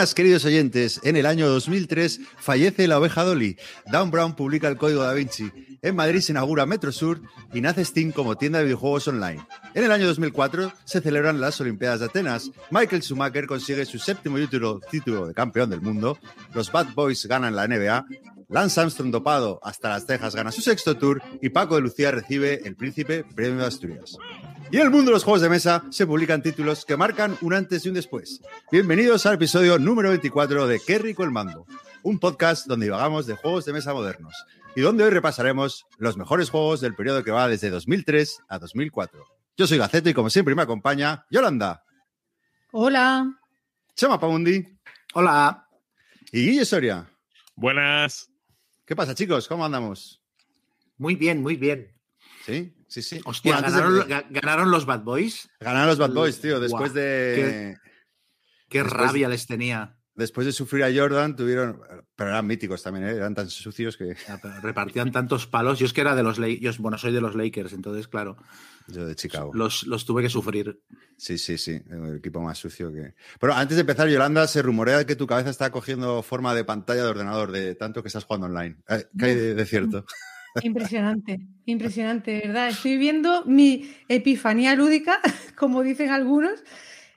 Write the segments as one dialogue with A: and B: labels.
A: Queridos oyentes. En el año 2003 fallece la oveja Dolly. Dan Brown publica el código da Vinci. En Madrid se inaugura Metro Sur y nace Steam como tienda de videojuegos online. En el año 2004 se celebran las Olimpiadas de Atenas. Michael Schumacher consigue su séptimo título, de campeón del mundo. Los Bad Boys ganan la NBA. Lance Armstrong dopado hasta las cejas gana su sexto tour y Paco de Lucía recibe el Príncipe Premio de Asturias. Y en el mundo de los juegos de mesa se publican títulos que marcan un antes y un después. Bienvenidos al episodio número 24 de Qué rico el mando, un podcast donde divagamos de juegos de mesa modernos y donde hoy repasaremos los mejores juegos del periodo que va desde 2003 a 2004. Yo soy Gaceto y como siempre me acompaña Yolanda.
B: Hola.
A: Chema Paundi.
C: Hola.
A: Y Guille Soria.
D: Buenas.
A: ¿Qué pasa, chicos? ¿Cómo andamos?
C: Muy bien, muy bien.
A: Sí, sí, sí.
C: Hostia,
A: Bueno,
C: ¿ganaron,
A: de-
C: ga- ganaron los Bad Boys.
A: Ganaron los Bad Boys, tío, después de...
C: Qué
A: Después-
C: rabia les tenía.
A: Después de sufrir a Jordan, tuvieron... Pero eran míticos también, ¿eh? Eran tan sucios que...
C: Ya, Repartían tantos palos. Yo es que era de los Lakers. Bueno, soy de los Lakers, entonces, claro,
A: Yo de Chicago.
C: los, los tuve que sufrir.
A: Sí, sí, sí. El equipo más sucio que. Pero antes de empezar, Yolanda, se rumorea que tu cabeza está cogiendo forma de pantalla de ordenador de tanto que estás jugando online. Eh, ¿Qué hay de, de cierto?
B: Impresionante, impresionante, verdad. Estoy viendo mi epifanía lúdica, como dicen algunos,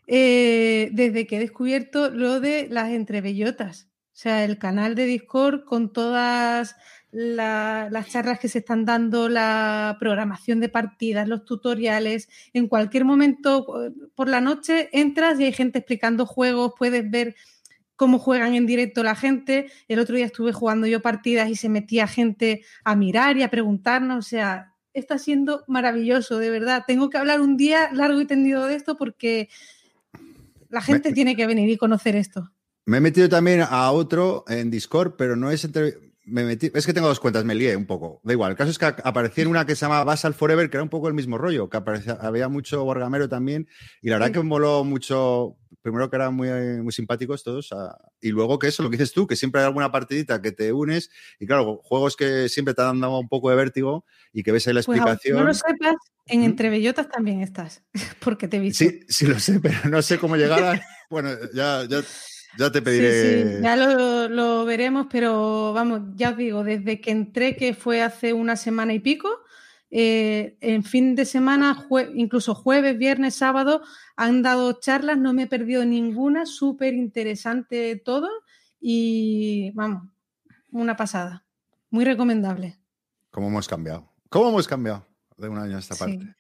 B: eh, desde que he descubierto lo de las entrebellotas. O sea, el canal de Discord con todas la- las charlas que se están dando, la programación de partidas, los tutoriales. En cualquier momento eh, por la noche entras y hay gente explicando juegos, puedes ver cómo juegan en directo la gente. El otro día estuve jugando yo partidas y se metía gente a mirar y a preguntarnos. O sea, está siendo maravilloso, de verdad. Tengo que hablar un día largo y tendido de esto porque la gente
A: Me-
B: tiene que venir y conocer esto.
A: Me he metido también a otro en Discord, pero no es entre. Me metí... Es que tengo dos cuentas, me lié un poco. Da igual. El caso es que aparecía en una que se llama Basal Forever, que era un poco el mismo rollo, que aparecía... había mucho Borgamero también. Y la verdad
B: Sí.
A: que me moló mucho. Primero que eran muy, muy simpáticos todos. Y luego que eso, lo que dices tú, que siempre hay alguna partidita que te unes. Y claro, juegos que siempre te han dado un poco de vértigo y que ves ahí la
B: Pues
A: explicación.
B: no lo sepas, en
A: ¿Mm?
B: Entrebellotas también estás, porque te he visto.
A: Sí, sí lo sé, pero no sé cómo llegar a... Bueno, ya, ya, ya te
B: Sí,
A: pediré...
B: sí, ya lo, lo veremos, pero vamos, ya os digo, desde que entré, que fue hace una semana y pico, eh, en fin de semana, jue- incluso jueves, viernes, sábado, han dado charlas, no me he perdido ninguna, súper interesante todo y vamos, una pasada, muy recomendable.
A: ¿Cómo hemos cambiado? ¿Cómo hemos cambiado de un año a esta
B: Sí,
A: parte?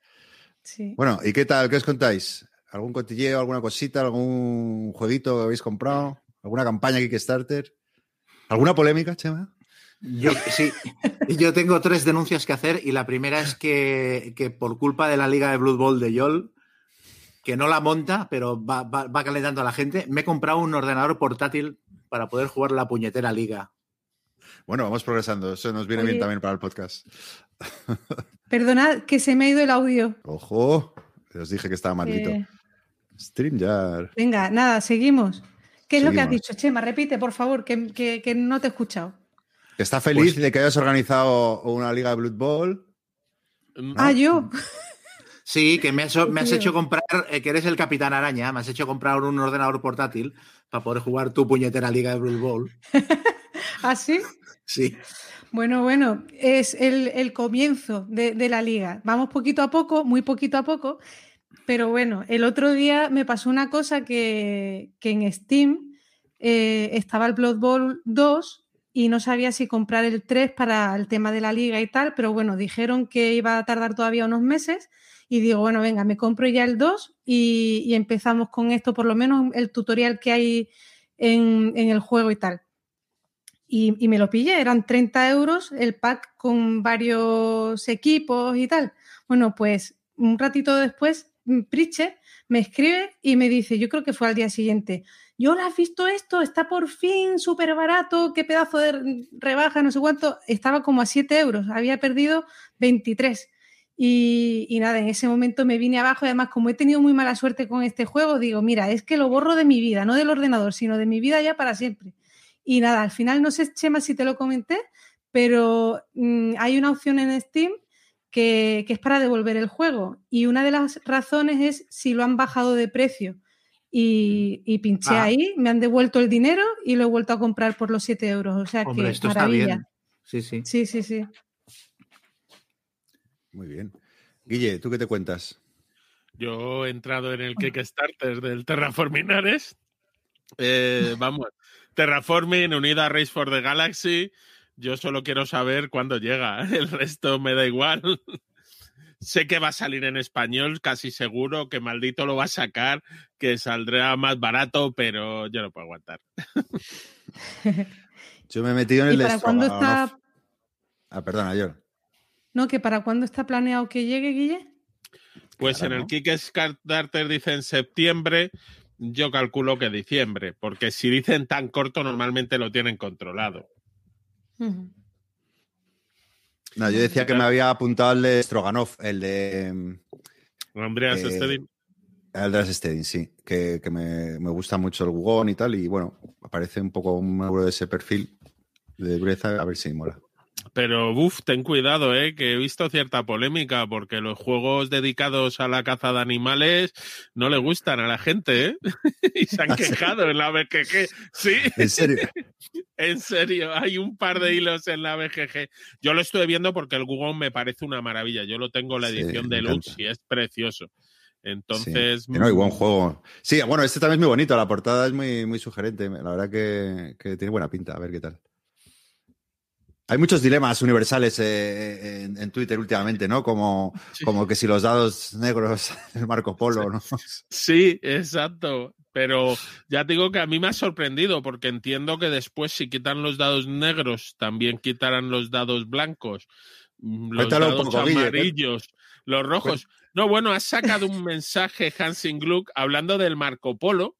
B: sí.
A: Bueno, ¿y qué tal? ¿Qué os contáis? ¿Algún cotilleo, alguna cosita, algún jueguito que habéis comprado? ¿Alguna campaña Kickstarter? ¿Alguna polémica, Chema?
C: Yo, sí, yo tengo tres denuncias que hacer y la primera es que, que por culpa de la liga de Blood Bowl de Yol, que no la monta, pero va, va- va calentando a la gente, me he comprado un ordenador portátil para poder jugar la puñetera liga.
A: Bueno, vamos progresando. Eso nos viene
B: Oye.
A: bien también para el podcast.
B: Perdonad que se me ha ido el audio.
A: Ojo, os dije que estaba maldito.
B: Eh,
A: StreamYard.
B: venga, nada, seguimos. ¿Qué es lo que has dicho, Chema? Repite, por favor, que, que- que no te he escuchado.
A: Está feliz
C: Pues-
A: de que hayas organizado una liga de Blood Bowl.
D: Mm,
B: Ah, yo.
C: Sí, que me has, me has hecho comprar, eh, que eres el Capitán Araña, me has hecho comprar un ordenador portátil para poder jugar tu puñetera liga de Blood Bowl.
B: ¿Ah, sí?
C: Sí.
B: Bueno, bueno, es el, el comienzo de, de la liga. Vamos poquito a poco, muy poquito a poco, pero bueno, el otro día me pasó una cosa que, que en Steam eh, estaba el Blood Bowl 2 y no sabía si comprar el 3 para el tema de la liga y tal, pero bueno, dijeron que iba a tardar todavía unos meses y digo, bueno, venga, me compro ya el 2 y, empezamos con esto, por lo menos el tutorial que hay en, el juego y tal. Y, me lo pillé, eran 30 euros el pack con varios equipos y tal. Bueno, pues un ratito después, Pritchett me escribe y me dice, yo creo que fue al día siguiente, yo has visto esto, está por fin súper barato, qué pedazo de rebaja, no sé cuánto, estaba como a 7 euros, había perdido 23. Y, y nada, en ese momento me vine abajo y además como he tenido muy mala suerte con este juego, digo, mira, es que lo borro de mi vida, no del ordenador, sino de mi vida ya para siempre. Y nada, al final no sé, Chema, si te lo comenté, pero mm, hay una opción en Steam que, que es para devolver el juego. Y una de las razones es si lo han bajado de precio. Y, y pinché
C: Ah.
B: ahí, me han devuelto el dinero y lo he vuelto a comprar por los 7 euros. O sea
C: Hombre,
B: que
C: esto está
B: maravilla.
C: bien. Sí, sí.
B: Sí, sí, sí.
A: Muy bien. Guille, ¿tú qué te cuentas?
D: Yo he entrado en el Kickstarter del Terraforming Ares. Eh, vamos, Terraforming, unida a Race for the Galaxy. Yo solo quiero saber cuándo llega. El resto me da igual. Sé que va a salir en español, casi seguro, que maldito lo va a sacar, que saldrá más barato, pero yo no puedo aguantar.
A: Yo me he metido en el
B: ¿Y para cuándo está,
A: Ah, perdona, yo.
B: no, que para cuándo está planeado que llegue, Guille?
D: Pues
A: Claro,
D: en el
A: ¿no?
D: Kickstarter dicen septiembre, yo calculo que diciembre, porque si dicen tan corto, normalmente lo tienen controlado.
B: Ujú.
A: No, yo decía que me había apuntado al de Stroganov, el de.
D: Andreas
A: Eh,
D: Stedin.
A: El las Stedin, sí. Que, que me, me gusta mucho el Gugón y tal. Y bueno, parece un poco un euro de ese perfil de dureza, a ver si mola.
D: Pero, uff, ten cuidado, eh, que he visto cierta polémica, porque los juegos dedicados a la caza de animales no le gustan a la gente, ¿eh? y se han
A: ¿Ah, sí?
D: quejado en la BGG. Sí,
A: En serio.
D: en serio, hay un par de hilos en la BGG. Yo lo estuve viendo porque el Google me parece una maravilla. Yo lo tengo la
A: Sí,
D: edición
A: me
D: deluxe y es precioso. Entonces,
A: Sí. No, y buen juego. Sí, bueno, este también es muy bonito. La portada es muy, muy sugerente. La verdad que, que tiene buena pinta. A ver qué tal. Hay muchos dilemas universales eh, en, en Twitter últimamente, ¿no? Como,
D: Sí.
A: como que si los dados negros, el Marco Polo, ¿no?
D: Sí, exacto. Pero ya te digo que a mí me ha sorprendido porque entiendo que después si quitan los dados negros también quitarán los dados blancos, mm, los
A: Cuéntalo un
D: dados
A: poco, Guille,
D: amarillos, los rojos. No, bueno, has sacado un mensaje Hansing Gluck hablando del Marco Polo,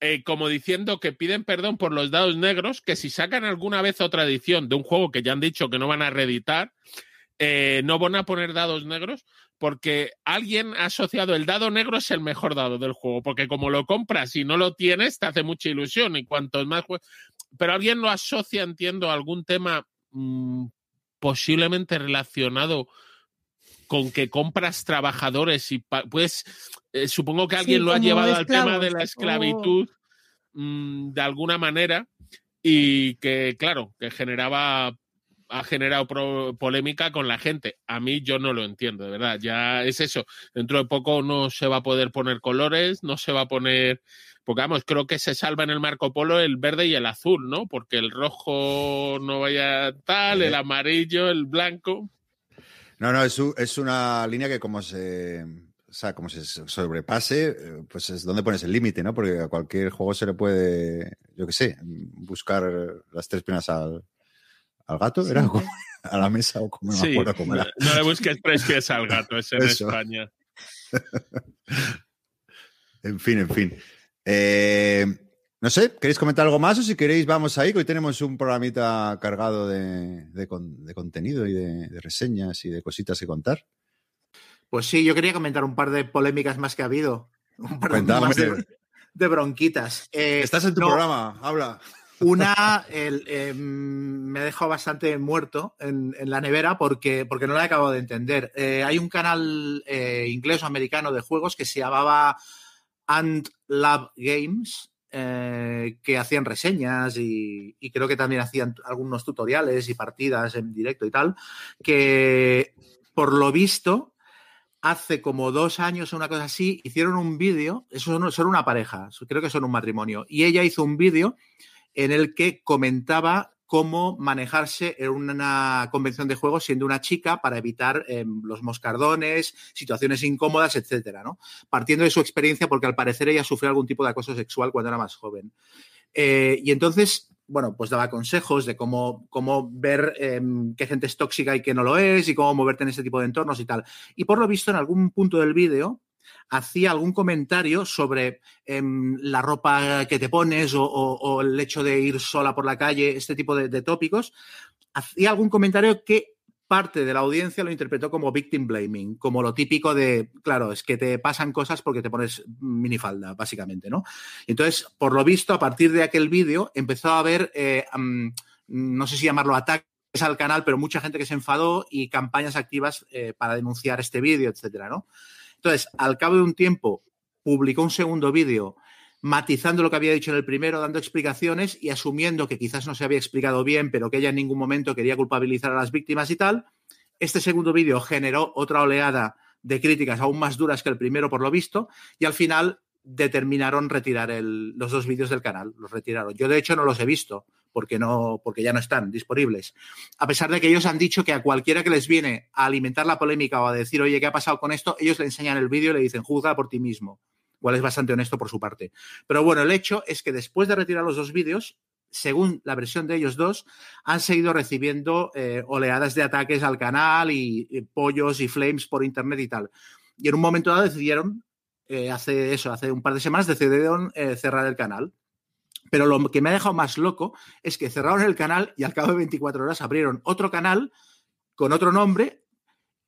D: eh, como diciendo que piden perdón por los dados negros, que si sacan alguna vez otra edición de un juego que ya han dicho que no van a reeditar, eh, no van a poner dados negros porque alguien ha asociado el dado negro es el mejor dado del juego, porque como lo compras y no lo tienes, te hace mucha ilusión y cuantos más jue- Pero alguien lo asocia, entiendo, a algún tema mm, posiblemente relacionado con que compras trabajadores y pa- pues eh, supongo que
B: Sí,
D: alguien lo ha llevado al tema de la esclavitud mm, de alguna manera y que claro que generaba ha generado pro- polémica con la gente. A mí yo no lo entiendo, de verdad. Ya es eso. Dentro de poco no se va a poder poner colores, no se va a poner. Porque vamos, creo que se salva en el Marco Polo el verde y el azul, ¿no? Porque el rojo no vaya tal, el
A: Eh.
D: amarillo, el blanco.
A: No, no, es, una línea que como se, o sea, como se sobrepase, eh, pues es donde pones el límite, ¿no? Porque a cualquier juego se le puede, yo qué sé, buscar las tres piernas al, al gato, ¿era?
B: Sí.
A: A la mesa o como no me
D: Sí,
A: acuerdo cómo
D: no,
A: era.
D: no le busques tres pies al gato, es en
A: Eso.
D: España.
A: En fin, en fin. Eh, no sé, ¿queréis comentar algo más o si queréis vamos ahí? Que hoy tenemos un programita cargado de, de con- de contenido y de, de reseñas y de cositas que contar.
C: Pues sí, yo quería comentar un par de polémicas más que ha habido. Un par de,
A: Cuéntame.
C: bronquitas. Eh,
A: Estás en tu
C: no,
A: programa, habla.
C: Una el, eh, me ha dejado bastante muerto en, en la nevera porque, porque no la he acabado de entender. Eh, hay un canal eh, inglés o americano de juegos que se llamaba Ant Lab Games, eh, que hacían reseñas y, creo que también hacían algunos tutoriales y partidas en directo y tal, que por lo visto hace como dos años o una cosa así, hicieron un vídeo, eso son, son una pareja, creo que son un matrimonio, y ella hizo un vídeo en el que comentaba cómo manejarse en una convención de juegos siendo una chica para evitar eh, los moscardones, situaciones incómodas, etcétera, ¿no? Partiendo de su experiencia, porque al parecer ella sufrió algún tipo de acoso sexual cuando era más joven. Eh, y entonces, bueno, pues daba consejos de cómo, cómo ver eh, qué gente es tóxica y qué no lo es, y cómo moverte en ese tipo de entornos y tal. Y por lo visto, en algún punto del vídeo, hacía algún comentario sobre eh, la ropa que te pones o, el hecho de ir sola por la calle, este tipo de, tópicos. Hacía algún comentario que parte de la audiencia lo interpretó como victim blaming, como lo típico de, claro, es que te pasan cosas porque te pones minifalda, básicamente, ¿no? Entonces, por lo visto, a partir de aquel vídeo empezó a haber, eh, no sé si llamarlo ataques al canal, pero mucha gente que se enfadó y campañas activas eh, para denunciar este vídeo, etcétera, ¿no? Entonces, al cabo de un tiempo, publicó un segundo vídeo matizando lo que había dicho en el primero, dando explicaciones y asumiendo que quizás no se había explicado bien, pero que ella en ningún momento quería culpabilizar a las víctimas y tal. Este segundo vídeo generó otra oleada de críticas aún más duras que el primero, por lo visto, y al final determinaron retirar los dos vídeos del canal, los retiraron. Yo de hecho no los he visto porque no porque ya no están disponibles. A pesar de que ellos han dicho que a cualquiera que les viene a alimentar la polémica o a decir, "Oye, ¿qué ha pasado con esto?", ellos le enseñan el vídeo y le dicen, "Juzga por ti mismo." Cual es bastante honesto por su parte. Pero bueno, el hecho es que después de retirar los dos vídeos, según la versión de ellos dos, han seguido recibiendo eh, oleadas de ataques al canal y, y pollos y flames por internet y tal. Y en un momento dado decidieron eh, hace eso, hace un par de semanas decidieron eh, cerrar el canal. Pero lo que me ha dejado más loco es que cerraron el canal y al cabo de 24 horas abrieron otro canal con otro nombre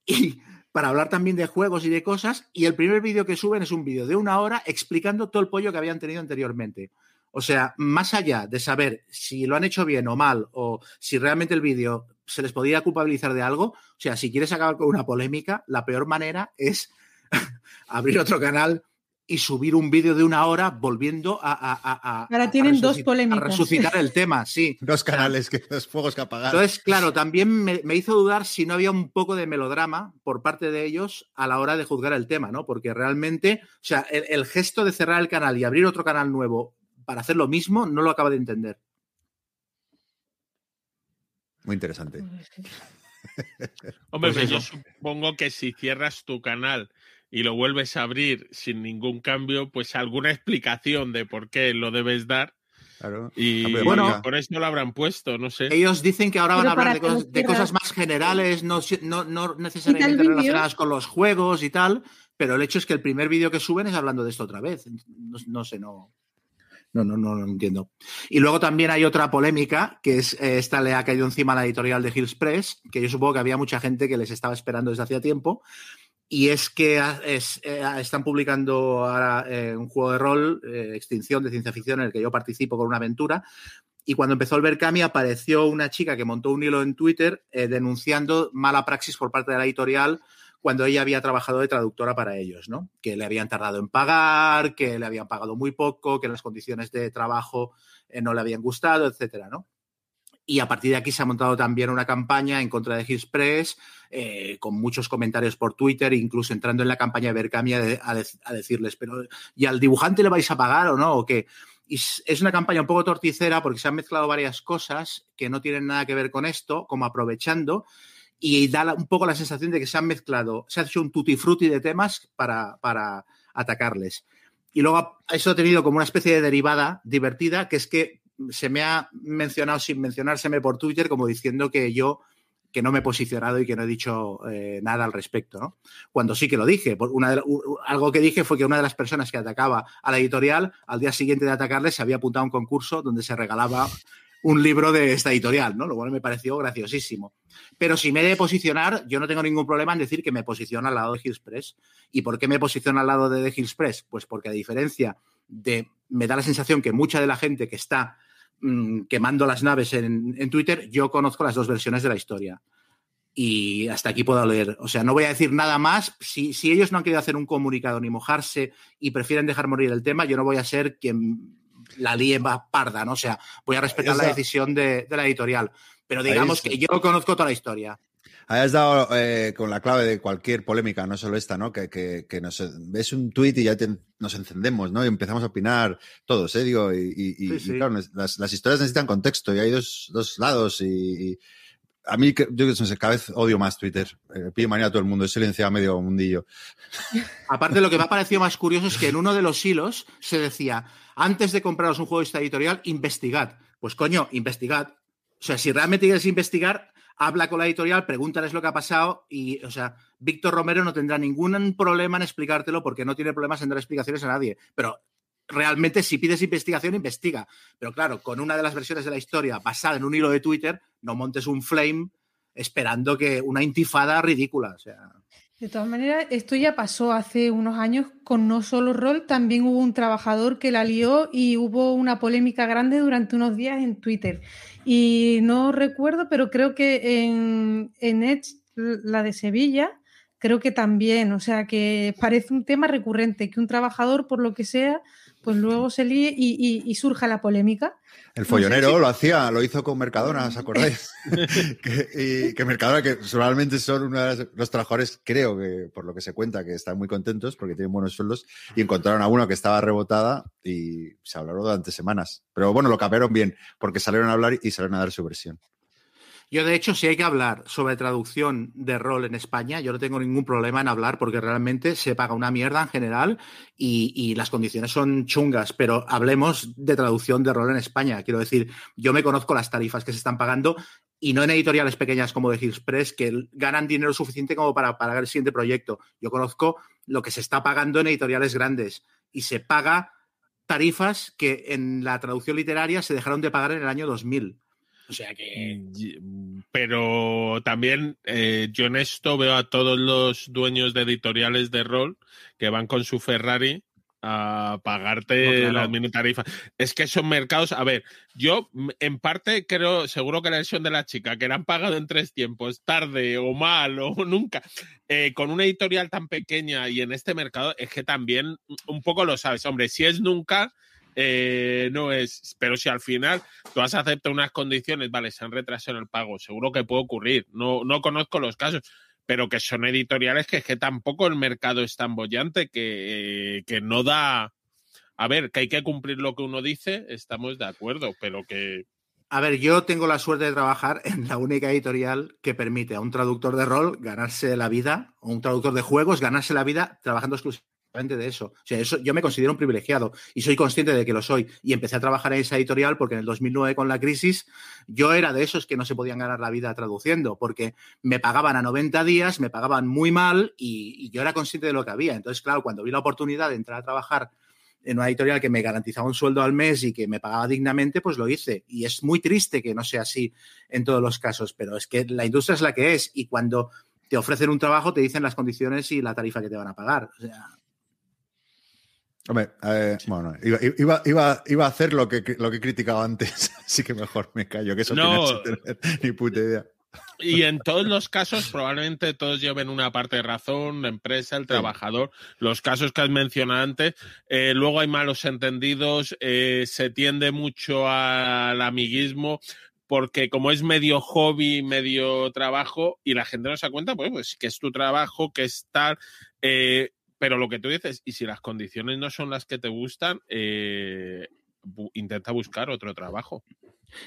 C: y para hablar también de juegos y de cosas. Y el primer vídeo que suben es un vídeo de una hora explicando todo el pollo que habían tenido anteriormente. O sea, más allá de saber si lo han hecho bien o mal o si realmente el vídeo se les podía culpabilizar de algo, o sea, si quieres acabar con una polémica, la peor manera es abrir otro canal y subir un vídeo de una hora volviendo a, a,
B: a Ahora tienen dos polémicas.
C: resucitar el tema, sí.
A: Dos canales, que dos fuegos que apagar.
C: Entonces, claro, también me, me, hizo dudar si no había un poco de melodrama por parte de ellos a la hora de juzgar el tema, ¿no? Porque realmente, o sea, el, el gesto de cerrar el canal y abrir otro canal nuevo para hacer lo mismo, no lo acaba de entender.
A: Muy interesante.
D: Hombre, pues yo supongo que si cierras tu canal y lo vuelves a abrir sin ningún cambio, pues alguna explicación de por qué lo debes dar.
A: Claro.
D: Y bueno, por eso lo habrán puesto, no sé.
C: Ellos dicen que ahora van a hablar de cosas, de más generales, no, no, no necesariamente relacionadas con los juegos y tal, pero el hecho es que el primer vídeo que suben es hablando de esto otra vez. No, no sé, no. No, no, no, no entiendo. Y luego también hay otra polémica, que es eh, esta le ha caído encima a la editorial de Hills Press, que yo supongo que había mucha gente que les estaba esperando desde hacía tiempo, y es que eh, están publicando ahora eh, un juego de rol, eh, Extinción de ciencia ficción, en el que yo participo con una aventura, y cuando empezó el Berkami apareció una chica que montó un hilo en Twitter denunciando mala praxis por parte de la editorial cuando ella había trabajado de traductora para ellos, ¿no? Que le habían tardado en pagar, que le habían pagado muy poco, que las condiciones de trabajo no le habían gustado, etcétera, ¿no? Y a partir de aquí se ha montado también una campaña en contra de Hills Press, eh, con muchos comentarios por Twitter, incluso entrando en la campaña de Berkami a, de- a de- a decirles, pero ¿y al dibujante le vais a pagar o no? ¿O qué? Y es una campaña un poco torticera porque se han mezclado varias cosas que no tienen nada que ver con esto, como aprovechando, y da un poco la sensación de que se han mezclado, se ha hecho un tutti frutti de temas para, para atacarles. Y luego eso ha tenido como una especie de derivada divertida, que es que se me ha mencionado sin mencionárseme por Twitter como diciendo que yo que no me he posicionado y que no he dicho eh, nada al respecto, ¿no? Cuando sí que lo dije. Una algo que dije fue que una de las personas que atacaba a la editorial, al día siguiente de atacarle, se había apuntado a un concurso donde se regalaba un libro de esta editorial, ¿no? Lo cual me pareció graciosísimo. Pero si me he de posicionar, yo no tengo ningún problema en decir que me posiciono al lado de Hills Press. ¿Y por qué me posiciono al lado de The Hills Press? Pues porque a diferencia de... Me da la sensación que mucha de la gente que está mm, quemando las naves en, en Twitter, yo conozco las dos versiones de la historia. Y hasta aquí puedo leer. O sea, no voy a decir nada más. Si, si ellos no han querido hacer un comunicado ni mojarse y prefieren dejar morir el tema, yo no voy a ser quien la líe parda, ¿no? O sea, voy a respetar la decisión de, de la editorial. Pero digamos que yo conozco toda la historia.
A: Hayas dado eh, con la clave de cualquier polémica, no solo esta, ¿no? Que, que, que nos ves un tuit y ya te- nos encendemos, ¿no? Y empezamos a opinar todos, ¿eh? Digo, y, y-
C: Sí,
A: y
C: sí.
A: claro, las, las historias necesitan contexto y hay dos, dos lados y, y a mí, que- yo no sé, cada vez odio más Twitter. Eh, pido manía a todo el mundo, he silenciado medio mundillo.
C: Aparte, lo que me ha parecido más curioso es que en uno de los hilos se decía, antes de compraros un juego de esta editorial, investigad. Pues coño, investigad. O sea, si realmente quieres investigar, habla con la editorial, pregúntales lo que ha pasado y, o sea, Víctor Romero no tendrá ningún problema en explicártelo porque no tiene problemas en dar explicaciones a nadie. Pero realmente si pides investigación, investiga. Pero claro, con una de las versiones de la historia basada en un hilo de Twitter, no montes un flame esperando que una intifada ridícula. Sea,
B: De todas maneras, esto ya pasó hace unos años con No Solo Roll. También hubo un trabajador que la lió y hubo una polémica grande durante unos días en Twitter. Y no recuerdo, pero creo que en, en la de Sevilla, creo que también, o sea, que parece un tema recurrente, que un trabajador, por lo que sea, pues luego se líe y, surja la polémica.
A: El follonero lo hacía, lo hizo con Mercadona, ¿os acordáis? que, y que Mercadona, que solamente son uno de los trabajadores, creo que por lo que se cuenta, que están muy contentos porque tienen buenos sueldos, y encontraron a uno que estaba rebotada y se hablaron durante semanas. Pero bueno, lo cambiaron bien, porque salieron a hablar y salieron a dar su versión.
C: Yo, de hecho, si hay que hablar sobre traducción de rol en España, yo no tengo ningún problema en hablar porque realmente se paga una mierda en general y, las condiciones son chungas, pero hablemos de traducción de rol en España. Quiero decir, yo me conozco las tarifas que se están pagando y no en editoriales pequeñas como de Express que ganan dinero suficiente como para pagar el siguiente proyecto. Yo conozco lo que se está pagando en editoriales grandes y se paga tarifas que en la traducción literaria se dejaron de pagar en el año 2000. O sea que.
D: Mm, pero también eh, yo en esto veo a todos los dueños de editoriales de rol que van con su Ferrari a pagarte las mini tarifas. Es que son mercados. A ver, yo en parte creo, seguro que la versión de la chica, que la han pagado en tres tiempos, tarde o mal o nunca, eh, con una editorial tan pequeña y en este mercado, es que también un poco lo sabes. Hombre, si es nunca, eh, no es, pero si al final tú has aceptado unas condiciones, vale, se han retrasado en el pago, seguro que puede ocurrir, no, no conozco los casos, pero que son editoriales que es que tampoco el mercado es tan bollante que, que no da, a ver, que hay que cumplir lo que uno dice, estamos de acuerdo, pero que...
C: A ver, yo tengo la suerte de trabajar en la única editorial que permite a un traductor de rol ganarse la vida, o un traductor de juegos ganarse la vida trabajando exclusivamente de eso. O sea, eso yo me considero un privilegiado y soy consciente de que lo soy. Y empecé a trabajar en esa editorial porque en el 2009 con la crisis yo era de esos que no se podían ganar la vida traduciendo porque me pagaban a 90 días, me pagaban muy mal y, yo era consciente de lo que había. Entonces, claro, cuando vi la oportunidad de entrar a trabajar en una editorial que me garantizaba un sueldo al mes y que me pagaba dignamente, pues lo hice. Y es muy triste que no sea así en todos los casos, pero es que la industria es la que es y cuando te ofrecen un trabajo te dicen las condiciones y la tarifa que te van a pagar. O sea,
A: Hombre, bueno, iba, iba, iba, a hacer lo que, lo que he criticado antes, así que mejor me callo, que eso no tener ni puta idea.
D: Y en todos los casos, probablemente todos lleven una parte de razón, la empresa, el trabajador, los casos que has mencionado antes. Eh, luego hay malos entendidos, eh, se tiende mucho al amiguismo, porque como es medio hobby, medio trabajo, y la gente no se da cuenta, pues, pues que es tu trabajo, que es tal. Eh, pero lo que tú dices, y si las condiciones no son las que te gustan, eh, intenta buscar otro trabajo.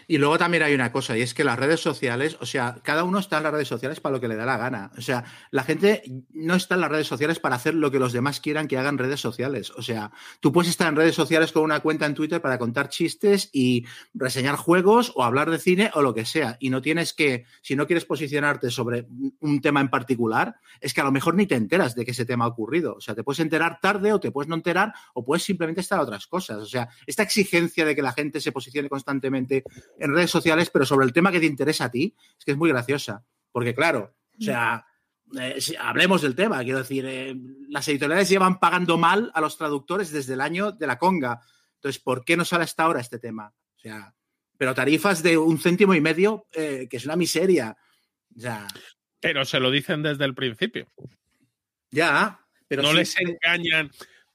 C: Y luego también hay una cosa, y es que las redes sociales, o sea, cada uno está en las redes sociales para lo que le da la gana. O sea, la gente no está en las redes sociales para hacer lo que los demás quieran que hagan redes sociales. O sea, tú puedes estar en redes sociales con una cuenta en Twitter para contar chistes y reseñar juegos o hablar de cine o lo que sea. Y no tienes que, si no quieres posicionarte sobre un tema en particular, es que a lo mejor ni te enteras de que ese tema ha ocurrido. O sea, te puedes enterar tarde o te puedes no enterar o puedes simplemente estar a otras cosas. O sea, esta exigencia de que la gente se posicione constantemente en redes sociales, pero sobre el tema que te interesa a ti, es que es muy graciosa. Porque, claro, o sea, eh, hablemos del tema. Quiero decir, eh, las editoriales llevan pagando mal a los traductores desde el año de la conga. Entonces, ¿por qué no sale hasta ahora este tema? O sea, pero tarifas de un céntimo y medio, eh, que es una miseria. O
D: pero se lo dicen desde el principio.
C: Ya, pero
D: no les engañan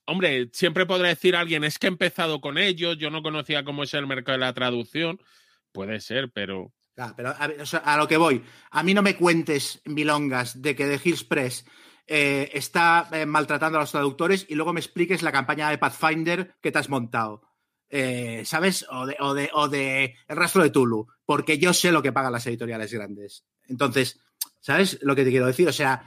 D: hombre, siempre podrá decir alguien, es que he empezado con ellos, yo no conocía cómo es el mercado de la traducción. Puede ser, pero.
C: pero a, lo que voy. A mí no me cuentes milongas de que The Hills Press eh, está eh, maltratando a los traductores y luego me expliques la campaña de Pathfinder que te has montado. Eh, ¿Sabes? O de, o, de, o de El rastro de Tulu. Porque yo sé lo que pagan las editoriales grandes. Entonces, ¿sabes lo que te quiero decir? O sea,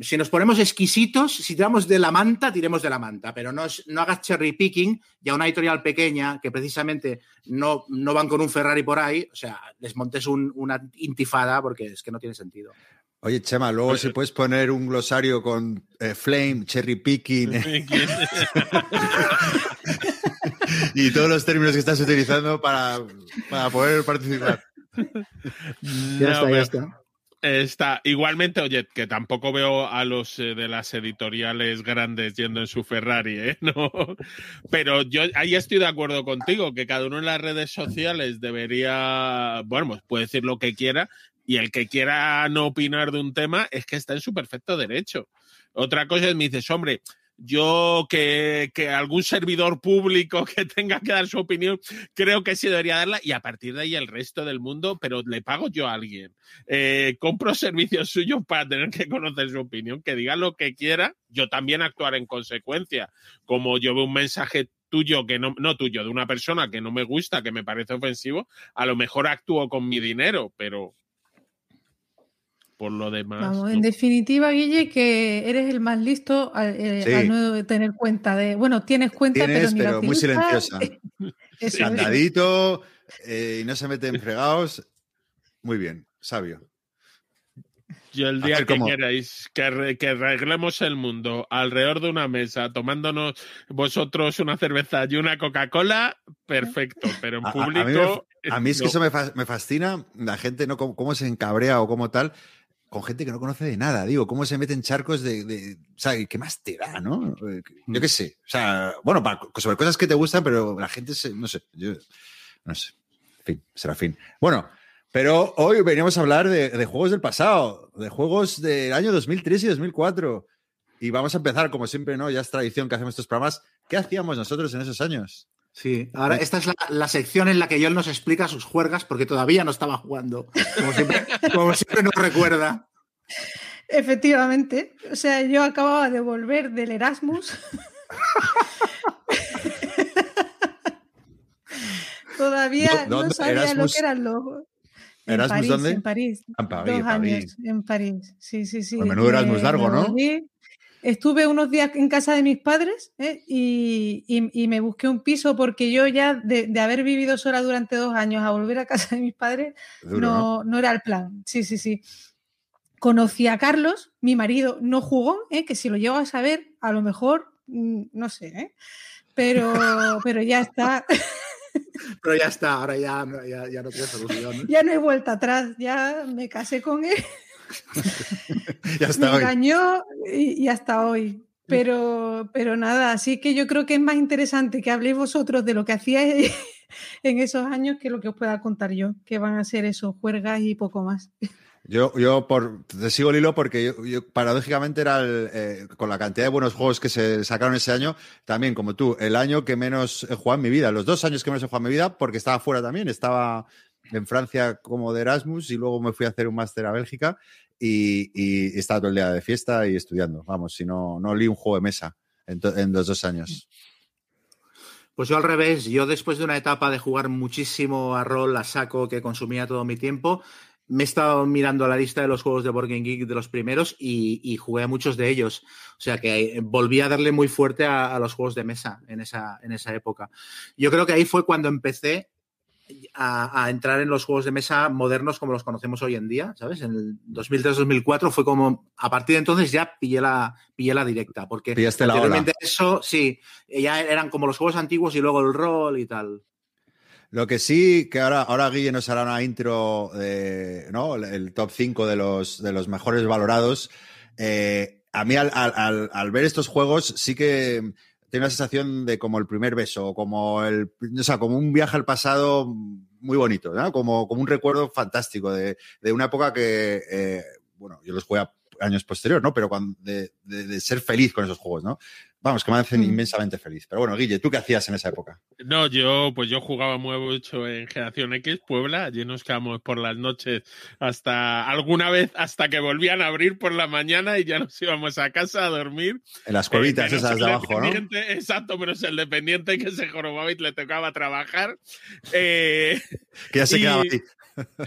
C: si nos ponemos exquisitos, si tiramos de la manta, tiremos de la manta, pero no, no hagas cherry picking y a una editorial pequeña que precisamente no, no van con un Ferrari por ahí, o sea, les montes una intifada porque es que no tiene sentido.
A: Oye, Chema, luego si puedes poner un glosario con eh, flame, cherry picking y todos los términos que estás utilizando para, poder participar.
C: ya está, ya está.
D: Está, igualmente, oye, que tampoco veo a los eh, de las editoriales grandes yendo en su Ferrari, ¿eh? No. Pero yo ahí estoy de acuerdo contigo, que cada uno en las redes sociales debería, bueno, pues puede decir lo que quiera, Y el que quiera no opinar de un tema es que está en su perfecto derecho. Otra cosa es, me dices, hombre, yo que, que, algún servidor público que tenga que dar su opinión, creo que sí debería darla y a partir de ahí el resto del mundo, pero le pago yo a alguien. Eh, compro servicios suyos para tener que conocer su opinión, que diga lo que quiera, yo también actuar en consecuencia. Como yo veo un mensaje tuyo que no, no tuyo, de una persona que no me gusta, que me parece ofensivo, a lo mejor actúo con mi dinero, pero por lo demás.
B: Vamos,
D: ¿no?
B: en definitiva, Guille, que eres el más listo al, eh,
A: Sí.
B: al no tener cuenta de. Bueno, tienes cuenta,
A: Tienes,
B: pero ni la
A: pero muy silenciosa. Candadito eh, y no se mete en fregados. Muy bien, sabio.
D: Yo el día que
A: como-
D: queráis que, re- que arreglemos el mundo alrededor de una mesa, tomándonos vosotros una cerveza y una Coca-Cola, perfecto, pero en
A: A- a- a mí me
D: público.
A: A mí es que eso me, fa- me fascina, la gente, ¿no? Cómo, cómo se encabrea o cómo tal, con gente que no conoce de nada, digo, cómo se meten charcos de, de o sea, ¿qué más te da, no? Eh, Yo qué sé, o sea, bueno, para- sobre cosas que te gustan, pero la gente, se, no sé, yo, no sé, en fin, será fin. Bueno, pero hoy veníamos a hablar de, de juegos del pasado, de juegos del año 2003 y 2004, y vamos a empezar, como siempre, ¿no? Ya es tradición que hacemos estos programas, ¿qué hacíamos nosotros en esos años?
C: Sí, ahora esta es la, la sección en la que Joel nos explica sus juergas porque todavía no estaba jugando. Como siempre, como siempre nos recuerda.
B: Efectivamente. O sea, yo acababa de volver del Erasmus. Todavía
A: ¿Dó-
B: no sabía
A: Erasmus?
B: lo que eran los. En
A: ¿Erasmus
B: París,
A: dónde?
B: En París.
A: Ah, en París,
B: Dos
A: en París.
B: años en París. Sí, sí, sí.
A: Pues menudo Erasmus largo, ¿no?
B: volví. Estuve unos días en casa de mis padres ¿eh? y, y- y me busqué un piso porque yo ya de, de haber vivido sola durante dos años a volver a casa de mis padres
A: Duro, ¿no?
B: no, no era el plan. Sí, sí, sí. Conocí a Carlos, mi marido no jugó, ¿eh? que si lo llego a saber, a lo mejor, mm, no sé, ¿eh? pero, pero ya está,
C: Pero ya está, ahora ya, ya, ya no tiene solución.
B: ya no hay vuelta atrás, ya me casé con él,
A: Ya
B: me
A: está hoy.
B: engañó y, y hasta hoy. Pero, pero nada, así que yo creo que es más interesante que habléis vosotros de lo que hacíais en esos años que lo que os pueda contar yo, que van a ser esos juergas y poco más.
A: Yo, yo por, te sigo el hilo porque yo, yo, paradójicamente era el, eh, con la cantidad de buenos juegos que se sacaron ese año, también como tú, el año que menos he jugado en mi vida, los dos años que menos he jugado en mi vida, porque estaba fuera también, estaba en Francia como de Erasmus y luego me fui a hacer un máster a Bélgica y, estaba todo el día de fiesta y estudiando. Vamos, si no, no leí un juego de mesa en, los dos años.
C: Pues yo al revés, yo después de una etapa de jugar muchísimo a rol, a saco, que consumía todo mi tiempo, me he estado mirando la lista de los juegos de Board Game Geek de los primeros y, y jugué a muchos de ellos. O sea que volví a darle muy fuerte a, a los juegos de mesa en esa, en esa época. Yo creo que ahí fue cuando empecé a, a, entrar en los juegos de mesa modernos como los conocemos hoy en día, ¿sabes? En el 2003-2004 fue como, a partir de entonces ya pillé la, pillé la directa, porque
A: Pillaste la
C: anteriormente
A: ola.
C: eso, sí, ya eran como los juegos antiguos y luego el rol y tal.
A: Lo que sí, que ahora, ahora Guille nos hará una intro de, ¿no? El top 5 de los, de los mejores valorados. Eh, a mí al, al, al, ver estos juegos sí que tengo la sensación de como el primer beso, como el, o sea, como un viaje al pasado muy bonito, ¿no? Como, como un recuerdo fantástico de, de una época que, eh, bueno, yo los jugué a años posterior, ¿no? Pero cuando, de, de, de, ser feliz con esos juegos, ¿no? Vamos, que me hacen mm. inmensamente feliz. Pero bueno, Guille, ¿tú qué hacías en esa época?
D: No, yo, pues yo jugaba mucho en Generación X, Puebla. Allí nos quedamos por las noches hasta alguna vez, hasta que volvían a abrir por la mañana y ya nos íbamos a casa a dormir.
A: En las cuevitas eh, esas de abajo, ¿no?
D: Exacto, menos el dependiente que se jorobaba y le tocaba trabajar. Eh,
A: que ya se y... quedaba ahí.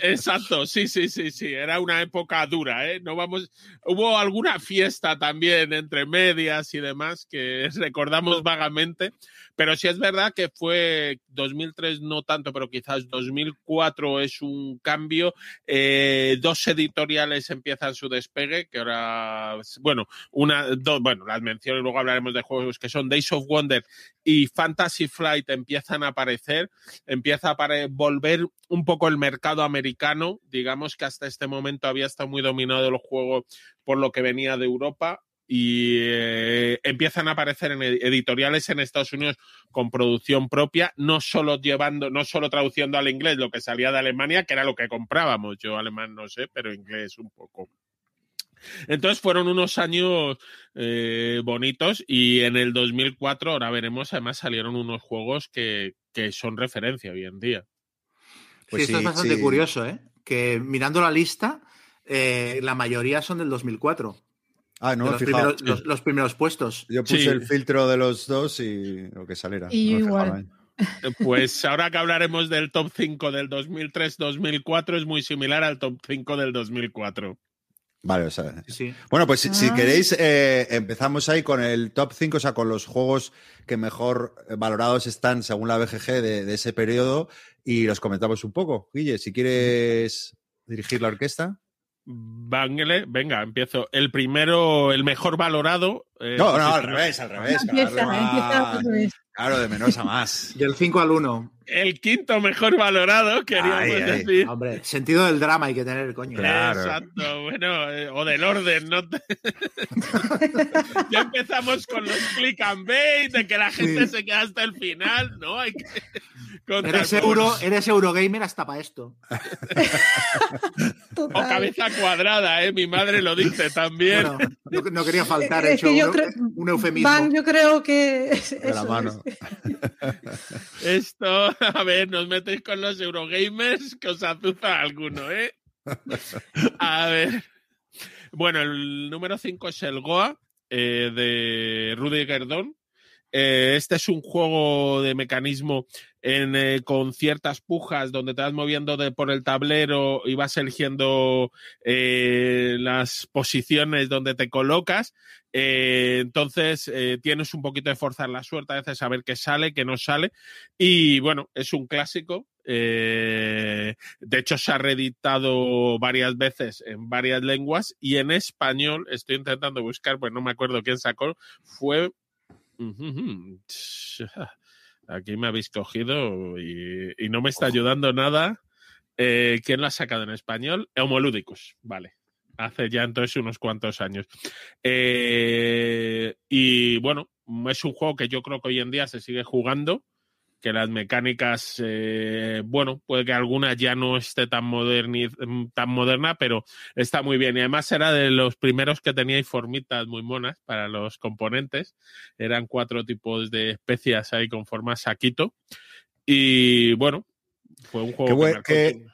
D: Exacto, sí, sí, sí, sí. Era una época dura, ¿eh? No vamos. Hubo alguna fiesta también entre medias y demás que recordamos vagamente, pero sí es verdad que fue 2003 no tanto, pero quizás 2004 es un cambio. Eh, dos editoriales empiezan su despegue, que ahora, bueno, una, dos, bueno, las menciono y luego hablaremos de juegos que son Days of Wonder y Fantasy Flight empiezan a aparecer, empieza a volver un poco el mercado americano, digamos que hasta este momento había estado muy dominado el juego por lo que venía de Europa y eh, empiezan a aparecer en editoriales en Estados Unidos con producción propia, no solo llevando, no solo traduciendo al inglés lo que salía de Alemania, que era lo que comprábamos. Yo alemán no sé, pero inglés un poco. Entonces fueron unos años eh, bonitos y en el 2004, ahora veremos, además salieron unos juegos que, que son referencia hoy en día.
C: Pues sí, esto es bastante curioso, ¿eh? Que mirando la lista, eh, la mayoría son del 2004.
A: Ah, no,
C: los, primeros, los, primeros, puestos.
A: Yo puse el filtro de los dos y lo que saliera.
B: Y igual.
D: Pues ahora que hablaremos del top 5 del 2003-2004 es muy similar al top 5 del 2004.
A: Vale, o sea. Sí. Bueno, pues si, ah. queréis, eh, empezamos ahí con el top 5, o sea, con los juegos que mejor valorados están según la BGG de, de ese periodo y los comentamos un poco. Guille, si quieres dirigir la orquesta.
D: Vangle, venga, empiezo. El primero, el mejor valorado.
A: Eh, no, no, al revés, al revés. Claro, de menos a más.
C: Del 5 al 1.
D: El quinto mejor valorado, queríamos decir.
C: Hombre, sentido del drama hay que tener, coño.
D: Claro. Exacto, bueno, eh, o del orden, ¿no? ya empezamos con los click and bait, de que la gente se queda hasta el final, ¿no? Hay que
C: eres, euro, eres Eurogamer hasta para esto.
D: o cabeza cuadrada, ¿eh? Mi madre lo dice también.
C: no, quería faltar, hecho un, eufemismo.
B: Van, yo creo que.
A: la mano.
D: Esto, a ver, nos metéis con los Eurogamers que os azuza alguno, ¿eh? A ver. Bueno, el número 5 es el Goa eh, de Rudy Gerdón. Eh, este es un juego de mecanismo eh, con ciertas pujas donde te vas moviendo de, por el tablero y vas eligiendo eh, las posiciones donde te colocas. Entonces tienes un poquito de forzar la suerte, a veces saber qué sale, qué no sale. Y bueno, es un clásico. de hecho, se ha reeditado varias veces en varias lenguas y en español, estoy intentando buscar, pues no me acuerdo quién sacó, fue Aquí me habéis cogido y, no me está ayudando nada. Eh, ¿Quién lo ha sacado en español? Homolúdicos, vale. Hace ya entonces unos cuantos años. Eh, y bueno, es un juego que yo creo que hoy en día se sigue jugando que las mecánicas, eh, bueno, puede que alguna ya no esté tan, tan moderna, pero está muy bien. Y además era de los primeros que tenía formitas muy monas para los componentes. Eran cuatro tipos de especias ahí con forma saquito. Y bueno, fue un juego
A: que,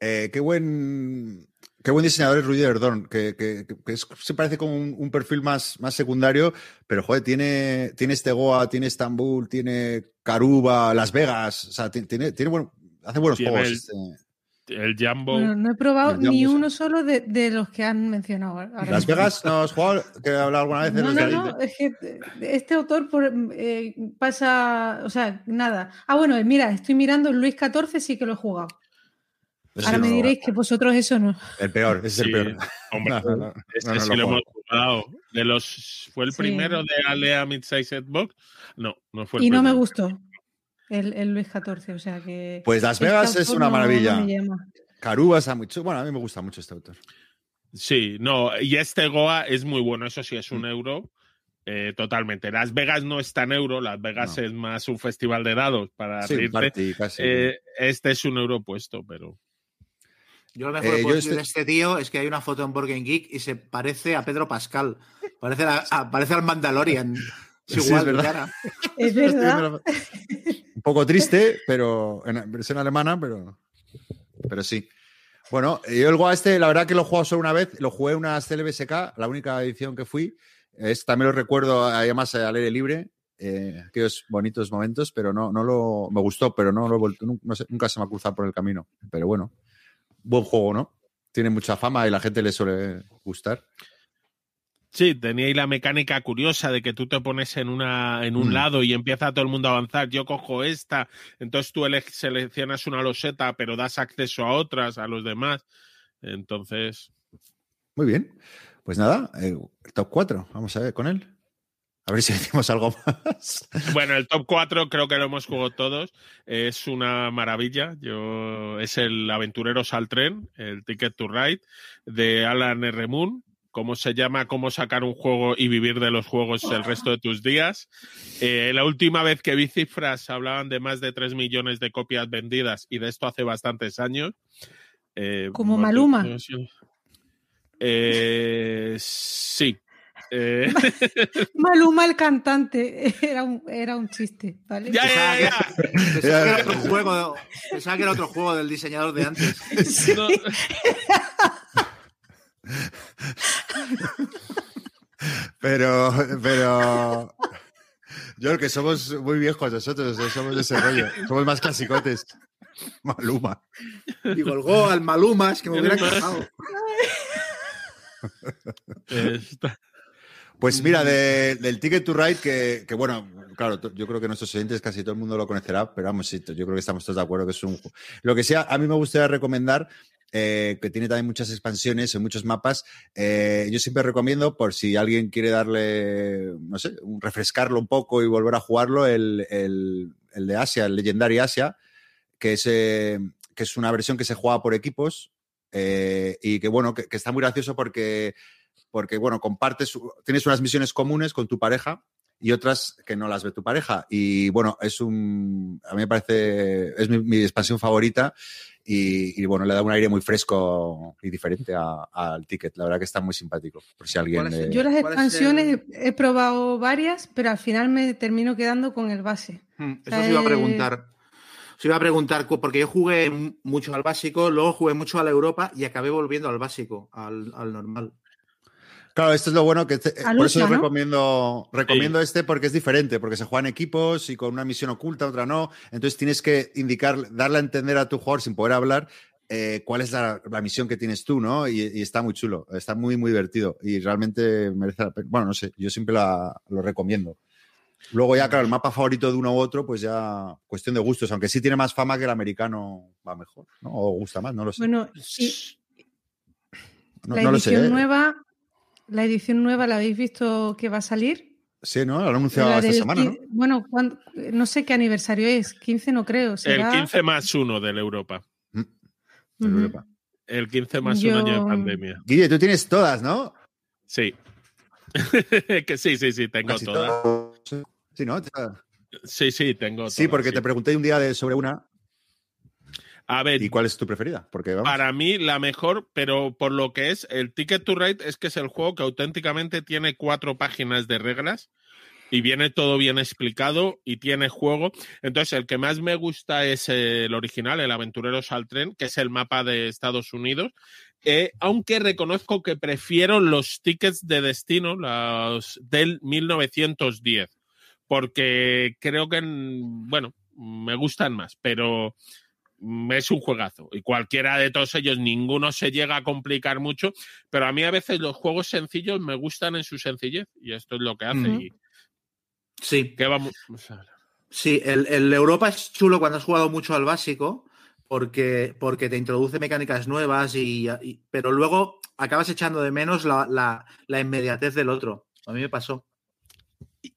A: eh, qué buen Qué buen diseñador es Rudy Erdorn, que, que, se parece como un, perfil más, más secundario, pero joder, tiene, tiene este Goa, tiene Estambul, tiene Caruba, Las Vegas, o sea, tiene, tiene hace buenos juegos.
D: El,
A: este.
D: el Jambo.
B: no he probado ni uno solo de, de, los que han mencionado.
A: Las Vegas, ¿no has jugado? ¿Que he hablado alguna vez?
B: De no, no, no, es que este autor por, eh, pasa, o sea, nada. Ah, bueno, mira, estoy mirando Luis XIV, sí que lo he jugado. Ahora me diréis que vosotros eso no.
A: El peor, ese es el peor.
D: Hombre, este sí lo, hemos jugado. De los, ¿Fue el primero de Alea Midsize Box? No, no fue el
B: Y
D: no
B: me gustó el, el, Luis XIV, o sea que...
A: Pues Las Vegas es una maravilla. No Caruba está mucho... Bueno, a mí me gusta mucho este autor.
D: Sí, no, y este Goa es muy bueno, eso sí, es un mm. euro. Eh, totalmente. Las Vegas no es tan euro, Las Vegas es más un festival de dados para sí, eh, este es un euro puesto, pero
C: yo lo mejor eh, de este tío es que hay una foto en Borgen Geek y se parece a Pedro Pascal. Parece, parece al Mandalorian. Es igual,
B: es verdad. Es verdad.
A: Un poco triste, pero en versión alemana, pero, pero sí. Bueno, yo el Goa este, la verdad que lo he jugado solo una vez, lo jugué en una CLBSK, la única edición que fui. Es, también lo recuerdo, además, al aire libre, eh, aquellos bonitos momentos, pero no, no lo, me gustó, pero no lo he vuelto, nunca se me ha cruzado por el camino. Pero bueno, buen juego, ¿no? Tiene mucha fama y la gente le suele gustar.
D: Sí, tenía ahí la mecánica curiosa de que tú te pones en, una, en un mm. lado y empieza todo el mundo a avanzar. Yo cojo esta, entonces tú seleccionas una loseta, pero das acceso a otras, a los demás. Entonces.
A: Muy bien. Pues nada, el eh, top 4, vamos a ver con él. A ver si decimos algo más.
D: Bueno, el top 4 creo que lo hemos jugado todos. Es una maravilla. Yo, es el Aventureros al Tren, el Ticket to Ride, de Alan R. Moon. ¿cómo se llama? ¿Cómo sacar un juego y vivir de los juegos el resto de tus días? Eh, la última vez que vi cifras hablaban de más de 3 millones de copias vendidas y de esto hace bastantes años. Eh,
B: Como Maluma.
D: Eh, sí. Eh,
B: Maluma el cantante. Era un, era un chiste, ¿vale?
D: ya, ya, ya.
C: Pensaba que era otro juego, pensaba que era otro juego del diseñador de antes.
D: No,
A: Pero, pero. Yo creo que somos muy viejos nosotros, no somos de ese rollo. Somos más clasicotes. Maluma.
C: Y colgó al Maluma, es que me hubiera encajado.
A: Pues mira, de- del Ticket to Ride, que, que, bueno, claro, yo creo que nuestros oyentes casi todo el mundo lo conocerá, pero vamos, sí, yo creo que estamos todos de acuerdo que es un juego. Lo que sea, a mí me gustaría recomendar, eh, que tiene también muchas expansiones y muchos mapas. eh, yo siempre recomiendo, por si alguien quiere darle, no sé, refrescarlo un poco y volver a jugarlo, el, el- el de Asia, el Legendary Asia, que es, eh, que es una versión que se juega por equipos y que, bueno, que, que está muy gracioso porque porque bueno, compartes, tienes unas misiones comunes con tu pareja y otras que no las ve tu pareja. Y bueno, es un, a mí me parece, es mi, mi expansión favorita y, y, bueno, le da un aire muy fresco y diferente al ticket. La verdad que está muy simpático, por si alguien...
C: ¿Cuál es el-
A: le-
B: Yo las
C: ¿Cuál es
B: expansiones he he probado varias, pero al final me termino quedando con el base.
C: Hmm, Eso os iba a
B: Eh,
C: preguntar. Os iba a preguntar, porque yo jugué mucho al básico, luego jugué mucho a la Europa y acabé volviendo al básico, al, al normal.
A: Claro, esto es lo bueno que
B: A
A: por eso recomiendo, recomiendo este porque es diferente, porque se juegan equipos y con una misión oculta, otra no. Entonces tienes que indicar, darle a entender a tu jugador sin poder hablar eh, cuál es la, la misión que tienes tú, ¿no? Y, y está muy chulo, está muy, muy divertido y realmente merece la pena. Bueno, no sé, yo siempre la- lo recomiendo. Luego ya, claro, el mapa favorito de uno u otro, pues ya cuestión de gustos, aunque sí tiene más fama que el americano va mejor, ¿no? O gusta más, no lo sé.
B: Bueno, y
A: no,
B: la
A: no lo sé. ¿eh?
B: nueva, la edición nueva, ¿la habéis visto que va a salir?
A: Sí, ¿no? Lo han anunciado
B: La
A: esta semana, ¿no?
B: Bueno, ¿cuándo- no sé qué aniversario es, 15 no creo.
D: el
B: será-
D: 15 más 1 del Europa.
A: De
B: Ujú.
A: Europa.
D: El 15 más un año de
B: Yo-
D: pandemia.
A: Guille, tú tienes todas, ¿no?
D: Sí. que sí, sí, sí, tengo
A: Casi
D: todas.
A: todas. Sí, ¿no?
D: Sí, sí, tengo
A: Sí,
D: todas,
A: porque
D: sí.
A: te pregunté un día de, sobre una
D: A ver,
A: y cuál es tu preferida. Porque vamos,
D: para mí la mejor, pero por lo que es el Ticket to Ride es que es el juego que auténticamente tiene cuatro páginas de reglas y viene todo bien explicado y tiene juego. Entonces, el que más me gusta es el original, el Aventureros al Tren, que es el mapa de Estados Unidos. Eh, aunque reconozco que prefiero los tickets de destino, los del 1910, porque creo que, bueno, me gustan más, pero es un juegazo. Y cualquiera de todos ellos, ninguno se llega a complicar mucho, pero a mí a veces los juegos sencillos me gustan en su sencillez, y esto es lo que hace. Y
C: Sí,
D: que vamos
C: sí, el, el Europa es chulo cuando has jugado mucho al básico, porque, porque te introduce mecánicas nuevas, y, y- pero luego acabas echando de menos la, la- la inmediatez del otro. A mí me pasó.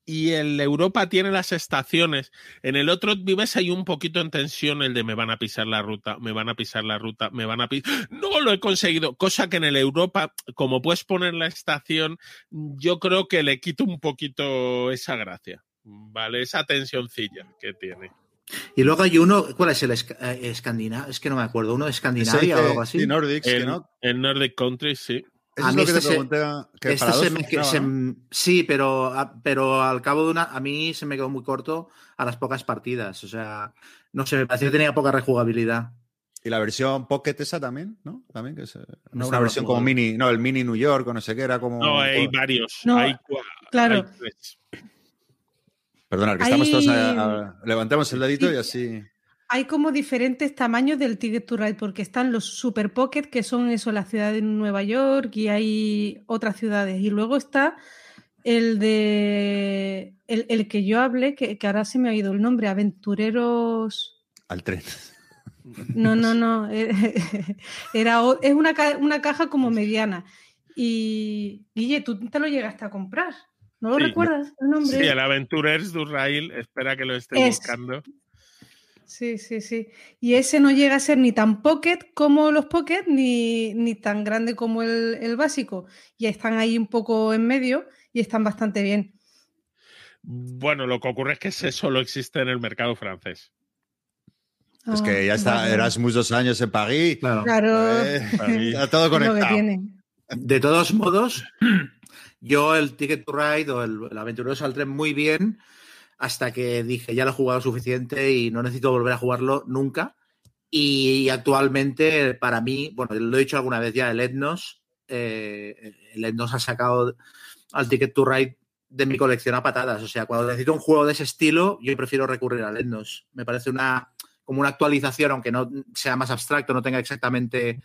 D: Y el Europa tiene las estaciones. En el otro vives ahí un poquito en tensión el de me van a pisar la ruta, me van a pisar la ruta, me van a pisar. No lo he conseguido. Cosa que en el Europa, como puedes poner la estación, yo creo que le quito un poquito esa gracia. Vale, esa tensioncilla que tiene.
C: Y luego hay uno, ¿cuál es el eh, escandinavo? Es que no me acuerdo, uno de Escandinavia o algo así.
A: que
D: En,
A: no.
D: Nordic Country, sí.
A: Eso
C: A
A: es
C: mí
A: lo que te
C: este se-
A: pregunté. Que
C: Este
A: para
C: se
A: dos
C: me que-
A: funcionaba,
C: se-
A: ¿no?
C: Sí, pero, a- pero al cabo de una. A mí se me quedó muy corto a las pocas partidas. O sea, no sé, me pareció que tenía poca rejugabilidad.
A: Y la versión Pocket esa también, ¿no? También que es eh, no, una versión como mini, no, el mini New York o no sé qué, era como.
D: No, hay varios.
B: No,
D: hay
B: claro.
D: hay tres.
A: Perdona, que estamos todos a- a- levantemos el dedito
B: Sí.
A: y así.
B: Hay como diferentes tamaños del Ticket to Ride, porque están los Super Pocket, que son eso, la ciudad de Nueva York, y hay otras ciudades. Y luego está el de. El, el que yo hablé, que, que ahora se me ha ido el nombre, Aventureros.
A: Al tren.
B: No, no, no. eh, Era, es una, ca- una caja como mediana. Y Guille, tú te lo llegaste a comprar. ¿No lo
D: Sí.
B: recuerdas el nombre?
D: Sí, el Aventurers d'Urrail, espera que lo esté
B: Es-
D: buscando.
B: Sí, sí, sí. Y ese no llega a ser ni tan pocket como los pocket, ni, ni tan grande como el, el, básico. Y están ahí un poco en medio y están bastante bien.
D: Bueno, lo que ocurre es que ese solo existe en el mercado francés.
A: Es que ya está
B: vale.
A: Erasmus dos años en París.
C: Claro.
B: Claro.
A: Eh, está todo
B: es lo que
A: conectado.
C: De todos modos, yo el Ticket to Ride o el, el Aventureros al Tren muy bien hasta que dije ya lo he jugado suficiente y no necesito volver a jugarlo nunca. Y actualmente, para mí, bueno, lo he dicho alguna vez ya, el Etnos, eh, el Etnos ha sacado al Ticket to Ride de mi colección a patadas. O sea, cuando necesito un juego de ese estilo, yo prefiero recurrir al Etnos. Me parece una como una actualización, aunque no sea más abstracto, no tenga exactamente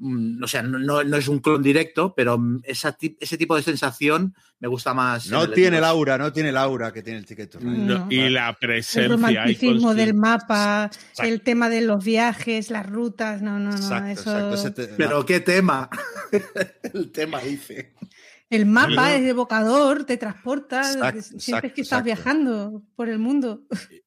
C: o sea, no, no, es un clon directo, pero esa, ese tipo de sensación me gusta más.
A: No tiene el aura, no tiene el aura que tiene el Ticket to Ride.
D: No, y la presencia.
B: El romanticismo del mapa, exacto. el tema de los viajes, las rutas, no, no, no.
A: Exacto,
B: eso...
A: exacto.
C: Pero qué tema. el tema dice.
B: El mapa es evocador, te transporta, sientes que estás viajando por el mundo.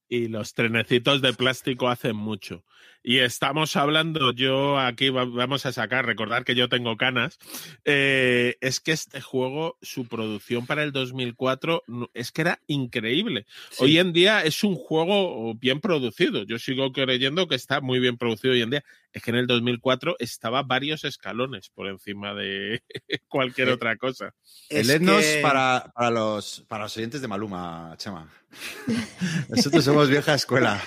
D: Y los trenecitos de plástico hacen mucho. Y estamos hablando, yo aquí vamos a sacar, recordar que yo tengo canas, eh, es que este juego, su producción para el 2004, es que era increíble. Sí. Hoy en día es un juego bien producido. Yo sigo creyendo que está muy bien producido hoy en día. Es que en el 2004 estaba varios escalones por encima de cualquier otra cosa.
A: El Etnos que... para, para, los, para los oyentes de Maluma, Chema. Nosotros somos vieja escuela.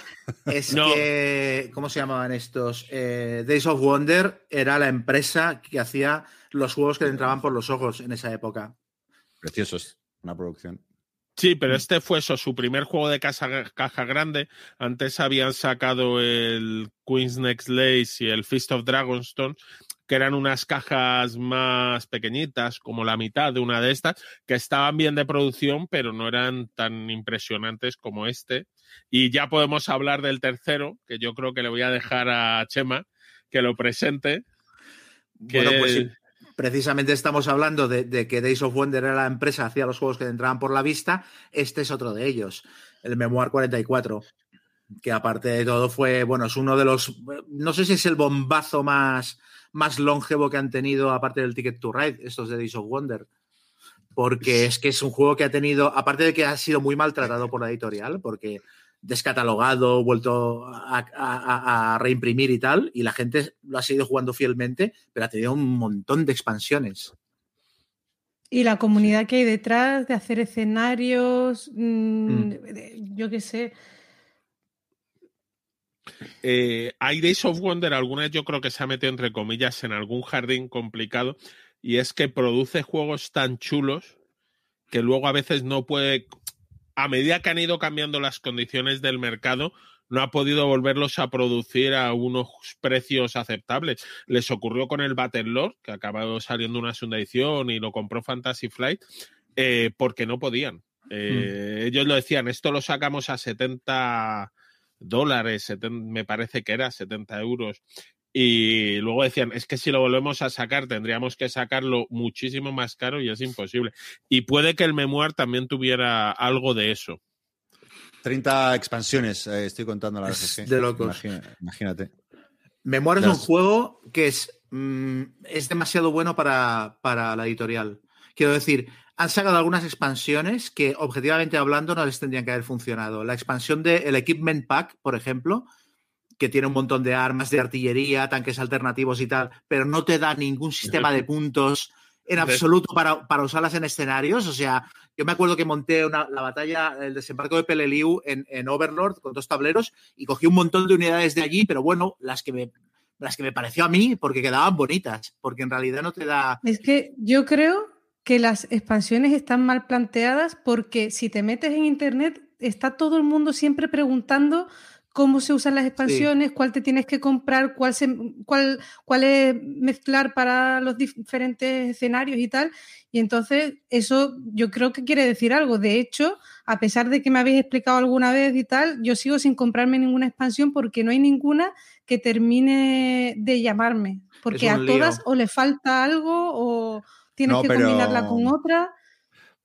C: Es no. que, ¿cómo se llamaban estos? Eh, Days of Wonder era la empresa que hacía los juegos que le entraban por los ojos en esa época.
A: Preciosos, una producción.
D: Sí, pero este fue eso, su primer juego de casa, caja grande. Antes habían sacado el Queen's Next Lace y el Feast of Dragonstone, que eran unas cajas más pequeñitas, como la mitad de una de estas, que estaban bien de producción, pero no eran tan impresionantes como este. Y ya podemos hablar del tercero, que yo creo que le voy a dejar a Chema que lo presente.
C: Bueno, pues sí. Precisamente estamos hablando de, de, que Days of Wonder era la empresa, hacía los juegos que entraban por la vista. Este es otro de ellos, el Memoir 44, que aparte de todo fue, bueno, es uno de los, no sé si es el bombazo más, más longevo que han tenido, aparte del Ticket to Ride, estos de Days of Wonder. Porque es que es un juego que ha tenido, aparte de que ha sido muy maltratado por la editorial, porque descatalogado, vuelto a, a, a, reimprimir y tal, y la gente lo ha seguido jugando fielmente, pero ha tenido un montón de expansiones.
B: Y la comunidad que hay detrás de hacer escenarios, mmm, mm. yo qué sé.
D: Eh, hay Days of Wonder, algunas yo creo que se ha metido entre comillas en algún jardín complicado, y es que produce juegos tan chulos que luego a veces no puede a medida que han ido cambiando las condiciones del mercado, no ha podido volverlos a producir a unos precios aceptables. Les ocurrió con el Battlelord, que acabó saliendo una segunda edición y lo compró Fantasy Flight, eh, porque no podían. Eh, mm. Ellos lo decían, esto lo sacamos a 70 dólares, 70, me parece que era 70 euros. Y luego decían, es que si lo volvemos a sacar tendríamos que sacarlo muchísimo más caro y es imposible. Y puede que el Memoir también tuviera algo de eso.
A: 30 expansiones, eh, estoy contando la
C: es De locos.
A: Imagínate. imagínate.
C: Memoir es un juego que es, mm, es demasiado bueno para, para la editorial. Quiero decir, han sacado algunas expansiones que, objetivamente hablando, no les tendrían que haber funcionado. La expansión del el Equipment Pack, por ejemplo, que tiene un montón de armas de artillería, tanques alternativos y tal, pero no te da ningún sistema de puntos en absoluto para, para usarlas en escenarios. O sea, yo me acuerdo que monté una, la batalla, el desembarco de Peleliu en, en, Overlord con dos tableros y cogí un montón de unidades de allí, pero bueno, las que me las que me pareció a mí porque quedaban bonitas, porque en realidad no te da...
B: Es que yo creo que las expansiones están mal planteadas porque si te metes en internet está todo el mundo siempre preguntando cómo se usan las expansiones, sí. cuál te tienes que comprar, cuál, se, cuál, cuál es mezclar para los diferentes escenarios y tal. Y entonces eso yo creo que quiere decir algo. De hecho, a pesar de que me habéis explicado alguna vez y tal, yo sigo sin comprarme ninguna expansión porque no hay ninguna que termine de llamarme. Porque a
C: lío.
B: todas o le falta algo o tienes
A: No,
B: que
A: pero-
B: combinarla con otra.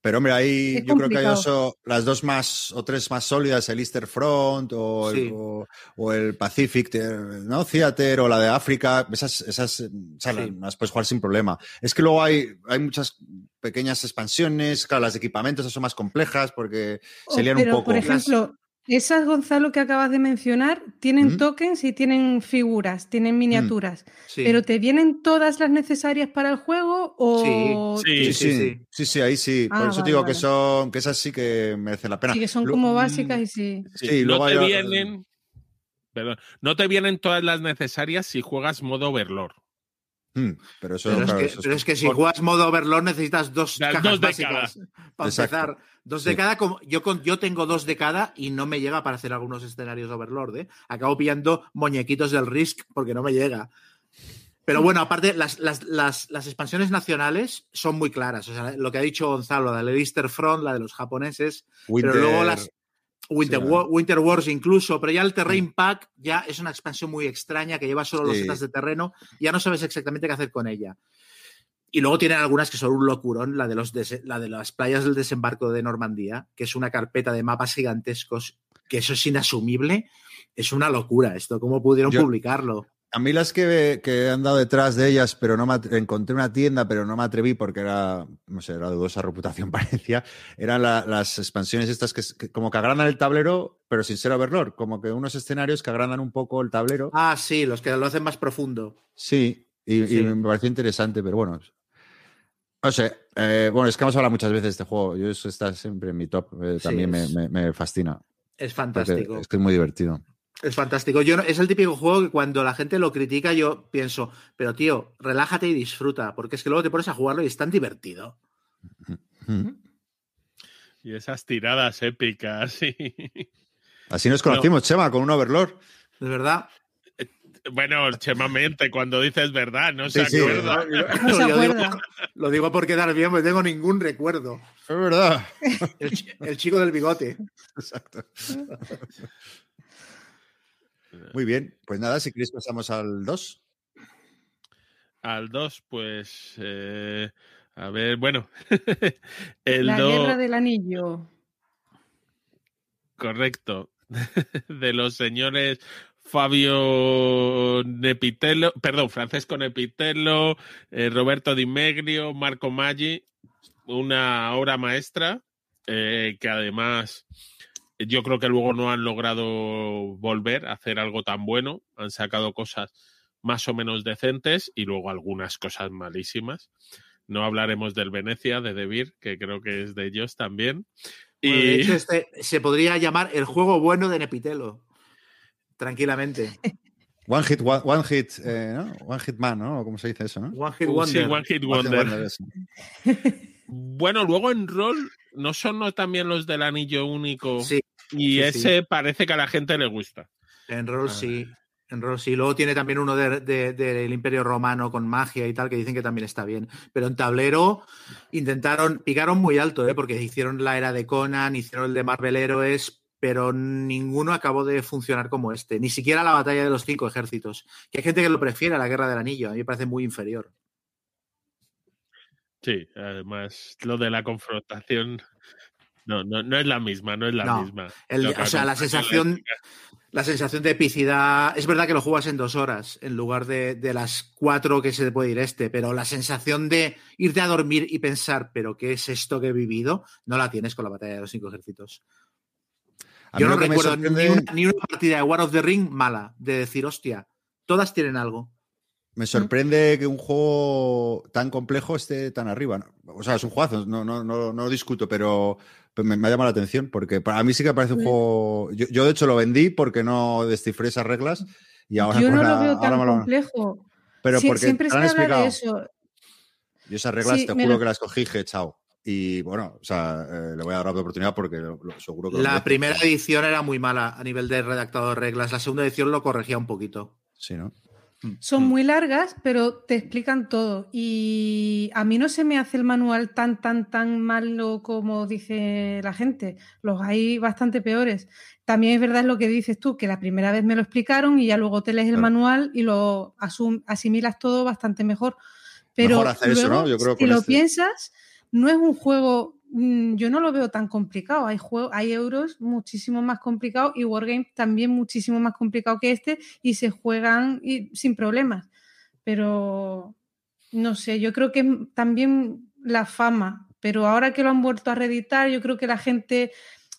A: Pero hombre, ahí
B: Es
A: yo creo que hay oso- las dos más o tres más sólidas, el Easter Front o, el, o, o el Pacific, eh, ¿no? Theater o la de África, esas, esas eh, o sea,
C: Sí.
A: las puedes jugar sin problema. Es que luego hay, hay muchas pequeñas expansiones, claro, las de equipamientos son más complejas porque se
B: Oh,
A: lían un poco.
B: por ejemplo, esas, Gonzalo, que acabas de mencionar, tienen
A: ¿Mm?
B: tokens y tienen figuras, tienen miniaturas.
C: Sí.
B: Pero ¿te vienen todas las necesarias para el juego o
D: Sí.
A: Sí, sí,
C: sí,
A: sí,
C: sí.
A: sí, ahí sí.
B: Ah,
A: Por eso
B: vale,
A: te digo que son, que esas sí que merecen la pena.
B: sí que son
A: Lo-
B: como
A: mm,
B: básicas y sí?
D: Sí,
A: Sí,
D: no
A: luego
D: te
A: hay-
D: vienen. Perdón, no te vienen todas las necesarias si juegas modo Overlord.
A: Mm, pero eso,
C: Pero, es que,
A: eso
C: pero es que si
D: por-
C: juegas modo Overlord necesitas dos cajas
D: dos de
C: básicas para
A: Exacto.
C: empezar. Dos de
A: Sí.
C: cada, como, yo, con, yo tengo dos de cada y no me llega para hacer algunos escenarios Overlord. ¿eh? Acabo pillando muñequitos del Risk porque no me llega. Pero bueno, aparte, las, las, las, las expansiones nacionales son muy claras. O sea, lo que ha dicho Gonzalo, la del Easter Front, la de los japoneses,
A: Winter-
C: pero luego las Winter,
A: Sí,
C: Winter Wars incluso, pero ya el Terrain Pack ya es una expansión muy extraña que lleva solo los setas de terreno, ya no sabes exactamente qué hacer con ella. Y luego tienen algunas que son un locurón, la de, los la de las playas del desembarco de Normandía, que es una carpeta de mapas gigantescos, que eso es inasumible. Es una locura esto, ¿cómo pudieron
A: Yo-
C: publicarlo?
A: A mí las que, que han dado detrás de ellas, pero no me encontré una tienda, pero no me atreví porque era, no sé, era dudosa reputación parecía, eran la- las expansiones estas que, como que agrandan el tablero, pero sin ser Overlord, como que unos escenarios que agrandan un poco el tablero.
C: Ah, sí, los que lo hacen más profundo.
A: Sí, y, y
C: Sí.
A: me pareció interesante, pero bueno. No sé, eh, bueno, es que hemos hablado muchas veces de este juego, yo eso está siempre en mi top, eh,
C: Sí,
A: también me-
C: es-
A: me, me fascina,
C: Es fantástico.
A: es que es muy divertido.
C: Es fantástico. Yo no- es el típico juego que cuando la gente lo critica, yo pienso, pero tío, relájate y disfruta, porque es que luego te pones a jugarlo y es tan divertido.
D: Y esas tiradas épicas. sí.
A: Así nos conocimos, Chema, con un Overlord.
C: De verdad.
D: Bueno, Chema mente cuando dices verdad, no
A: Sí,
D: se
A: sí,
D: acuerda.
B: No se
C: Yo digo- lo digo por quedar bien, porque tengo ningún recuerdo.
A: Es verdad.
C: El chico del bigote.
A: Exacto. Muy bien, pues nada, si queréis pasamos al 2.
D: Al 2, pues. eh, a ver, bueno. el
B: La
D: 2.
B: guerra del anillo.
D: Correcto. De los señores Fabio Nepitello, perdón, Francesco Nepitello, eh, Roberto Di Megrio, Marco Maggi, una obra maestra eh, que además yo creo que luego no han logrado volver a hacer algo tan bueno. Han sacado cosas más o menos decentes y luego algunas cosas malísimas. No hablaremos del Venecia, de De Beer, que creo que es de ellos también.
C: Bueno, de
D: Y-
C: hecho, este se podría llamar el juego bueno de Nepitelo. Tranquilamente.
A: One Hit, one, one hit, eh, ¿no? One Hit Man, ¿no? ¿Cómo se dice eso, no?
C: One Hit
D: Uh, sí,
C: Wonder.
D: One Hit
A: One Hit
D: Wonder. Bueno, luego en rol, ¿no son no también los del anillo único?
C: Sí,
D: y
C: sí,
D: ese parece que a la gente le gusta.
C: en rol
D: Ah.
C: sí. En rol sí. Luego tiene también uno de- de- del Imperio Romano con magia y tal, que dicen que también está bien. Pero en tablero intentaron, picaron muy alto, ¿eh? porque hicieron la era de Conan, hicieron el de Marvel Heroes, pero ninguno acabó de funcionar como este. Ni siquiera la batalla de los cinco ejércitos. Que hay gente que lo prefiere a la guerra del anillo. A mí me parece muy inferior.
D: Sí, además, lo de la confrontación. No, no, no es la misma, no es la
C: No,
D: misma.
C: El- o sea, la sensación, la sensación de epicidad. Es verdad que lo juegas en dos horas en lugar de, de las cuatro que se te puede ir este, pero la sensación de irte a dormir y pensar, ¿pero qué es esto que he vivido? No la tienes con la batalla de los cinco ejércitos.
A: A
C: Yo no recuerdo ni una, ni una partida de War of the Ring mala, de decir, hostia, todas tienen algo.
A: Me sorprende que un juego tan complejo esté tan arriba. O sea, es un juegazo, no, no, no, no discuto, pero me, me ha llamado la atención porque para mí sí que parece un juego. Yo, yo, de hecho lo vendí porque no descifré esas reglas y ahora
B: Yo
A: con
B: no
A: la-
B: lo veo tan
A: me lo-
B: complejo.
A: Pero porque
B: siempre se
A: lo han
B: habla
A: explicado.
B: de eso.
A: Yo esas reglas
B: Sí,
A: te juro
B: lo-
A: que las cogí y dije, chao. Y bueno, o sea, eh, le voy a dar otra oportunidad porque lo- lo- seguro que lo
C: La primera edición era muy mala a nivel de redactado de reglas. La segunda edición lo corregía un poquito.
A: Sí, ¿no?
B: Son
C: Mm.
B: muy largas, pero te explican todo. Y a mí no se me hace el manual tan, tan, tan malo como dice la gente. Los hay bastante peores. También es verdad lo que dices tú, que la primera vez me lo explicaron y ya luego te lees el
A: Claro.
B: manual y lo asimilas todo bastante mejor. Pero
A: Mejor hacer eso, ¿no? Yo creo
B: si lo
A: este-
B: piensas, no es un juego mm, yo no lo veo tan complicado. Hay, hay euros muchísimo más complicados y Wargame también muchísimo más complicado que este y se juegan sin problemas. Pero no sé, yo creo que también la fama, pero ahora que lo han vuelto a reeditar, yo creo que la gente,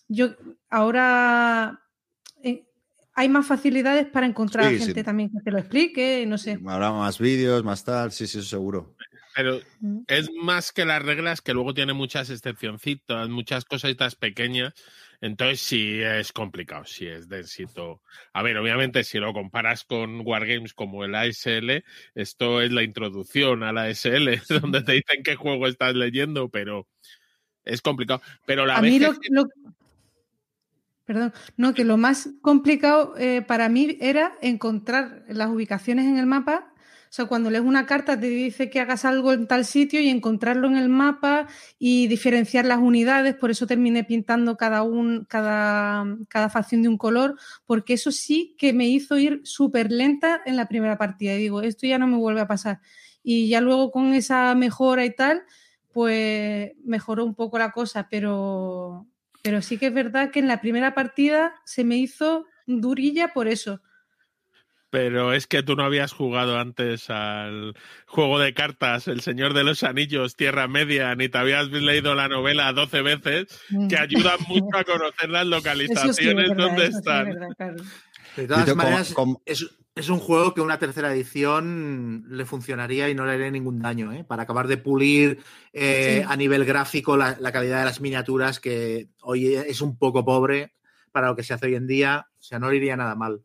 B: yo ahora eh, hay más facilidades para encontrar gente también que te lo explique, no sé.
A: Habrá más vídeos, más tal, sí, sí, seguro.
D: Pero es más que las reglas que luego tiene muchas excepcioncitas, muchas cositas pequeñas. Entonces sí es complicado, sí es densito. A ver, obviamente si lo comparas con Wargames como el ASL, esto es la introducción a la ASL, donde te dicen qué juego estás leyendo, pero es complicado. Pero la
B: a mí lo, Perdón, no, que lo más complicado eh, para mí era encontrar las ubicaciones en el mapa o sea, cuando lees una carta te dice que hagas algo en tal sitio y encontrarlo en el mapa y diferenciar las unidades, por eso terminé pintando cada, un, cada, cada facción de un color, porque eso sí que me hizo ir súper lenta en la primera partida. Y digo, esto ya no me vuelve a pasar. Y ya luego con esa mejora y tal, pues mejoró un poco la cosa, pero, pero sí que es verdad que en la primera partida se me hizo durilla por eso
D: pero es que tú no habías jugado antes al juego de cartas El Señor de los Anillos, Tierra Media, ni te habías leído la novela 12 veces, que ayudan mucho a conocer las localizaciones donde están.
C: de todas maneras, Es, un juego que una tercera edición le funcionaría y no le haría ningún daño, ¿eh? para acabar de pulir eh, a nivel gráfico la, la calidad de las miniaturas, que hoy es un poco pobre para lo que se hace hoy en día, o sea, no le iría nada mal.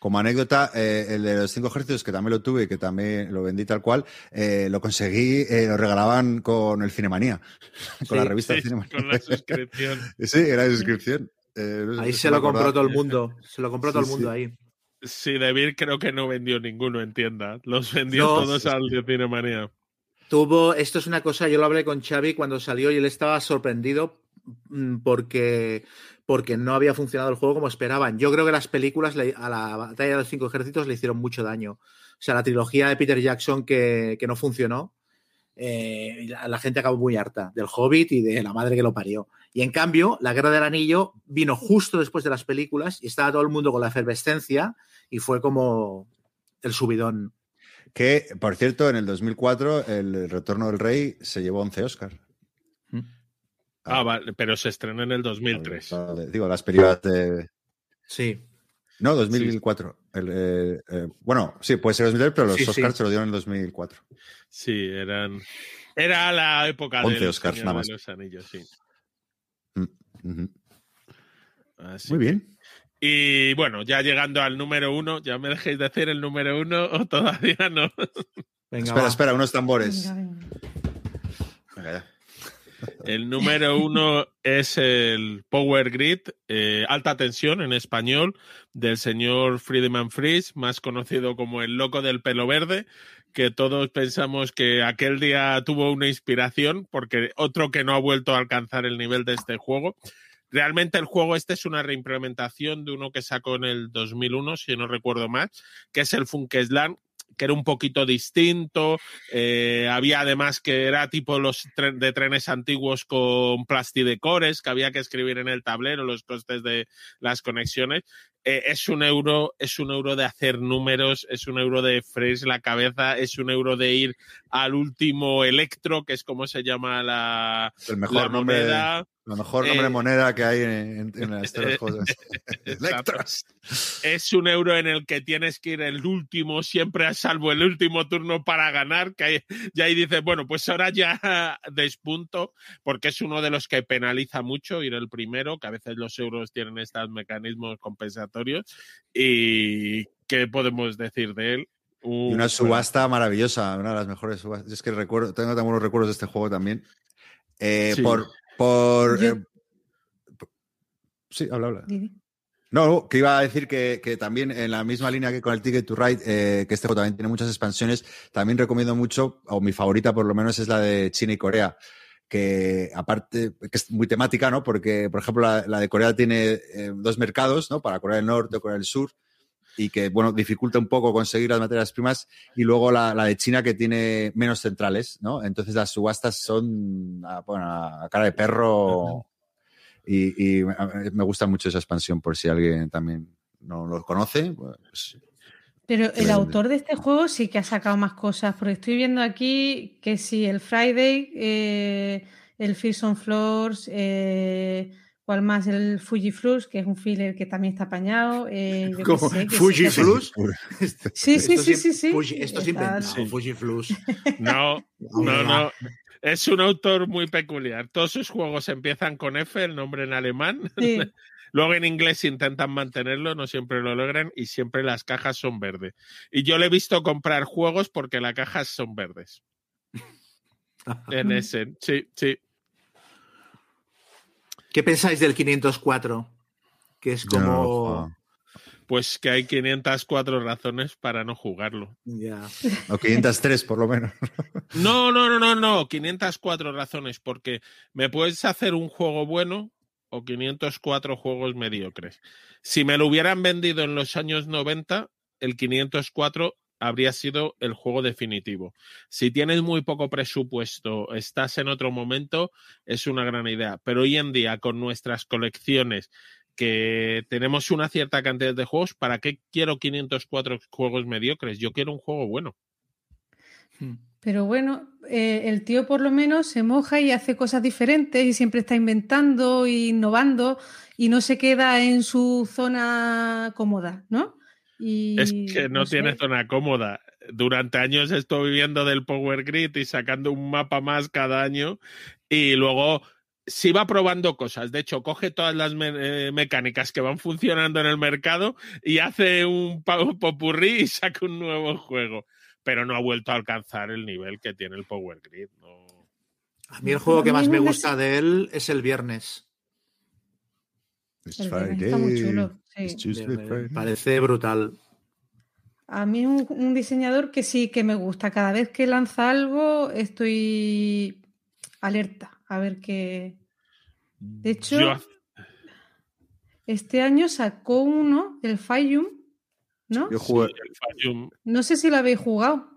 A: Como anécdota, eh, el de los cinco ejércitos, que también lo tuve y que también lo vendí tal cual, eh, lo conseguí, eh, lo regalaban con el Cinemanía, con la revista Cinemanía.
D: Con la suscripción.
A: sí, era la suscripción.
C: ahí se lo compró todo el mundo, se lo compró todo el mundo ahí.
D: Sí, David creo que no vendió ninguno en tienda, los vendió todos al de Cinemanía.
C: Tuvo, esto es una cosa, yo lo hablé con Xavi cuando salió y él estaba sorprendido mm, porque porque no había funcionado el juego como esperaban. Yo creo que las películas a la batalla de los cinco ejércitos le hicieron mucho daño. O sea, la trilogía de Peter Jackson que, no funcionó, eh, la, gente acabó muy harta del Hobbit y de la madre que lo parió. Y en cambio, la Guerra del Anillo vino justo después de las películas y estaba todo el mundo con la efervescencia y fue como el subidón.
A: Que, por cierto, en el 2004 el Retorno del Rey se llevó 11 Oscars.
D: Ah, vale, pero se estrenó en el 2003.
A: Digo, las películas de.
C: Sí.
A: No, 2004. Eh, eh, bueno, sí, puede ser 2003, pero los Oscars se lo dieron en 2004.
D: Sí, eran. Era la época
A: de Oscars, nada más.
D: los anillos, sí.
A: Mm, Muy bien.
D: Y bueno, ya llegando al número uno, ¿ya me dejéis decir el número uno o todavía no?
A: espera, espera, unos tambores. Venga, ya.
D: El número uno es el Power Grid, eh, alta tensión en español, del señor Friedemann Fries, más conocido como el loco del pelo verde, que todos pensamos que aquel día tuvo una inspiración, porque otro que no ha vuelto a alcanzar el nivel de este juego. Realmente el juego este es una reimplementación de uno que sacó en el 2001, si no recuerdo más, que es el Funkesland, que era un poquito distinto. Eh, había además que era tipo los de trenes antiguos con plastidecores, que había que escribir en el tablero los costes de las conexiones. Eh, es un euro, es un euro de hacer números, es un euro de freír la cabeza, es un euro de ir al último electro, que es como se llama la,
A: el mejor moneda. Lo mejor nombre de eh, moneda que hay en, las tres cosas.
D: es un euro en el que tienes que ir el último, siempre a salvo el último turno para ganar, que ya ahí dices, bueno, pues ahora ya despunto, porque es uno de los que penaliza mucho ir el primero, que a veces los euros tienen estos mecanismos compensatorios. ¿Y qué podemos decir de él?
A: Y una subasta maravillosa, una de las mejores subastas. Es que recuerdo, tengo tan buenos recuerdos de este juego también. Eh, por, por, eh, sí, habla, habla. No, que iba a decir que, también en la misma línea que con el Ticket to Ride, eh, que este juego también tiene muchas expansiones, también recomiendo mucho, o mi favorita por lo menos es la de China y Corea, que aparte, que es muy temática, ¿no? Porque, por ejemplo, la, de Corea tiene dos mercados, ¿no? Para Corea del Norte o Corea del Sur, y que, bueno, dificulta un poco conseguir las materias primas, y luego la, la de China que tiene menos centrales, ¿no? Entonces las subastas son, a, bueno, a cara de perro, y, y me gusta mucho esa expansión, por si alguien también no lo conoce, pues
B: pero el autor de este juego sí que ha sacado más cosas, porque estoy viendo aquí que sí, el Friday, eh, el Fish on Floors, eh, ¿cuál más? El Fuji Flux, que es un filler que también está apañado. Eh,
C: ¿Cómo? ¿Fuji Flux?
B: Sí, sí, sí, sí, sí.
C: esto Fuji Flux.
D: No, no, no. Es un autor muy peculiar. Todos sus juegos empiezan con F, el nombre en alemán. Sí. Luego en inglés intentan mantenerlo, no siempre lo logran y siempre las cajas son verdes. Y yo le he visto comprar juegos porque las cajas son verdes. en ese, sí, sí.
C: ¿Qué pensáis del 504? Que es como...
D: pues que hay 504 razones para no jugarlo.
C: Ya.
A: O 503 por lo menos.
D: no, no, no, no, no, 504 razones porque me puedes hacer un juego bueno o 504 juegos mediocres. Si me lo hubieran vendido en los años 90, el 504 habría sido el juego definitivo. Si tienes muy poco presupuesto, estás en otro momento, es una gran idea. Pero hoy en día, con nuestras colecciones, que tenemos una cierta cantidad de juegos, ¿para qué quiero 504 juegos mediocres? Yo quiero un juego bueno.
B: Hmm. Pero bueno, eh, el tío por lo menos se moja y hace cosas diferentes y siempre está inventando e innovando y no se queda en su zona cómoda, ¿no?
D: Es que no, tiene zona cómoda. Durante años estoy viviendo del Power Grid y sacando un mapa más cada año y luego sí va probando cosas. De hecho, coge todas las eh, mecánicas que van funcionando en el mercado y hace un popurrí y saca un nuevo juego pero no ha vuelto a alcanzar el nivel que tiene el Power Grid.
C: A mí el juego que más me gusta de él es el viernes.
B: está muy chulo.
C: Parece brutal.
B: A mí un, un, diseñador que sí que me gusta. Cada vez que lanza algo estoy alerta a ver qué. De hecho, este año sacó uno, el Fayum, ¿no?
A: Yo jugué.
B: no sé si lo habéis jugado.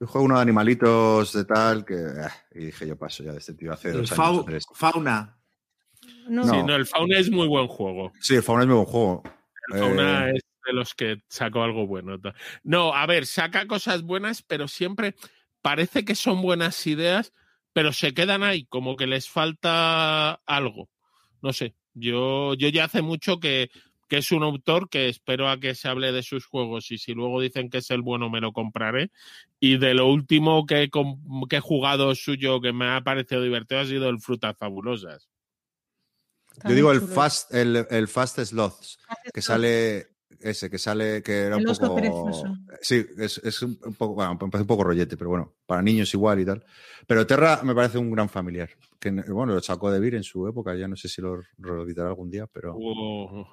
A: Yo juego unos animalitos de tal que. Eh, y dije, yo paso ya de este tío hace dos años.
C: Fauna.
D: No. Sí, no, el Fauna es muy buen juego.
A: Sí, el Fauna es muy buen juego.
D: El Fauna eh, es de los que sacó algo bueno. No, a ver, saca cosas buenas, pero siempre parece que son buenas ideas, pero se quedan ahí, como que les falta algo. No sé, yo, yo ya hace mucho que que es un autor que espero a que se hable de sus juegos y si luego dicen que es el bueno me lo compraré. Y de lo último que, que he jugado suyo que me ha parecido divertido ha sido el Frutas Fabulosas.
A: Yo digo el Fast, el, el Fast Sloths, que sale ese, que sale, que era un poco. Sí, es, es, un poco, bueno, un poco rollete, pero bueno, para niños igual y tal. Pero Terra me parece un gran familiar. Que bueno, lo sacó de Vir en su época, ya no sé si lo reeditará algún día, pero.
D: Oh,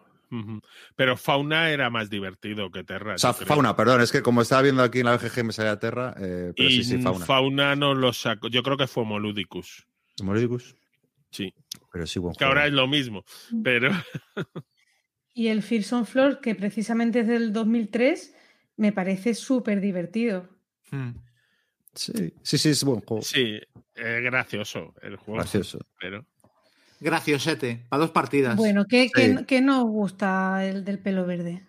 D: pero Fauna era más divertido que Terra.
A: O sea, Fauna, perdón, es que como estaba viendo aquí en la BGG me salía Terra, eh, pero sí, sí, Fauna.
D: Fauna no lo sacó, yo creo que fue Moludicus.
A: ¿Moludicus?
D: Sí.
A: Pero sí, bueno.
D: Que ahora es lo mismo, mm. pero...
B: y el Fearson Floor, que precisamente es del 2003, me parece súper divertido.
A: Hmm. Sí, sí, sí, es buen juego.
D: Sí, es gracioso el juego.
A: Gracioso.
D: Pero
C: graciosete, para dos partidas.
B: Bueno, ¿qué, sí. nos gusta el del pelo verde?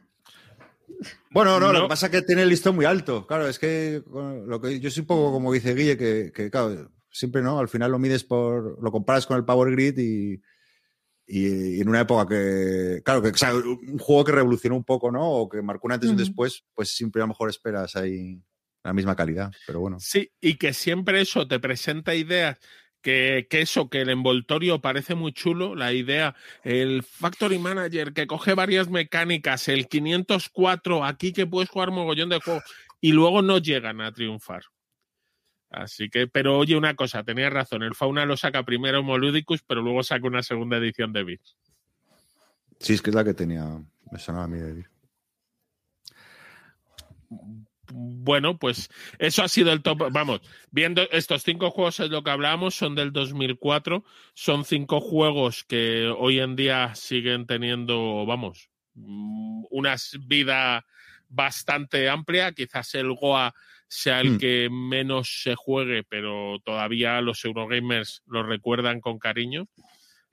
A: Bueno, no, lo que pasa es que tiene el listón muy alto. Claro, es que, lo que yo soy un poco como dice Guille, que, que, claro, siempre no, al final lo mides por, lo comparas con el Power Grid y, y, en una época que, claro, que o sea, un juego que revolucionó un poco, ¿no? O que marcó un antes y un después, pues siempre a lo mejor esperas ahí la misma calidad, pero bueno.
D: Sí, y que siempre eso te presenta ideas que, eso, que el envoltorio parece muy chulo, la idea, el Factory Manager que coge varias mecánicas, el 504, aquí que puedes jugar mogollón de juegos, y luego no llegan a triunfar. Así que, pero oye una cosa, tenía razón, el Fauna lo saca primero Moludicus, pero luego saca una segunda edición de Beat.
A: Sí, es que es la que tenía, me sonaba a mí de Beat
D: bueno, pues eso ha sido el top. Vamos, viendo estos cinco juegos es lo que hablábamos, son del 2004, son cinco juegos que hoy en día siguen teniendo, vamos, mm, una vida bastante amplia. Quizás el Goa sea el
A: Hmm.
D: que menos se juegue, pero todavía los Eurogamers lo recuerdan con cariño.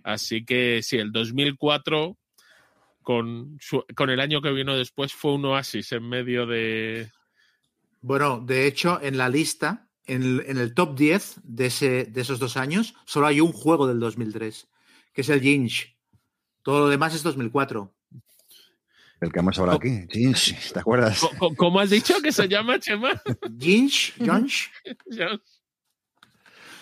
D: Así que sí, el 2004, con, su- con el año que vino después, fue un oasis en medio de...
C: Bueno, de hecho, en la lista, en el, en el top 10 de, ese, de esos dos años, solo hay un juego del 2003, que es el Ginge. Todo lo demás es 2004.
A: El que hemos hablado aquí. Ginge, ¿te acuerdas?
D: ¿Cómo has dicho que se llama, Chema?
C: Ginge, Ginge.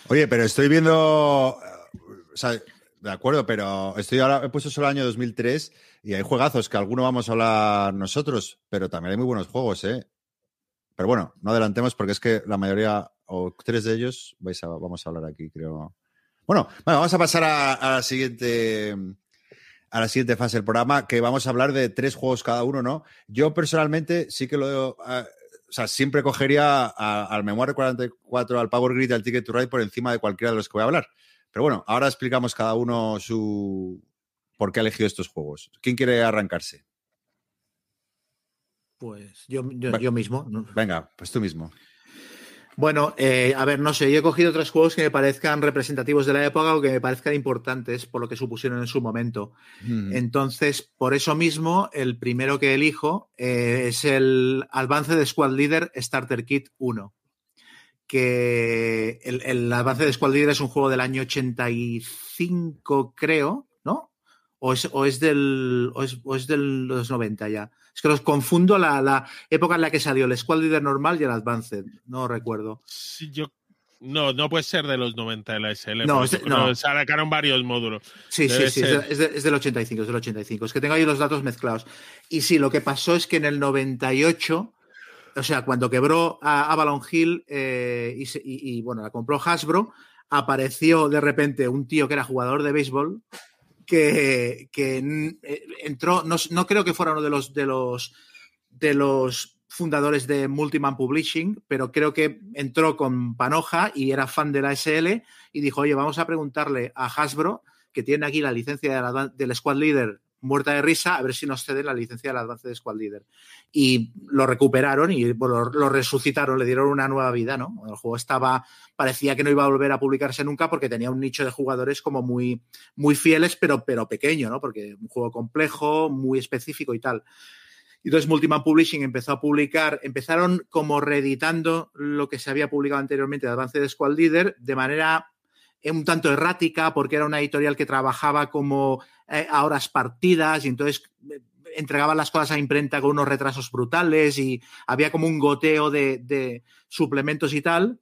A: Oye, pero estoy viendo. O sea, de acuerdo, pero estoy ahora, he puesto solo el año 2003 y hay juegazos que alguno vamos a hablar nosotros, pero también hay muy buenos juegos, ¿eh? Pero bueno, no adelantemos porque es que la mayoría, o tres de ellos, vais a, vamos a hablar aquí, creo. Bueno, bueno, vamos a pasar a, a la siguiente. A la siguiente fase del programa, que vamos a hablar de tres juegos cada uno, ¿no? Yo personalmente sí que lo. eh, o sea, siempre cogería al Memoir 44, al Power Grid, al Ticket to Ride por encima de cualquiera de los que voy a hablar. Pero bueno, ahora explicamos cada uno su por qué ha elegido estos juegos. ¿Quién quiere arrancarse?
C: Pues yo, yo, yo mismo.
A: Venga, pues tú mismo.
C: Bueno, eh, a ver, no sé, yo he cogido otros juegos que me parezcan representativos de la época o que me parezcan importantes por lo que supusieron en su momento.
A: Mm.
C: Entonces, por eso mismo, el primero que elijo eh, es el avance de Squad Leader Starter Kit 1. Que el, el avance de Squad Leader es un juego del año 85, creo, ¿no? O es, o es del. O es, o es de los 90 ya. Es que los confundo la, la época en la que salió el Squad Leader normal y el Advanced. No recuerdo.
D: Sí, yo... No, no puede ser de los 90 de la SL.
C: No, es de- no.
D: sacaron varios módulos.
C: Sí,
D: Debe
C: sí, sí, es, de- es de- es del 85, es del 85. Es que tengo ahí los datos mezclados. Y sí, lo que pasó es que en el 98, o sea, cuando quebró a Avalon Hill eh, y- y, bueno, la compró Hasbro, apareció de repente un tío que era jugador de béisbol que, eh, entró, no, no creo que fuera uno de los, de los, de los fundadores de Multiman Publishing, pero creo que entró con Panoja y era fan de la SL y dijo, oye, vamos a preguntarle a Hasbro, que tiene aquí la licencia del, advan- del Squad Leader muerta de risa, a ver si nos ceden la licencia del avance de Squad Leader. Y lo recuperaron y bueno, lo, resucitaron, le dieron una nueva vida, ¿no? El juego estaba, parecía que no iba a volver a publicarse nunca porque tenía un nicho de jugadores como muy, muy fieles, pero, pero pequeño, ¿no? Porque un juego complejo, muy específico y tal. Y entonces Multiman Publishing empezó a publicar, empezaron como reeditando lo que se había publicado anteriormente de Avance de Squad Leader de manera un tanto errática, porque era una editorial que trabajaba como eh, a horas partidas y entonces eh, entregaban las cosas a imprenta con unos retrasos brutales y había como un goteo de, suplementos y tal.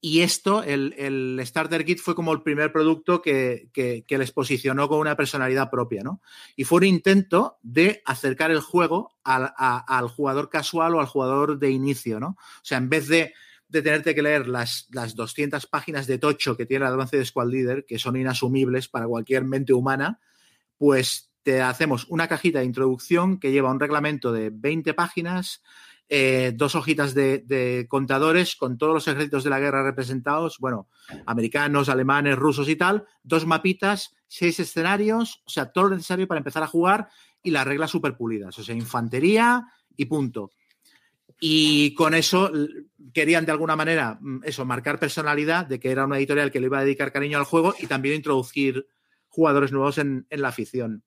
C: Y esto, el, Starter Kit, fue como el primer producto que, que, les posicionó con una personalidad propia, ¿no? Y fue un intento de acercar el juego al, al jugador casual o al jugador de inicio, ¿no? O sea, en vez de, de tenerte que leer las, las 200 páginas de tocho que tiene el avance de Squad Leader, que son inasumibles para cualquier mente humana, pues te hacemos una cajita de introducción que lleva un reglamento de 20 páginas, eh, dos hojitas de, de, contadores con todos los ejércitos de la guerra representados, bueno, americanos, alemanes, rusos y tal, dos mapitas, seis escenarios, o sea, todo lo necesario para empezar a jugar y las reglas súper pulidas, o sea, infantería y punto. Y con eso querían de alguna manera, mm, eso, marcar personalidad de que era una editorial que le iba a dedicar cariño al juego y también introducir jugadores nuevos en, en la afición.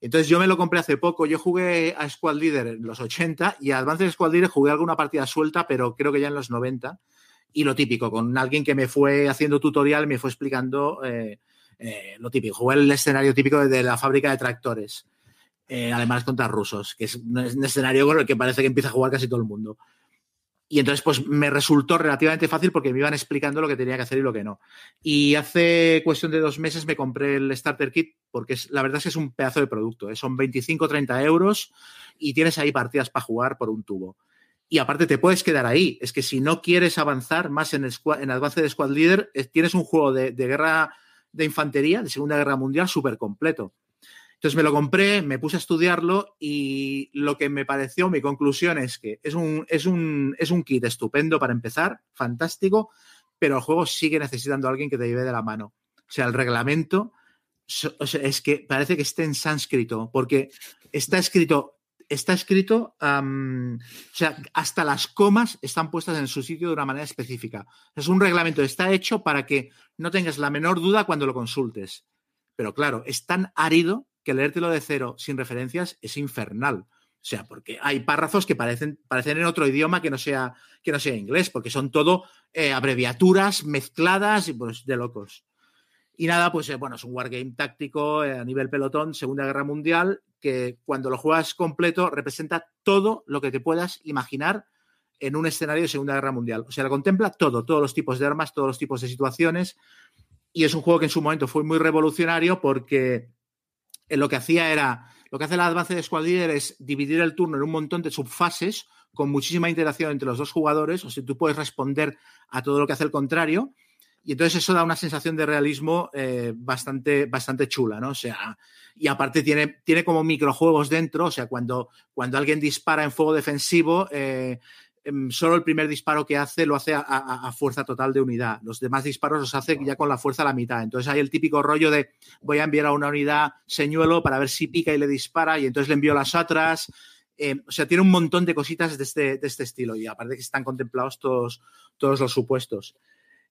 C: Entonces yo me lo compré hace poco. Yo jugué a Squad Leader en los 80 y a Advanced Squad Leader jugué alguna partida suelta, pero creo que ya en los 90. Y lo típico, con alguien que me fue haciendo tutorial, me fue explicando eh, eh, lo típico. Jugué el escenario típico de la fábrica de tractores, eh, alemanes contra rusos, que es un escenario con el que parece que empieza a jugar casi todo el mundo. Y entonces, pues me resultó relativamente fácil porque me iban explicando lo que tenía que hacer y lo que no. Y hace cuestión de dos meses me compré el Starter Kit porque es, la verdad es que es un pedazo de producto. ¿eh? Son 25 30 euros y tienes ahí partidas para jugar por un tubo. Y aparte te puedes quedar ahí. Es que si no quieres avanzar más en, squad, en avance de Squad Leader, es, tienes un juego de, de, guerra de infantería, de Segunda Guerra Mundial, súper completo. Entonces me lo compré, me puse a estudiarlo y lo que me pareció, mi conclusión es que es un, es un, es un kit estupendo para empezar, fantástico, pero el juego sigue necesitando a alguien que te lleve de la mano. O sea, el reglamento es que parece que esté en sánscrito, porque está escrito está escrito, o sea, hasta las comas están puestas en su sitio de una manera específica. Es un reglamento, está hecho para que no tengas la menor duda cuando lo consultes. Pero claro, es tan árido que leértelo de cero sin referencias es infernal. O sea, porque hay párrafos que parecen, parecen en otro idioma que no sea, que no sea inglés, porque son todo eh, abreviaturas mezcladas y pues de locos. Y nada, pues eh, bueno, es un wargame táctico eh, a nivel pelotón, Segunda Guerra Mundial, que cuando lo juegas completo representa todo lo que te puedas imaginar en un escenario de Segunda Guerra Mundial. O sea, contempla todo, todos los tipos de armas, todos los tipos de situaciones. Y es un juego que en su momento fue muy revolucionario porque lo que hacía era, lo que hace el avance de Squad Leader es dividir el turno en un montón de subfases con muchísima interacción entre los dos jugadores. O sea, tú puedes responder a todo lo que hace el contrario y entonces eso da una sensación de realismo eh, bastante, bastante chula, ¿no? O sea, y aparte tiene, tiene como microjuegos dentro, o sea, cuando, cuando alguien dispara en fuego defensivo, eh, solo el primer disparo que hace lo hace a, fuerza total de unidad. Los demás disparos los hace ya con la fuerza a la mitad. Entonces hay el típico rollo de voy a enviar a una unidad señuelo para ver si pica y le dispara y entonces le envío las otras. Eh, o sea, tiene un montón de cositas de este, de este estilo y aparte que están contemplados todos, todos los supuestos.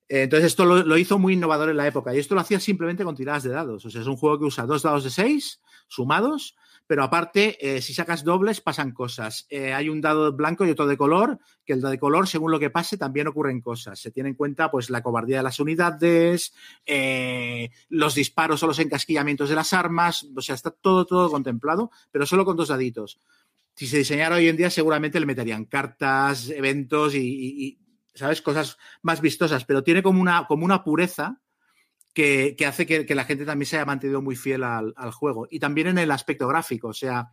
C: Eh, entonces, esto lo, hizo muy innovador en la época y esto lo hacía simplemente con tiradas de dados. O sea, es un juego que usa dos dados de seis sumados, pero aparte, eh, si sacas dobles, pasan cosas. Eh, hay un dado blanco y otro de color, que el de color, según lo que pase, también ocurren cosas. Se tiene en cuenta, pues, la cobardía de las unidades, los disparos o los encasquillamientos de las armas. O sea, está todo, todo contemplado, pero solo con dos daditos. Si se diseñara hoy en día, seguramente le meterían cartas, eventos y ¿sabes? Cosas más vistosas, pero tiene como una, como una pureza que, hace que, la gente también se haya mantenido muy fiel al, juego. Y también en el aspecto gráfico, o sea,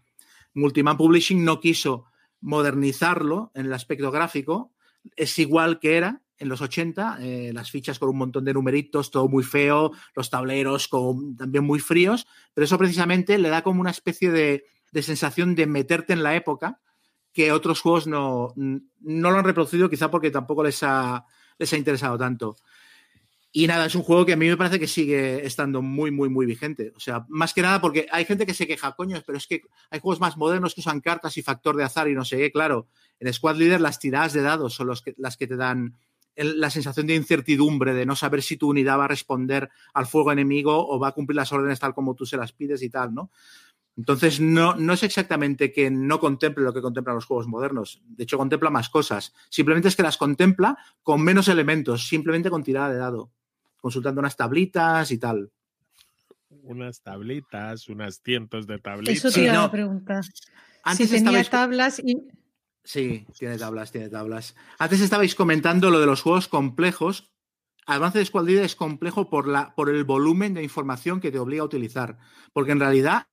C: Multiman Publishing no quiso modernizarlo en el aspecto gráfico, es igual que era en los 80, eh, las fichas con un montón de numeritos, todo muy feo, los tableros también muy fríos, pero eso precisamente le da como una especie de, de sensación de meterte en la época que otros juegos no, no lo han reproducido, quizá porque tampoco les ha, les ha interesado tanto. Y nada, es un juego que a mí me parece que sigue estando muy, muy, muy vigente. O sea, más que nada porque hay gente que se queja, coño, pero es que hay juegos más modernos que usan cartas y factor de azar y no sé qué. Claro, en Squad Leader las tiradas de dados son los que, las que te dan la sensación de incertidumbre, de no saber si tu unidad va a responder al fuego enemigo o va a cumplir las órdenes tal como tú se las pides y tal, ¿no? Entonces, no, no es exactamente que no contemple lo que contemplan los juegos modernos. De hecho, contempla más cosas. Simplemente es que las contempla con menos elementos, simplemente con tirada de dado, consultando unas tablitas y tal.
D: Unas tablitas, unas cientos de tablitas.
B: Eso te iba a preguntar. Antes si tenía tablas y...
C: Sí, tiene tablas, tiene tablas. Antes estabais comentando lo de los juegos complejos. Avance de Squad es complejo por, la, por el volumen de información que te obliga a utilizar. Porque en realidad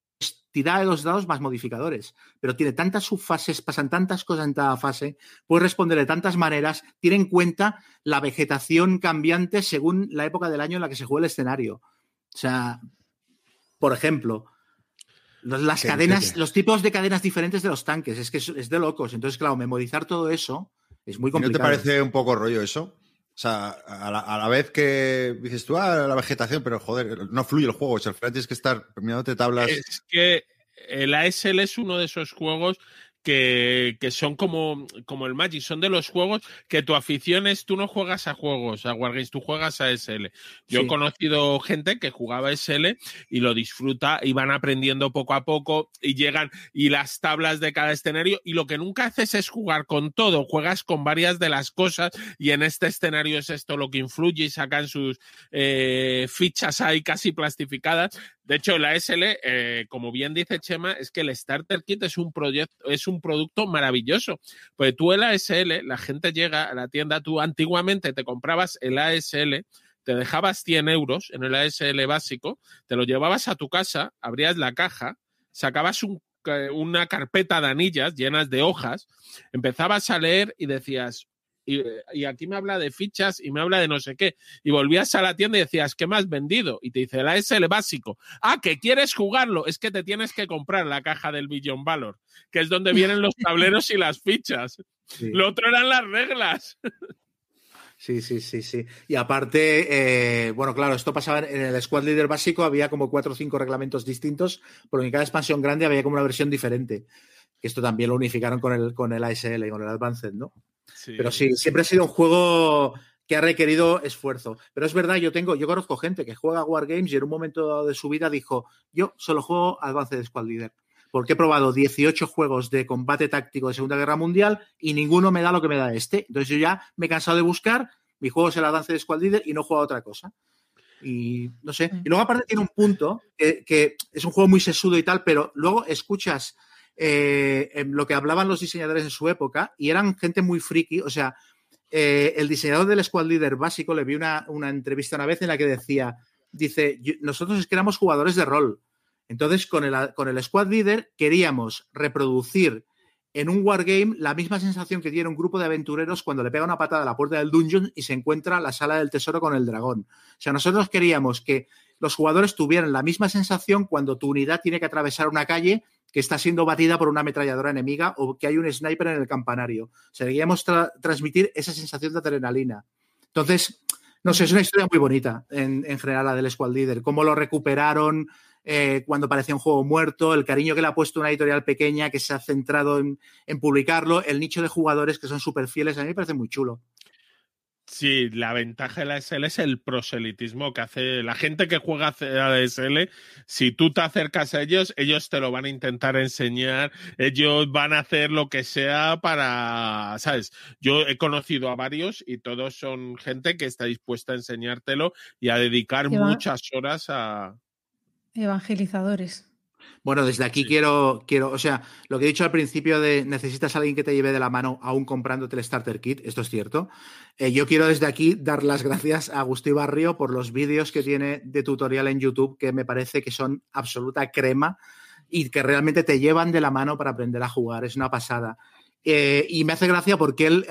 C: tira de los dados más modificadores, pero tiene tantas subfases, pasan tantas cosas en cada fase, puede responder de tantas maneras, tiene en cuenta la vegetación cambiante según la época del año en la que se juega el escenario. O sea, por ejemplo, las cadenas, los tipos de cadenas diferentes de los tanques, es que es, de locos. Entonces, claro, memorizar todo eso es muy complicado.
A: ¿No te parece un poco rollo eso? O sea, a la, vez que dices tú, ah, la vegetación, pero joder, no fluye el juego. O sea, al final tienes que estar mirándote tablas.
D: Es que el ASL es uno de esos juegos que, son como, como el Magic, son de los juegos que tu afición es, tú no juegas a juegos, a Wargames, tú juegas a SL. Yo he conocido gente que jugaba SL y lo disfruta y van aprendiendo poco a poco y llegan y las tablas de cada escenario y lo que nunca haces es jugar con todo, juegas con varias de las cosas y en este escenario es esto lo que influye y sacan sus eh, fichas ahí casi plastificadas de hecho, la SL, eh, como bien dice Chema, es que el Starter Kit es un proyecto, es un producto maravilloso. Pues tú el ASL, la gente llega a la tienda, tú antiguamente te comprabas el ASL, te dejabas 100 euros en el ASL básico, te lo llevabas a tu casa, abrías la caja, sacabas una carpeta de anillas llenas de hojas, empezabas a leer y decías, y, aquí me habla de fichas y me habla de no sé qué. Y volvías a la tienda y decías, ¿qué me has vendido? Y te dice, la SL básico. Ah, que quieres jugarlo. Es que te tienes que comprar la caja del Billion Valor, que es donde vienen los tableros y las fichas. Lo otro eran las reglas.
C: Sí, sí, sí, sí. Y aparte, eh, bueno, claro, esto pasaba en el Squad Leader básico, había como cuatro o cinco reglamentos distintos, porque en cada expansión grande había como una versión diferente. Que esto también lo unificaron con el, con el ASL, con el Advanced, ¿no? Pero sí, siempre ha sido un juego que ha requerido esfuerzo. Pero es verdad, yo tengo, yo conozco gente que juega Wargames y en un momento dado de su vida dijo, yo solo juego Advanced Squad Leader porque he probado 18 juegos de combate táctico de Segunda Guerra Mundial y ninguno me da lo que me da este. Entonces yo ya me he cansado de buscar, mi juego es el Advance de Squad Leader y no juego a otra cosa. Y no sé. Y luego aparte tiene un punto que, es un juego muy sesudo y tal, pero luego escuchas eh, lo que hablaban los diseñadores en su época y eran gente muy friki. O sea, eh, el diseñador del Squad Leader básico le vi una, una, entrevista una vez en la que decía, dice, nosotros es que éramos jugadores de rol. Entonces, con el, con el Squad Leader queríamos reproducir en un wargame la misma sensación que tiene un grupo de aventureros cuando le pega una patada a la puerta del dungeon y se encuentra la sala del tesoro con el dragón. O sea, nosotros queríamos que los jugadores tuvieran la misma sensación cuando tu unidad tiene que atravesar una calle que está siendo batida por una ametralladora enemiga o que hay un sniper en el campanario. O transmitir esa sensación de adrenalina. Entonces, no sé, es una historia muy bonita en, en general la del Squad Leader. Cómo lo recuperaron, eh, cuando parecía un juego muerto, el cariño que le ha puesto una editorial pequeña que se ha centrado en, publicarlo, el nicho de jugadores que son súper fieles, a mí me parece muy chulo.
D: Sí, la ventaja de la SL es el proselitismo que hace la gente que juega a la SL. Si tú te acercas a ellos, ellos te lo van a intentar enseñar, ellos van a hacer lo que sea para, ¿sabes? Yo he conocido a varios y todos son gente que está dispuesta a enseñártelo y a dedicar muchas horas a,
B: Evangelizadores.
C: Bueno, desde aquí quiero, quiero, o sea, lo que he dicho al principio de necesitas a alguien que te lleve de la mano aún comprándote el Starter Kit, esto es cierto. Eh, yo quiero desde aquí dar las gracias a Agustín Barrio por los vídeos que tiene de tutorial en YouTube que me parece que son absoluta crema y que realmente te llevan de la mano para aprender a jugar. Es una pasada. Eh, y me hace gracia porque él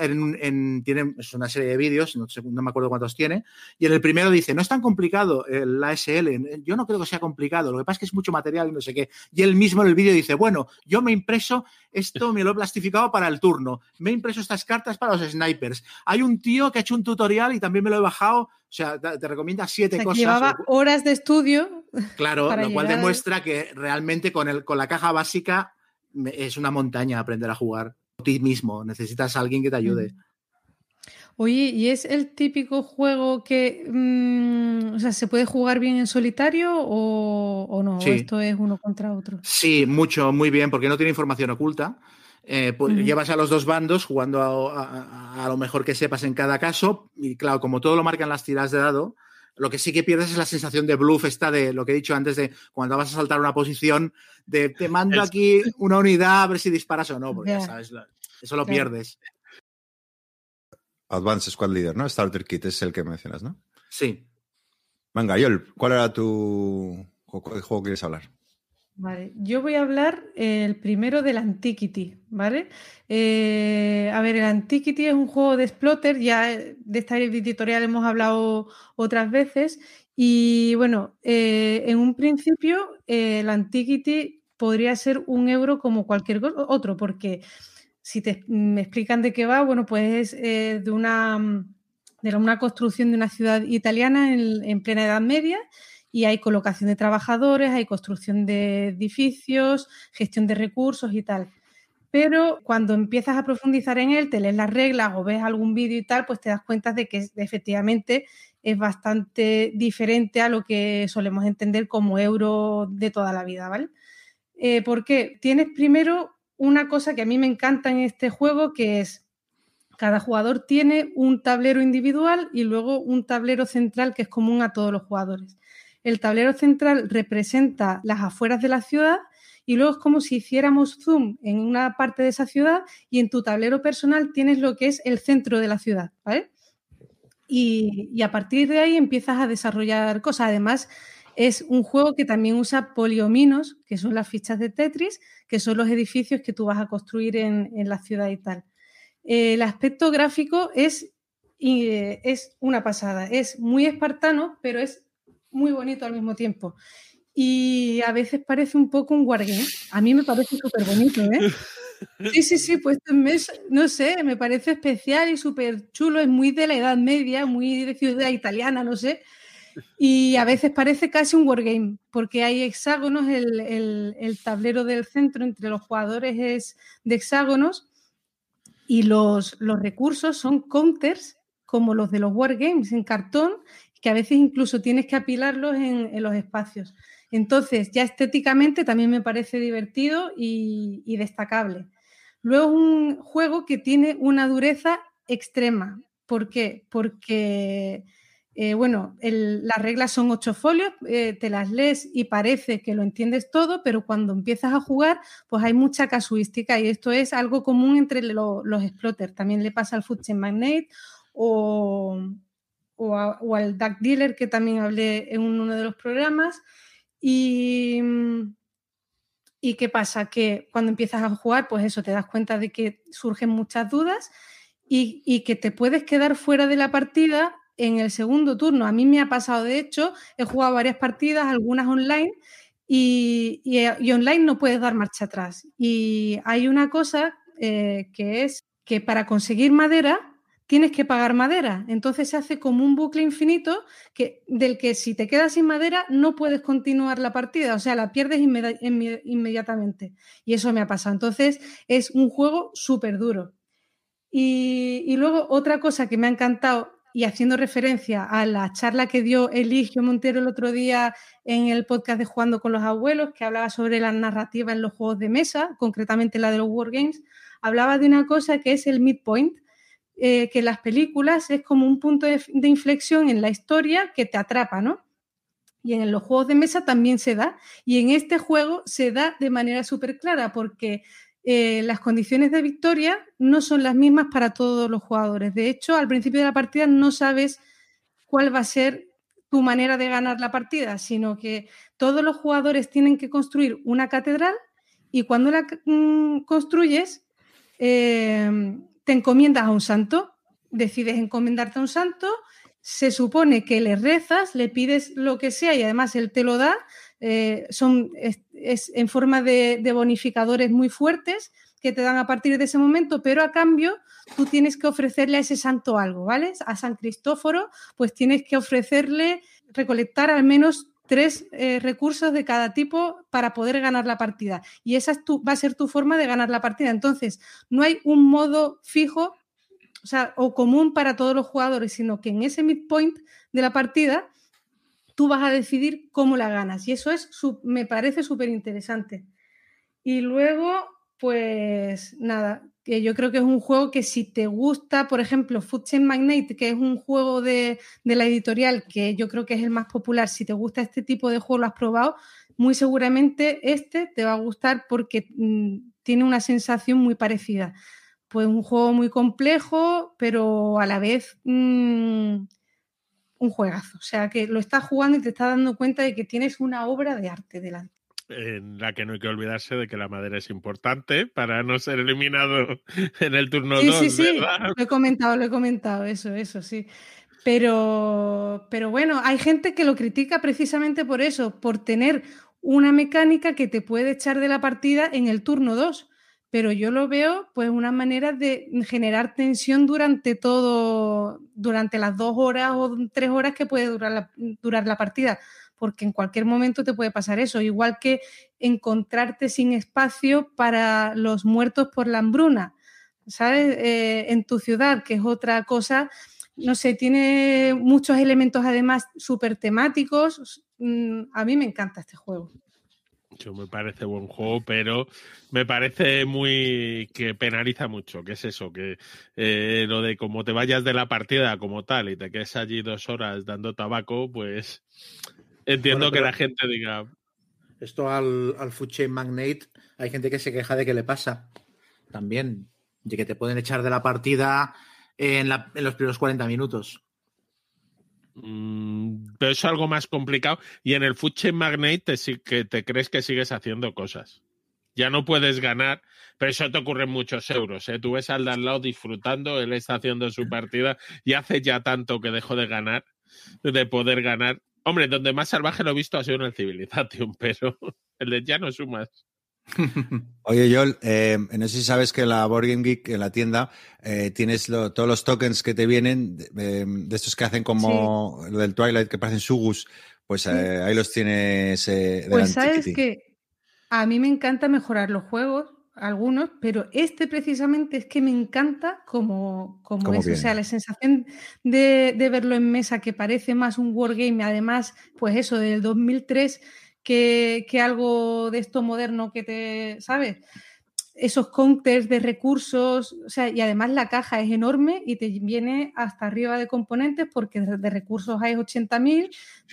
C: tiene es una serie de vídeos, no, me acuerdo cuántos tiene, y en el primero dice, no es tan complicado el ASL, yo no creo que sea complicado, lo que pasa es que es mucho material y no sé qué. Y él mismo en el vídeo dice, bueno, yo me he impreso esto, me lo he plastificado para el turno, me he impreso estas cartas para los snipers. Hay un tío que ha hecho un tutorial y también me lo he bajado, o sea, te, recomienda siete cosas.
B: Llevaba horas de estudio.
C: Claro, lo cual demuestra que realmente con, el, con la caja básica es una montaña aprender a jugar ti mismo, necesitas a alguien que te ayude.
B: Oye, ¿y es el típico juego que mm, o sea, se puede jugar bien en solitario o, no? esto es uno contra otro?
C: Sí, mucho, muy bien, porque no tiene información oculta. Eh, pues, llevas a los dos bandos jugando a, lo mejor que sepas en cada caso. Y claro, como todo lo marcan las tiradas de dado, lo que sí que pierdes es la sensación de bluff, esta de lo que he dicho antes, de cuando vas a saltar una posición, de te mando aquí una unidad a ver si disparas o no, porque ya sabes, eso lo pierdes.
A: Advanced Squad Leader, ¿no? Starter Kit es el que mencionas, ¿no?
C: Sí.
A: Venga, Yol, ¿cuál era tu juego quieres hablar?
B: Yo voy a hablar el primero del Antiquity, ¿vale? Eh, a ver, el Antiquity es un juego de exploter, ya de esta editorial hemos hablado otras veces, y bueno, eh, en un principio eh, el Antiquity podría ser un euro como cualquier otro, porque si te, me explican de qué va, bueno, pues es de una, de una construcción de una ciudad italiana en plena Edad Media, y hay colocación de trabajadores, hay construcción de edificios, gestión de recursos y tal. Pero cuando empiezas a profundizar en él, te lees las reglas o ves algún vídeo y tal, pues te das cuenta de que efectivamente es bastante diferente a lo que solemos entender como euro de toda la vida, ¿vale? Eh, porque tienes primero una cosa que a mí me encanta en este juego, que es cada jugador tiene un tablero individual y luego un tablero central que es común a todos los jugadores. El tablero central representa las afueras de la ciudad y luego es como si hiciéramos zoom en una parte de esa ciudad y en tu tablero personal tienes lo que es el centro de la ciudad, ¿vale? Y, a partir de ahí empiezas a desarrollar cosas. Además, es un juego que también usa poliominos, que son las fichas de Tetris, que son los edificios que tú vas a construir en, la ciudad y tal. el aspecto gráfico es, es una pasada. Es muy espartano, pero es muy bonito al mismo tiempo. Y a veces parece un poco un wargame. A mí me parece súper bonito, ¿eh? Sí, sí, sí, pues no sé, me parece especial y súper chulo, es muy de la Edad Media, muy de ciudad italiana, no sé. Y a veces parece casi un wargame, porque hay hexágonos, el, el, tablero del centro entre los jugadores es de hexágonos y los, los recursos son counters como los de los wargames en cartón, que a veces incluso tienes que apilarlos en, los espacios. Entonces, ya estéticamente también me parece divertido y, destacable. Luego es un juego que tiene una dureza extrema. ¿Por qué? Porque eh, bueno, las reglas son ocho folios, eh, te las lees y parece que lo entiendes todo, pero cuando empiezas a jugar, pues hay mucha casuística y esto es algo común entre los explotters. También le pasa al Food Magnate o, o, al Duck Dealer, que también hablé en uno de los programas. Y, ¿Y qué pasa? Que cuando empiezas a jugar, pues eso, te das cuenta de que surgen muchas dudas y, y que te puedes quedar fuera de la partida en el segundo turno. A mí me ha pasado, de hecho, he jugado varias partidas, algunas online, y, online no puedes dar marcha atrás. Y hay una cosa eh, que es que para conseguir madera tienes que pagar madera. Entonces se hace como un bucle infinito que, del que si te quedas sin madera no puedes continuar la partida, o sea, la pierdes inmediatamente. Y eso me ha pasado. Entonces es un juego súper duro. Y, y, luego otra cosa que me ha encantado y haciendo referencia a la charla que dio Eligio Montero el otro día en el podcast de Jugando con los Abuelos, que hablaba sobre la narrativa en los juegos de mesa, concretamente la de los Wargames, hablaba de una cosa que es el midpoint, eh, que las películas es como un punto de, inflexión en la historia que te atrapa, ¿no? Y en los juegos de mesa también se da. Y en este juego se da de manera súper clara, porque eh, las condiciones de victoria no son las mismas para todos los jugadores. De hecho, al principio de la partida no sabes cuál va a ser tu manera de ganar la partida, sino que todos los jugadores tienen que construir una catedral y cuando la mm, construyes, eh, te encomiendas a un santo, decides encomendarte a un santo, se supone que le rezas, le pides lo que sea y además él te lo da, eh, son es, en forma de, bonificadores muy fuertes que te dan a partir de ese momento, pero a cambio tú tienes que ofrecerle a ese santo algo, ¿vale? A San Cristóforo, pues tienes que ofrecerle recolectar al menos tres eh, recursos de cada tipo para poder ganar la partida. Y esa va a ser tu forma de ganar la partida. Entonces, no hay un modo fijo o común para todos los jugadores, sino que en ese midpoint de la partida tú vas a decidir cómo la ganas. Y eso es, me parece súper interesante. Y luego, pues nada, que yo creo que es un juego que si te gusta, por ejemplo, Food Chain Magnate, que es un juego de, la editorial que yo creo que es el más popular, si te gusta este tipo de juego, lo has probado, muy seguramente este te va a gustar porque mm, tiene una sensación muy parecida. Pues un juego muy complejo, pero a la vez... Mm, un juegazo. O sea, que lo estás jugando y te estás dando cuenta de que tienes una obra de arte delante.
D: En la que no hay que olvidarse de que la madera es importante para no ser eliminado en el turno 2.
B: Sí, sí, sí. Lo he comentado, lo he comentado, eso, eso, sí. Pero, pero bueno, hay gente que lo critica precisamente por eso, por tener una mecánica que te puede echar de la partida en el turno 2 pero yo lo veo pues una manera de generar tensión durante todo, durante las dos horas o tres horas que puede durar la, durar la partida, porque en cualquier momento te puede pasar eso, igual que encontrarte sin espacio para los muertos por la hambruna, ¿sabes? Eh, en tu ciudad, que es otra cosa, no sé, tiene muchos elementos además súper temáticos. Mm, a mí me encanta este juego
D: me parece buen juego, pero me parece muy que penaliza mucho, que es eso, que eh, lo de como te vayas de la partida como tal y te quedes allí dos horas dando tabaco, pues entiendo que la gente diga.
C: Esto al, al Food Chain Magnate, hay gente que se queja de que le pasa también, de que te pueden echar de la partida en, en los primeros 40 minutos.
D: Mm, pero es algo más complicado. Y en el Food Chain Magnate te, que te crees que sigues haciendo cosas. Ya no puedes ganar, pero eso te ocurre en muchos euros. ¿eh? Tú ves al de al lado disfrutando, él está haciendo su partida y hace ya tanto que dejó de ganar, de poder ganar. Hombre, donde más salvaje lo he visto ha sido en el Civilization, pero el de ya no sumas.
A: Oye, Joel, eh, no sé si sabes que en la Board Game Geek, en la tienda, eh, tienes lo- todos los tokens que te vienen de, eh, de estos que hacen como lo del Twilight, que parecen sugus. Pues eh, ahí los tienes eh,
B: Pues sabes que a mí me encanta mejorar los juegos, algunos, pero este precisamente es que me encanta como, como es. O sea, la sensación de, de verlo en mesa, que parece más un wargame, además, pues eso, del 2003, que, que algo de esto moderno que te, ¿sabes? Esos counters de recursos, o sea, y además la caja es enorme y te viene hasta arriba de componentes porque de, recursos hay 80.000,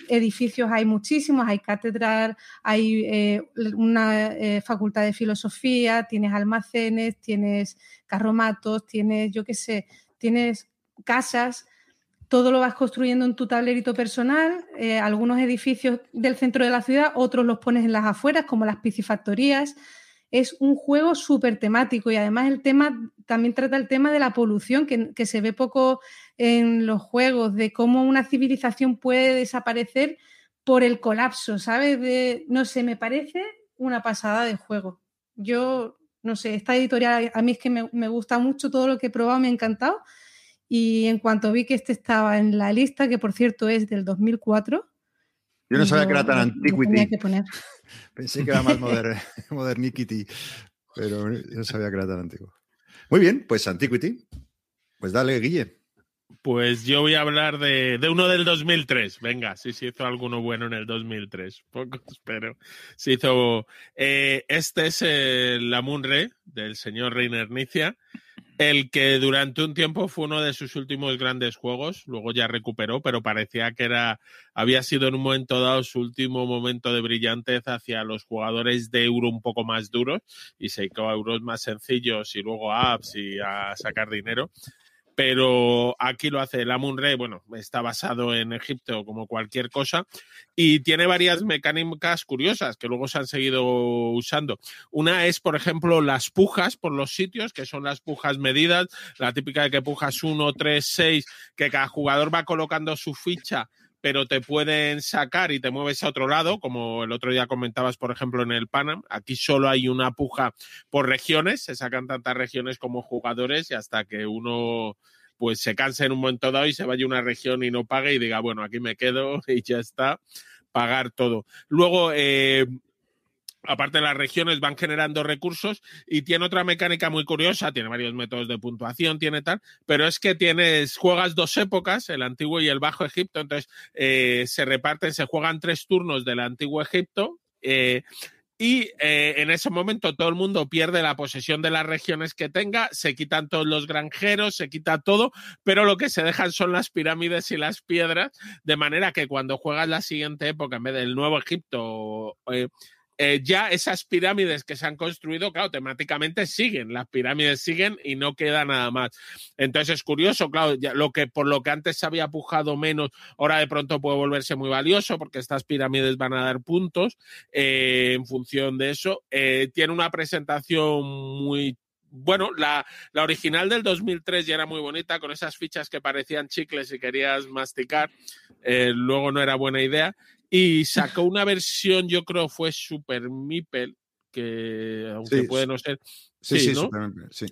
B: edificios hay muchísimos, hay catedral, hay eh, una eh, facultad de filosofía, tienes almacenes, tienes carromatos, tienes, yo qué sé, tienes casas, todo lo vas construyendo en tu tablerito personal, eh, algunos edificios del centro de la ciudad, otros los pones en las afueras, como las piscifactorías. Es un juego súper temático y además el tema también trata el tema de la polución, que, que se ve poco en los juegos, de cómo una civilización puede desaparecer por el colapso, ¿sabes? De, no sé, me parece una pasada de juego. Yo, no sé, esta editorial a mí es que me, me gusta mucho todo lo que he probado, me ha encantado. Y en cuanto vi que este estaba en la lista, que por cierto es del 2004.
A: Yo no sabía que era tan antiquity.
B: tenía que poner.
A: Pensé que era más moder- moderniquity, pero no sabía que era tan antiguo. Muy bien, pues Antiquity. Pues dale, Guille.
D: Pues yo voy a hablar de, de uno del 2003. Venga, si se hizo alguno bueno en el 2003. Pocos, pero se hizo. eh, este es el Amunre del señor Reiner Nicia, el que durante un tiempo fue uno de sus últimos grandes juegos. Luego ya recuperó, pero parecía que era había sido en un momento dado su último momento de brillantez hacia los jugadores de euro un poco más duros y se dedicó a euros más sencillos y luego a apps y a sacar dinero pero aquí lo hace el Amun-Re, bueno, está basado en Egipto como cualquier cosa y tiene varias mecánicas curiosas que luego se han seguido usando. Una es, por ejemplo, las pujas por los sitios, que son las pujas medidas, la típica de que pujas 1, 3, 6, que cada jugador va colocando su ficha pero te pueden sacar y te mueves a otro lado, como el otro día comentabas, por ejemplo, en el Panam. Aquí solo hay una puja por regiones, se sacan tantas regiones como jugadores y hasta que uno pues se canse en un momento dado y se vaya a una región y no pague y diga, bueno, aquí me quedo y ya está, pagar todo. Luego, eh, aparte las regiones, van generando recursos y tiene otra mecánica muy curiosa, tiene varios métodos de puntuación, tiene tal, pero es que tienes, juegas dos épocas, el antiguo y el bajo Egipto, entonces eh, se reparten, se juegan tres turnos del antiguo Egipto. Eh, y eh, en ese momento todo el mundo pierde la posesión de las regiones que tenga, se quitan todos los granjeros, se quita todo, pero lo que se dejan son las pirámides y las piedras, de manera que cuando juegas la siguiente época, en vez del Nuevo Egipto, eh, ya esas pirámides que se han construido, claro, temáticamente siguen, las pirámides siguen y no queda nada más. Entonces es curioso, claro, ya lo que por lo que antes se había pujado menos, ahora de pronto puede volverse muy valioso porque estas pirámides van a dar puntos eh, en función de eso. Eh, tiene una presentación muy bueno, la, la, original del 2003 ya era muy bonita, con esas fichas que parecían chicles y querías masticar. Luego no era buena idea. Y sacó una versión, yo creo fue Super Mipel, que aunque
A: Sí,
D: puede no ser.
A: Sí, sí,
D: ¿no?
A: Sí.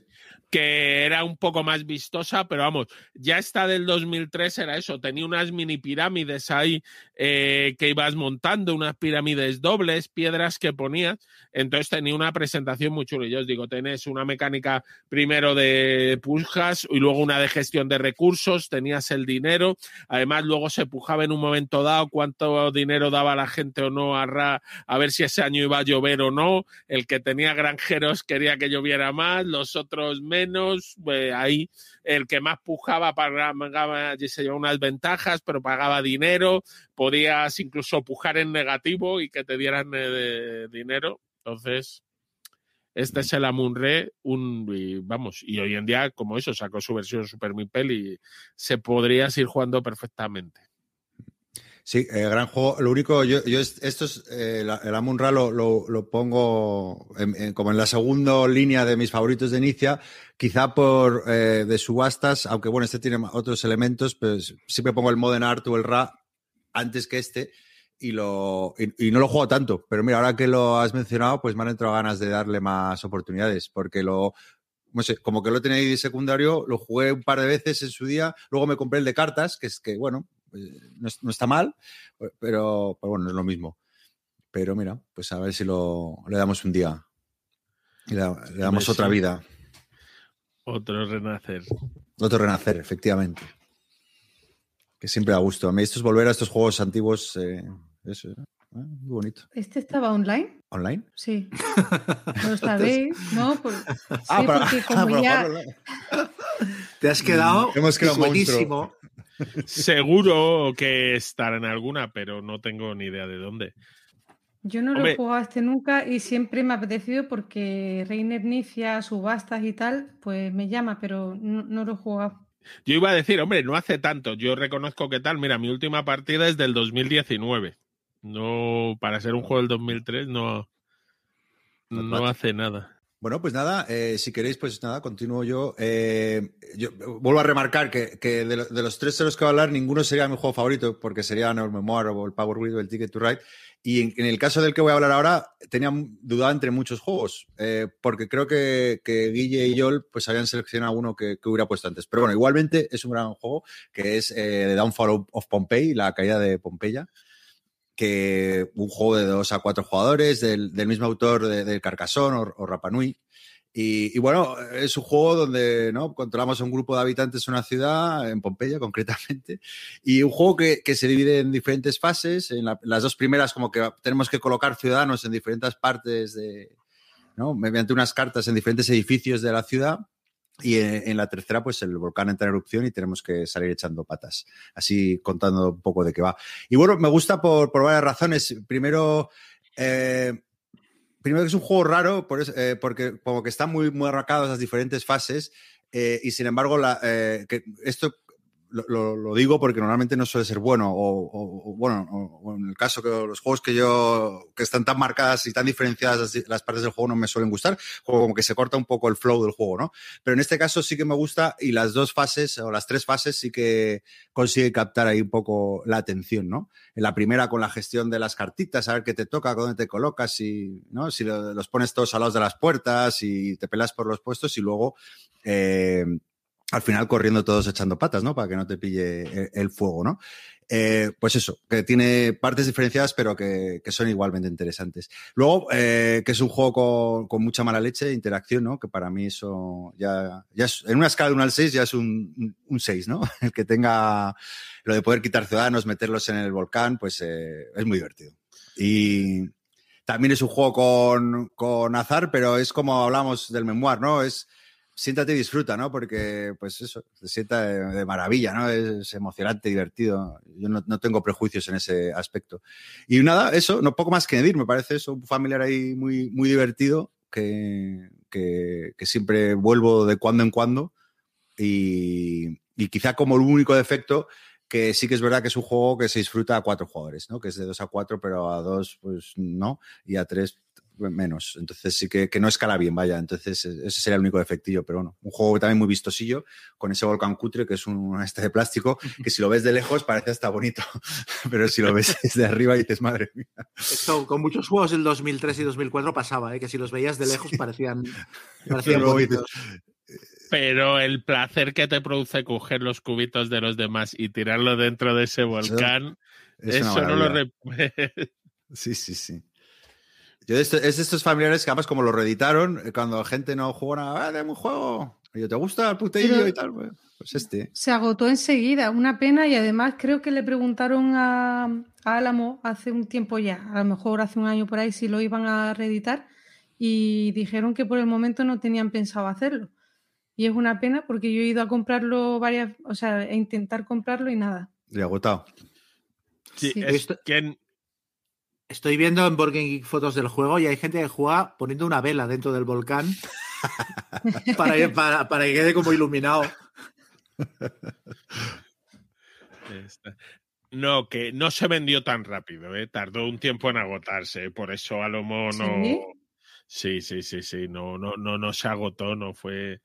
D: que era un poco más vistosa, pero vamos, ya esta del 2003 era eso, tenía unas mini pirámides ahí eh, que ibas montando, unas pirámides dobles, piedras que ponías, entonces tenía una presentación muy chula. Y yo os digo, tenés una mecánica primero de pujas y luego una de gestión de recursos, tenías el dinero, además luego se pujaba en un momento dado cuánto dinero daba la gente o no a, ra- a ver si ese año iba a llover o no, el que tenía granjeros quería que lloviera más, los otros menos, eh, ahí el que más pujaba pagaba, se llevaba unas ventajas, pero pagaba dinero, podías incluso pujar en negativo y que te dieran eh, dinero, entonces... Este es el Amun-Re, un, y vamos, y hoy en día, como eso, sacó su versión Super Mipel y se podría seguir jugando perfectamente.
A: Sí, eh, gran juego. Lo único, yo, yo es- esto es, eh, el Amun-Ra lo, lo- lo pongo en- en- como en la segunda línea de mis favoritos de inicia, quizá por eh, de subastas, aunque bueno, este tiene otros elementos, pero siempre pongo el Modern Art o el Ra antes que este. y, lo, y, no lo juego tanto. Pero mira, ahora que lo has mencionado, pues me han entrado ganas de darle más oportunidades, porque lo, no sé, como que lo tenía ahí de secundario, lo jugué un par de veces en su día, luego me compré el de cartas, que es que, bueno, pues, no, está mal, pero, bueno, es lo mismo. Pero mira, pues a ver si lo, le damos un día. Le, le damos otra vida.
D: Otro renacer.
A: Otro renacer, efectivamente. Que siempre da gusto. A mí esto es volver a estos juegos antiguos. Eh, eso, Ah, muy bonito.
B: ¿Este estaba online?
A: ¿Online?
B: Sí. ¿No lo sabéis? ¿No? Por... Ah, sí, porque como ya...
C: Te has quedado,
A: Hemos quedado
C: buenísimo.
D: Seguro que estará en alguna, pero no tengo ni idea de dónde.
B: Yo no lo he jugado este nunca y siempre me ha apetecido porque Reiner Nicia, subastas y tal, pues me llama, pero no, no, lo he jugado.
D: Yo iba a decir, hombre, no hace tanto. Yo reconozco que tal. Mira, mi última partida es del 2019. No, para ser un juego del 2003 no, no hace nada.
A: Bueno, pues nada, eh, si queréis, pues nada, continúo yo. Eh, yo vuelvo a remarcar que, que de, los tres de los que voy a hablar, ninguno sería mi juego favorito, porque sería No Memoir o el Power Grid o el Ticket to Ride. Y en, el caso del que voy a hablar ahora, tenía duda entre muchos juegos, eh, porque creo que, que, Guille y Yol pues habían seleccionado uno que, que, hubiera puesto antes. Pero bueno, igualmente es un gran juego, que es The Downfall of Pompeii, la caída de Pompeya que un juego de dos a cuatro jugadores del, del mismo autor de, de Carcassonne o, o Rapanui. Y, y, bueno, es un juego donde ¿no? controlamos a un grupo de habitantes de una ciudad, en Pompeya concretamente, y un juego que, que se divide en diferentes fases. En la, las dos primeras como que tenemos que colocar ciudadanos en diferentes partes de, ¿no? mediante unas cartas en diferentes edificios de la ciudad. Y en, la tercera, pues el volcán entra en erupción y tenemos que salir echando patas. Así contando un poco de qué va. Y bueno, me gusta por, por varias razones. Primero, eh, primero que es un juego raro eh, porque como que están muy, muy arrancados las diferentes fases. Eh, y sin embargo, la, eh, que esto lo, lo, digo porque normalmente no suele ser bueno, o, o, o bueno, o, en el caso que los juegos que yo, que están tan marcadas y tan diferenciadas las, partes del juego no me suelen gustar, como que se corta un poco el flow del juego, ¿no? Pero en este caso sí que me gusta y las dos fases, o las tres fases, sí que consigue captar ahí un poco la atención, ¿no? En la primera con la gestión de las cartitas, a ver qué te toca, dónde te colocas, y, ¿no? Si los pones todos a los de las puertas y te pelas por los puestos y luego... Eh, al final corriendo todos echando patas, ¿no? Para que no te pille el fuego, ¿no? Eh, pues eso, que tiene partes diferenciadas, pero que, son igualmente interesantes. Luego, eh, que es un juego con, mucha mala leche, interacción, ¿no? Que para mí eso ya, ya es, en una escala de 1 al 6 ya es un, un 6, ¿no? El que tenga lo de poder quitar ciudadanos, meterlos en el volcán, pues eh, es muy divertido. Y también es un juego con, con azar, pero es como hablamos del memoir, ¿no? Es siéntate y disfruta, ¿no? Porque, pues eso, se sienta de, maravilla, ¿no? Es, emocionante, divertido. Yo no, no, tengo prejuicios en ese aspecto. Y nada, eso, no poco más que decir, me parece eso, un familiar ahí muy, muy divertido, que, que, que siempre vuelvo de cuando en cuando. Y, y quizá como el único defecto que sí que es verdad que es un juego que se disfruta a cuatro jugadores, ¿no? Que es de dos a cuatro, pero a dos, pues no, y a tres menos. Entonces sí que, que, no escala bien, vaya. Entonces ese sería el único defectillo. Pero bueno, un juego también muy vistosillo con ese volcán cutre que es un este de plástico que si lo ves de lejos parece hasta bonito. Pero si lo ves desde arriba dices, madre mía.
C: Esto con muchos juegos del 2003 y 2004 pasaba, ¿eh? que si los veías de lejos parecían, parecían bonitos.
D: Pero el placer que te produce coger los cubitos de los demás y tirarlo dentro de ese volcán, eso, eso no lo...
A: Sí, sí, sí. Yo de esto, es de estos familiares que además como lo reeditaron, cuando la gente no jugó nada, ah, dame un juego. Y yo, ¿te gusta el puteillo y tal? Pues este.
B: Se agotó enseguida, una pena, y además creo que le preguntaron a, a Álamo hace un tiempo ya, a lo mejor hace un año por ahí, si lo iban a reeditar, y dijeron que por el momento no tenían pensado hacerlo. Y es una pena porque yo he ido a comprarlo varias, o sea, a intentar comprarlo y nada.
A: Y agotado.
D: Sí, sí. Es que
C: Estoy viendo en Board Geek fotos del juego y hay gente que juega poniendo una vela dentro del volcán para, para, para, que quede como iluminado.
D: No, que no se vendió tan rápido, ¿eh? tardó un tiempo en agotarse, por eso Alomo no. ¿Sí? sí, sí, sí, sí, no, no, no, no se agotó, no fue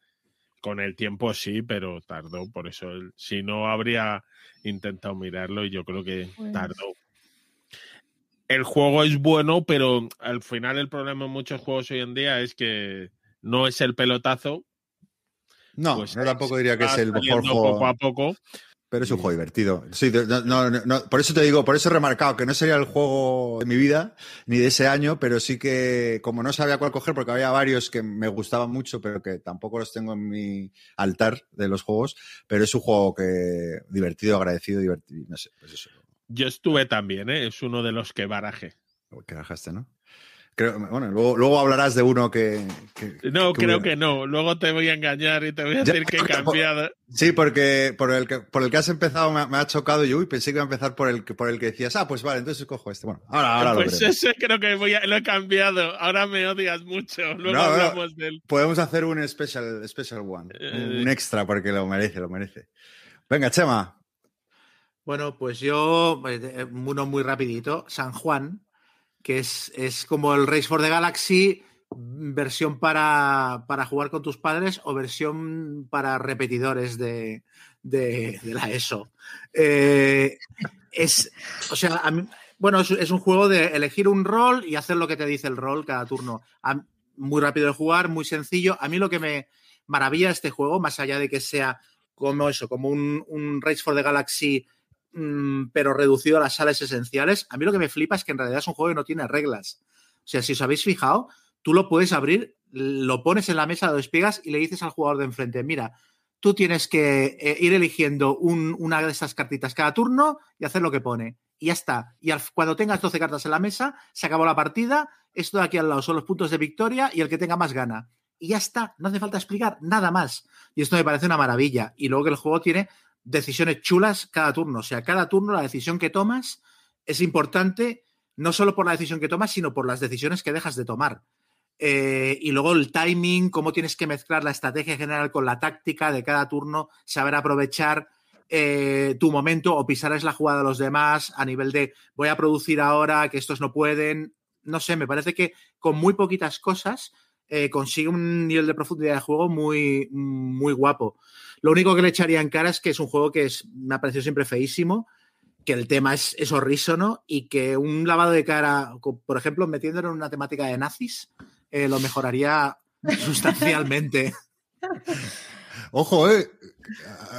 D: con el tiempo sí, pero tardó, por eso si no habría intentado mirarlo y yo creo que pues... tardó el juego es bueno, pero al final el problema en muchos juegos hoy en día es que no es el pelotazo.
A: No,
D: Pues
A: no tampoco diría que es el mejor juego.
D: Poco a poco.
A: Pero es un juego divertido. Sí, no, no, no, por eso te digo, por eso he remarcado que no sería el juego de mi vida ni de ese año, pero sí que como no sabía cuál coger porque había varios que me gustaban mucho, pero que tampoco los tengo en mi altar de los juegos, pero es un juego que divertido, agradecido, divertido, no sé, pues eso,
D: Yo estuve también, ¿eh? es uno de los que baraje.
A: lo que bajaste, ¿no? Creo, bueno, luego, luego hablarás de uno que... que-
D: No,
A: que
D: creo
A: hubiera-
D: que no. Luego te voy a engañar y te voy a
A: Ya,
D: decir que he cambiado.
A: Sí, porque por el que, por el que has empezado me ha, me ha chocado yo y pensé que iba a empezar por el que, por el que decías, ah, pues vale, entonces cojo este. Bueno, ahora, ahora lo
D: pues
A: veremos.
D: ese creo que voy a- lo he cambiado. Ahora me odias mucho. Luego
A: No, no.
D: hablamos del.
A: Podemos hacer un special, special one,
D: Eh.
A: un extra porque lo merece, lo merece. Venga, Chema.
C: Bueno, pues yo, eh, uno muy rapidito, San Juan, que es, es como el Race for the Galaxy, mm, versión para, para jugar con tus padres o versión para repetidores de, de- la ESO. Eh, es, o sea, a bueno, es, un juego de elegir un rol y hacer lo que te dice el rol cada turno. Muy rápido de jugar, muy sencillo. A mí lo que me maravilla este juego, más allá de que sea como eso, como un, un Race for the Galaxy pero reducido a las sales esenciales. A mí lo que me flipa es que en realidad es un juego que no tiene reglas. O sea, si os habéis fijado, tú lo puedes abrir, lo pones en la mesa, lo despiegas y le dices al jugador de enfrente, mira, tú tienes que eh, ir eligiendo un- una de estas cartitas cada turno y hacer lo que pone. Y ya está. Y al- cuando tengas 12 cartas en la mesa, se acabó la partida, esto de aquí al lado son los puntos de victoria y el que tenga más gana. Y ya está, no hace falta explicar nada más. Y esto me parece una maravilla. Y luego que el juego tiene decisiones chulas cada turno. O sea, cada turno la decisión que tomas es importante, no solo por la decisión que tomas, sino por las decisiones que dejas de tomar. Eh, y luego el timing, cómo tienes que mezclar la estrategia general con la táctica de cada turno, saber aprovechar eh, tu momento o pisar es la jugada de los demás a nivel de voy a producir ahora, que estos no pueden. No sé, me parece que con muy poquitas cosas eh, consigue un nivel de profundidad de juego muy, muy guapo. Lo único que le echaría en cara es que es un juego que es, me ha parecido siempre feísimo, que el tema es, es horrísono y que un lavado de cara, por ejemplo, metiéndolo en una temática de nazis, eh, lo mejoraría sustancialmente.
A: Ojo, eh.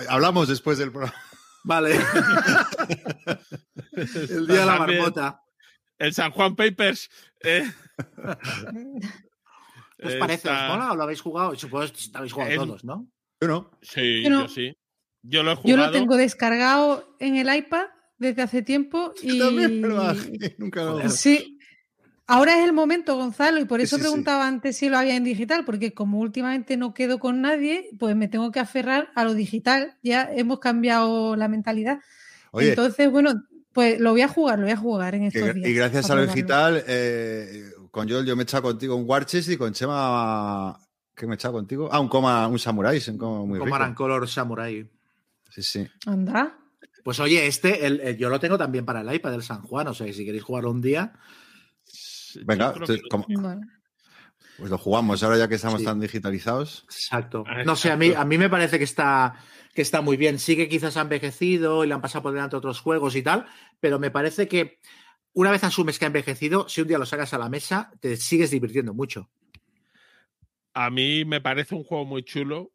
A: Hablamos después del programa.
C: Vale. el día de la marmota.
D: El San Juan Papers. eh,
C: ¿Qué os parece? ¿Os mola o lo habéis jugado? Supongo que habéis jugado todos, ¿no?
A: Yo no.
D: Sí,
B: Yo no.
D: yo sí. Yo lo he
B: Yo
D: jugado.
B: lo tengo descargado en el iPad desde hace tiempo y
A: Yo también me lo bajé, Nunca lo
B: sí. Ahora es el momento, Gonzalo, y por eso
A: sí, sí.
B: preguntaba antes si lo había en digital, porque como últimamente no quedo con nadie, pues me tengo que aferrar a lo digital. Ya hemos cambiado la mentalidad.
A: Oye,
B: Entonces, bueno, pues lo voy a jugar, lo voy a jugar en estos días.
A: y gracias a lo digital, eh, con Joel yo me he echado contigo un Warchest y con Chema. ¿Qué me he echado contigo? Ah, un coma, un Samurai, un coma muy
C: Como
A: rico.
C: Arancolor Samurai.
A: Sí, sí.
B: Anda.
C: Pues oye, este, el- el- yo lo tengo también para el iPad del San Juan. O sea, si queréis jugarlo un día,
A: Venga, entonces, como- pues lo jugamos ahora ya que estamos
C: Sí.
A: tan digitalizados.
C: Exacto.
D: Ah,
C: No sé, a mí, a mí me parece que está, que está muy bien. Sí que quizás ha envejecido y le han pasado por delante otros juegos y tal, pero me parece que una vez asumes que ha envejecido, si un día lo sacas a la mesa, te sigues divirtiendo mucho.
D: A mí me parece un juego muy chulo.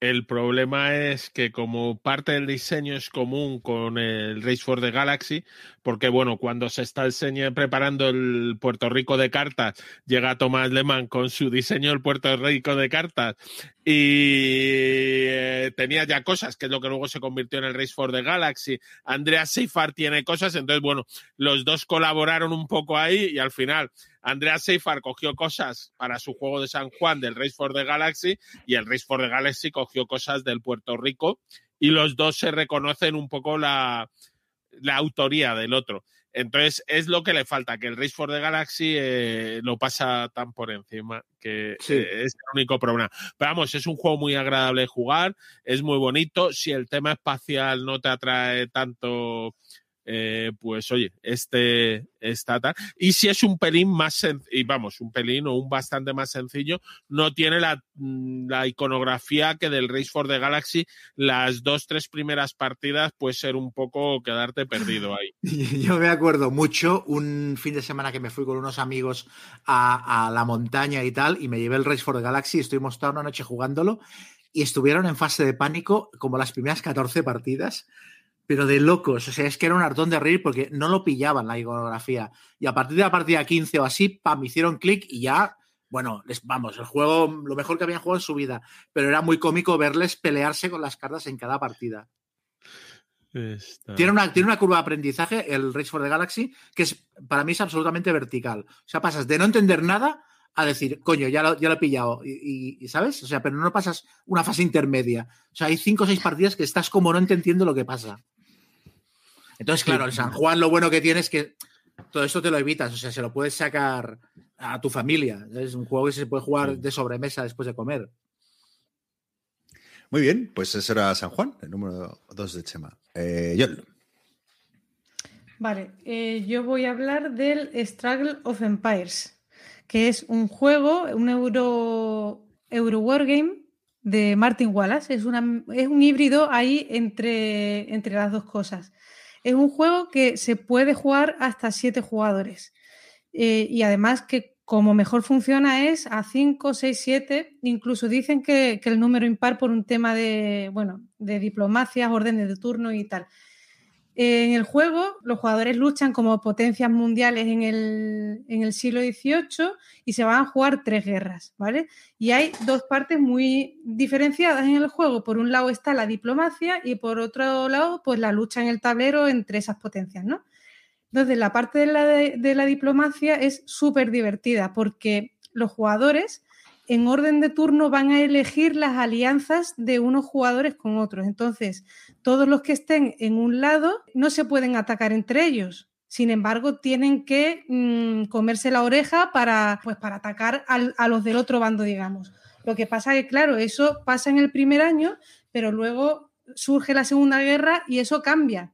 D: El problema es que como parte del diseño es común con el Race for the Galaxy, porque bueno, cuando se está diseño- preparando el Puerto Rico de cartas, llega Tomás Lehmann con su diseño del Puerto Rico de cartas y eh, tenía ya cosas, que es lo que luego se convirtió en el Race for the Galaxy. Andrea Seifert tiene cosas, entonces bueno, los dos colaboraron un poco ahí y al final Andrea Seifert cogió cosas para su juego de San Juan del Race for the Galaxy y el Race for the Galaxy cogió cosas del Puerto Rico y los dos se reconocen un poco la, la autoría del otro. Entonces es lo que le falta, que el Race for the Galaxy eh, lo pasa tan por encima, que
C: Sí.
D: eh, es el único problema. Pero vamos, es un juego muy agradable de jugar, es muy bonito. Si el tema espacial no te atrae tanto, eh, pues oye, este está tal. Y si es un pelín más y vamos, un pelín o un bastante más sencillo, no tiene la, mm, la, iconografía que del Race for the Galaxy, las dos, tres primeras partidas puede ser un poco quedarte perdido ahí.
C: Yo me acuerdo mucho un fin de semana que me fui con unos amigos a, la montaña y tal, y me llevé el Race for the Galaxy, estuvimos toda una noche jugándolo y estuvieron en fase de pánico como las primeras 14 partidas, pero de locos. O sea, es que era un hartón de reír porque no lo pillaban la iconografía. Y a partir de la partida 15 o así, pam, hicieron clic y ya, bueno, les, vamos, el juego, lo mejor que habían jugado en su vida. Pero era muy cómico verles pelearse con las cartas en cada partida. Tiene, una, tiene una curva de aprendizaje, el Race for the Galaxy, que es, para mí es absolutamente vertical. O sea, pasas de no entender nada a decir, coño, ya lo, ya lo he pillado. Y, y, ¿sabes? O sea, pero no pasas una fase intermedia. O sea, hay cinco o seis partidas que estás como no entendiendo lo que pasa. Entonces, claro, el San Juan lo bueno que tiene es que todo esto te lo evitas. O sea, se lo puedes sacar a tu familia. Es un juego que se puede jugar de sobremesa después de comer.
A: Muy bien, pues ese era San Juan, el número dos de Chema. Eh, Yol.
B: Vale, eh, yo voy a hablar del Struggle of Empires que es un juego, un Euro, Euro Wargame de Martin Wallace. Es, una, es un híbrido ahí entre, entre las dos cosas. Es un juego que se puede jugar hasta siete jugadores. Eh, y además que como mejor funciona es a 5, 6, 7. Incluso dicen que, que, el número impar por un tema de, bueno, de diplomacias, órdenes de turno y tal. En el juego, los jugadores luchan como potencias mundiales en el, siglo XVIII y se van a jugar tres guerras, ¿vale? Y hay dos partes muy diferenciadas en el juego. Por un lado está la diplomacia y por otro lado, pues la lucha en el tablero entre esas potencias, ¿no? Entonces, la parte de la, de la diplomacia es súper divertida porque los jugadores en orden de turno van a elegir las alianzas de unos jugadores con otros. Entonces, todos los que estén en un lado no se pueden atacar entre ellos. Sin embargo, tienen que mmm, comerse la oreja para, pues, para atacar a los del otro bando, digamos. Lo que pasa es que, claro, eso pasa en el primer año, pero luego surge la Segunda Guerra y eso cambia.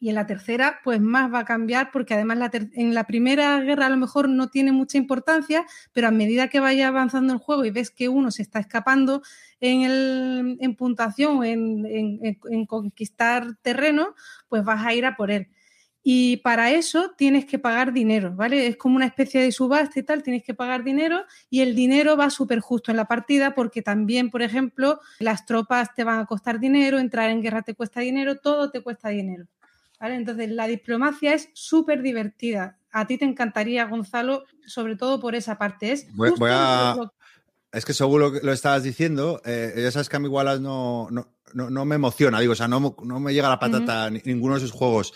B: Y en la tercera, pues más va a cambiar, porque además en la primera guerra a lo mejor no tiene mucha importancia, pero a medida que vaya avanzando el juego y ves que uno se está escapando en, el, puntuación, en, en, en conquistar terreno, pues vas a ir a por él. Y para eso tienes que pagar dinero, ¿vale? Es como una especie de subasta y tal, tienes que pagar dinero y el dinero va súper justo en la partida porque también, por ejemplo, las tropas te van a costar dinero, entrar en guerra te cuesta dinero, todo te cuesta dinero. ¿Vale? Entonces, la diplomacia es súper divertida. A ti te encantaría, Gonzalo, sobre todo por esa parte. Es,
A: voy, voy a... es que seguro que lo estabas diciendo, eh, ya sabes que a mí igual no, no, no, no, me emociona, digo, o sea, no, no me llega la patata uh -huh. ninguno de esos juegos.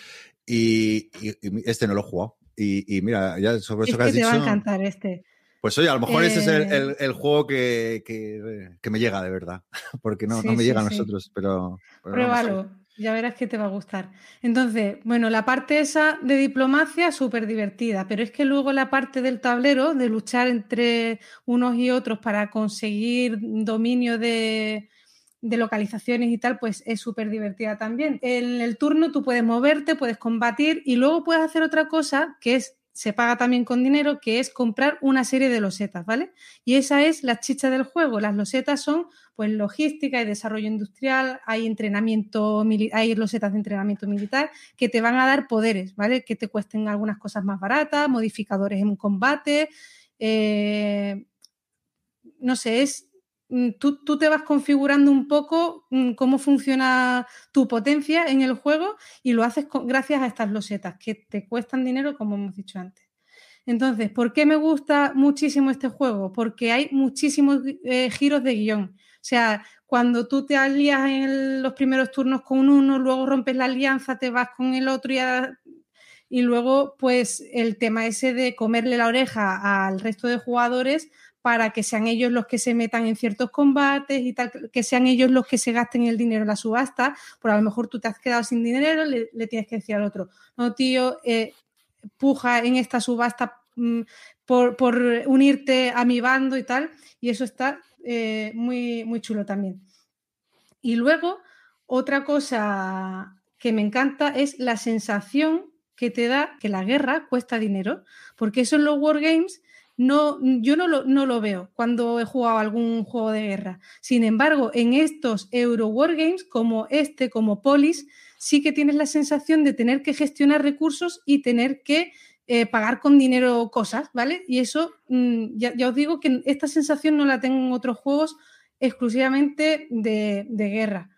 A: Y, y, y, este no lo he jugado. Y, y mira, ya sobre eso
B: es
A: que has
B: te
A: dicho.
B: va a encantar este.
A: Pues oye, a lo mejor eh... este es el, el, el juego que, que, que, me llega de verdad, porque no, sí, no me llega sí, a nosotros, pero...
B: pero Pruébalo. Ya verás que te va a gustar. Entonces, bueno, la parte esa de diplomacia súper divertida, pero es que luego la parte del tablero, de luchar entre unos y otros para conseguir dominio de, de localizaciones y tal, pues es súper divertida también. En el turno tú puedes moverte, puedes combatir y luego puedes hacer otra cosa que es se paga también con dinero, que es comprar una serie de losetas, ¿vale? Y esa es la chicha del juego. Las losetas son, pues, logística y desarrollo industrial, hay entrenamiento, hay losetas de entrenamiento militar que te van a dar poderes, ¿vale? Que te cuesten algunas cosas más baratas, modificadores en combate, eh, no sé, es Mm, Tú, tú, te vas configurando un poco mm, cómo funciona tu potencia en el juego y lo haces gracias a estas losetas que te cuestan dinero, como hemos dicho antes. Entonces, ¿por qué me gusta muchísimo este juego? Porque hay muchísimos eh, giros de guion. O sea, cuando tú te alías en los primeros turnos con uno, luego rompes la alianza, te vas con el otro y, luego, pues, el tema ese de comerle la oreja al resto de jugadores para que sean ellos los que se metan en ciertos combates y tal, que sean ellos los que se gasten el dinero en la subasta, por a lo mejor tú te has quedado sin dinero, le, le tienes que decir al otro, no tío, eh, puja en esta subasta mm, por, por, unirte a mi bando y tal, y eso está eh, muy, muy chulo también. Y luego, otra cosa que me encanta es la sensación que te da que la guerra cuesta dinero, porque eso en los Wargames no, yo no lo, no lo veo cuando he jugado algún juego de guerra. Sin embargo, en estos Euro Wargames, como este, como Polis, sí que tienes la sensación de tener que gestionar recursos y tener que eh, pagar con dinero cosas, ¿vale? Y eso, mm, ya, os digo que esta sensación no la tengo en otros juegos exclusivamente de, guerra.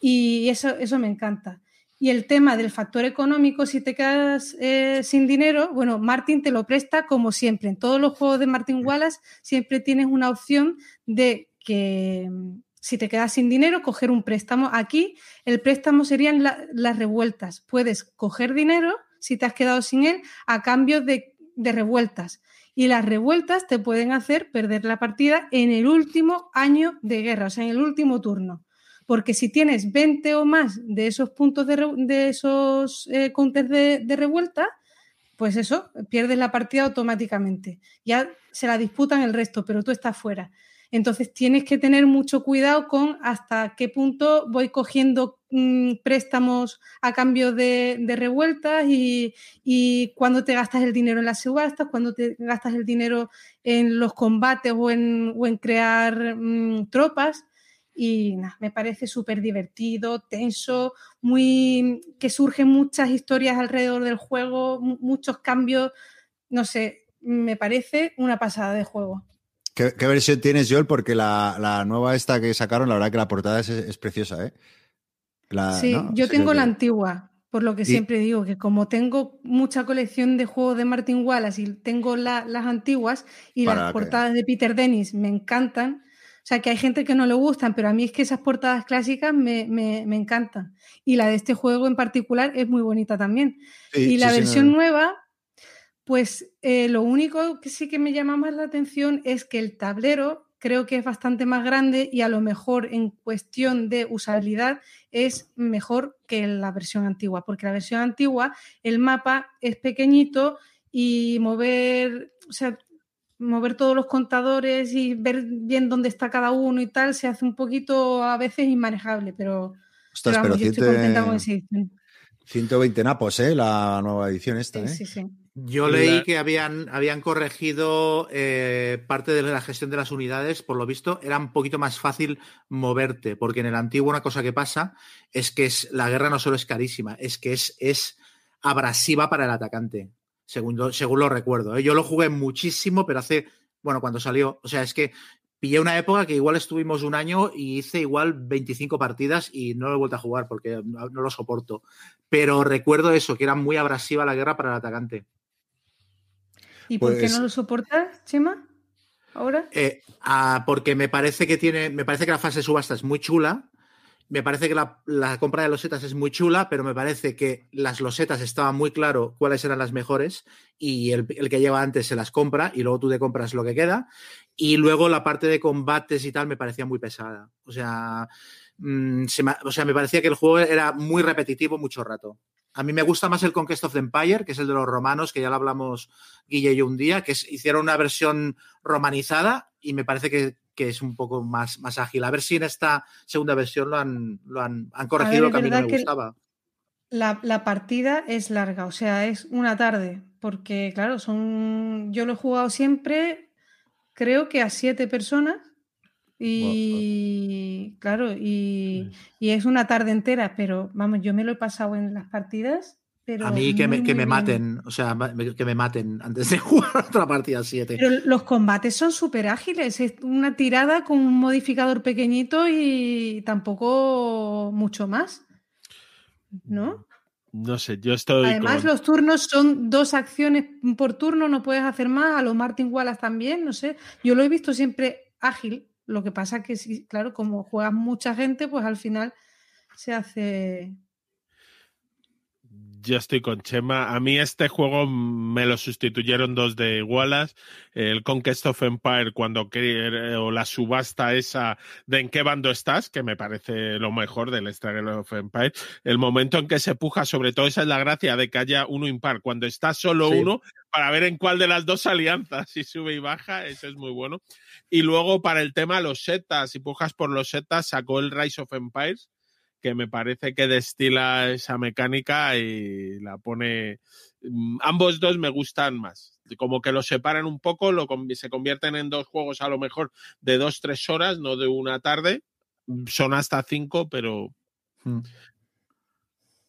B: Y eso, eso me encanta. Y el tema del factor económico, si te quedas eh, sin dinero, bueno, Martin te lo presta como siempre. En todos los juegos de Martin Wallace siempre tienes una opción de que mm, si te quedas sin dinero, coger un préstamo. Aquí el préstamo serían las revueltas. Puedes coger dinero si te has quedado sin él a cambio de, de revueltas. Y las revueltas te pueden hacer perder la partida en el último año de guerra, o sea, en el último turno porque si tienes 20 o más de esos puntos de, esos eh, counters de, revuelta, pues eso, pierdes la partida automáticamente. Ya se la disputan el resto, pero tú estás fuera. Entonces tienes que tener mucho cuidado con hasta qué punto voy cogiendo mm, préstamos a cambio de, revueltas y, y cuando te gastas el dinero en las subastas, cuando te gastas el dinero en los combates o en, crear mm, tropas y me parece súper divertido, tenso, muy que surgen muchas historias alrededor del juego, muchos cambios, no sé, me parece una pasada de juego.
A: ¿Qué, versión tienes, Joel? Porque la, nueva esta que sacaron, la verdad que la portada es, preciosa, ¿eh?
B: sí, yo tengo la antigua, por lo que siempre digo, que como tengo mucha colección de juegos de Martin Wallace y tengo las antiguas y las portadas de Peter Dennis me encantan, o sea, que hay gente que no le gustan, pero a mí es que esas portadas clásicas me, encantan. Y la de este juego en particular es muy bonita también. y la versión nueva, pues eh, lo único que sí que me llama más la atención es que el tablero creo que es bastante más grande y a lo mejor en cuestión de usabilidad es mejor que la versión antigua, porque la versión antigua el mapa es pequeñito y mover, o sea, mover todos los contadores y ver bien dónde está cada uno y tal, se hace un poquito a veces inmanejable, pero,
A: pero, yo estoy contenta con esa edición. 120 napos, ¿eh? La nueva edición esta, ¿eh?
C: Sí, sí. Yo leí que habían, habían corregido eh, parte de la gestión de las unidades, por lo visto, era un poquito más fácil moverte, porque en el antiguo una cosa que pasa es que es, la guerra no solo es carísima, es que es, es abrasiva para el atacante según lo, según lo recuerdo. ¿eh? Yo lo jugué muchísimo, pero hace, bueno, cuando salió, o sea, es que pillé una época que igual estuvimos un año y hice igual 25 partidas y no lo he vuelto a jugar porque no, lo soporto. Pero recuerdo eso, que era muy abrasiva la guerra para el atacante.
B: ¿Y por qué no pues lo soportas, Chema? ¿Ahora?
C: Eh, ah, porque me parece que tiene, me parece que la fase de subasta es muy chula me parece que la, compra de losetas es muy chula, pero me parece que las losetas estaban muy claro cuáles eran las mejores y el, que lleva antes se las compra y luego tú te compras lo que queda. Y luego la parte de combates y tal me parecía muy pesada. O sea, mm, me, o sea, me parecía que el juego era muy repetitivo mucho rato. A mí me gusta más el Conquest of the Empire, que es el de los romanos, que ya lo hablamos Guille y yo un día, que hicieron una versión romanizada y me parece que, que es un poco más, más ágil. A ver si en esta segunda versión lo han, lo han, corregido lo que a mí no me gustaba.
B: La, partida es larga, o sea, es una tarde, porque claro, son. Yo lo he jugado siempre, creo que a siete personas. Y claro, y, y, es una tarde entera, pero vamos, yo me lo he pasado en las partidas
C: a mí que me, que me maten, o sea, que me maten antes de jugar otra partida 7.
B: Pero los combates son súper ágiles, es una tirada con un modificador pequeñito y tampoco mucho más. ¿No?
D: No sé, yo estoy.
B: Además, los turnos son dos acciones por turno, no puedes hacer más. A los Martin Wallace también, no sé. Yo lo he visto siempre ágil. Lo que pasa que, claro, como juegas mucha gente, pues al final se hace
D: yo estoy con Chema. A mí este juego me lo sustituyeron dos de Wallace. El Conquest of Empire, cuando o la subasta esa de en qué bando estás, que me parece lo mejor del Struggle of Empire. El momento en que se puja, sobre todo esa es la gracia de que haya uno impar. Cuando está solo uno, para ver en cuál de las dos alianzas, si sube y baja, eso es muy bueno. Y luego para el tema los setas, si pujas por los setas, sacó el Rise of Empires que me parece que destila esa mecánica y la pone. mm, Ambos dos me gustan más. Como que los separan un poco, lo, se convierten en dos juegos a lo mejor de dos, tres horas, no de una tarde. Son hasta cinco, pero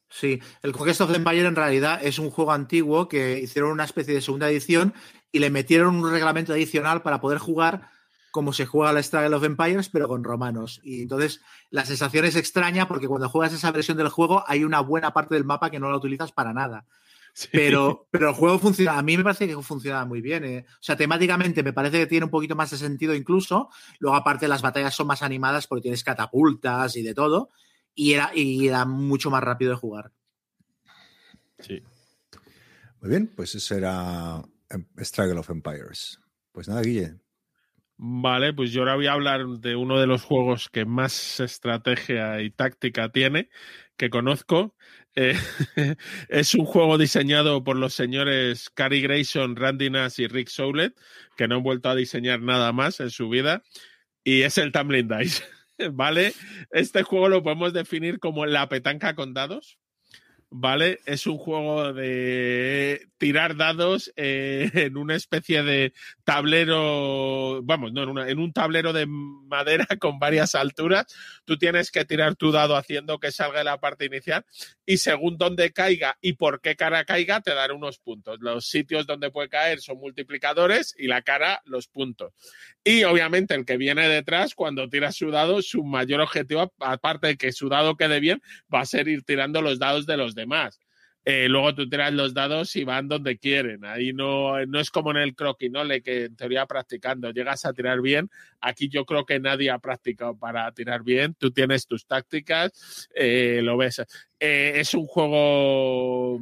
C: Sí, el Conquest of the Empire en realidad es un juego antiguo que hicieron una especie de segunda edición y le metieron un reglamento adicional para poder jugar como se juega la Struggle of Empires, pero con romanos. Y entonces la sensación es extraña porque cuando juegas esa versión del juego hay una buena parte del mapa que no la utilizas para nada.
D: sí.
C: Pero, pero el juego funciona, a mí me parece que funciona muy bien. eh. O sea, temáticamente me parece que tiene un poquito más de sentido incluso. Luego, aparte, las batallas son más animadas porque tienes catapultas y de todo. Y era, y era mucho más rápido de jugar.
D: sí.
A: Muy bien, pues eso era em, Struggle of Empires. Pues nada, Guille.
D: Vale, pues yo ahora voy a hablar de uno de los juegos que más estrategia y táctica tiene, que conozco. Eh, es un juego diseñado por los señores Cary Grayson, Randy Nash y Rick Soulet, que no han vuelto a diseñar nada más en su vida, y es el Tumbling Dice. ¿Vale? Este juego lo podemos definir como la petanca con dados. ¿Vale? Es un juego de tirar dados eh, en una especie de tablero, vamos, no, en, una- en un tablero de madera con varias alturas. Tú tienes que tirar tu dado haciendo que salga de la parte inicial y según dónde caiga y por qué cara caiga, te dará unos puntos. Los sitios donde puede caer son multiplicadores y la cara los puntos. Y obviamente el que viene detrás, cuando tira su dado, su mayor objetivo, aparte de que su dado quede bien, va a ser ir tirando los dados de los demás. Eh, luego tú tiras los dados y van donde quieren. Ahí no, no es como en el croquinole, que en teoría practicando llegas a tirar bien. Aquí yo creo que nadie ha practicado para tirar bien. Tú tienes tus tácticas, eh, lo ves. Eh, es un juego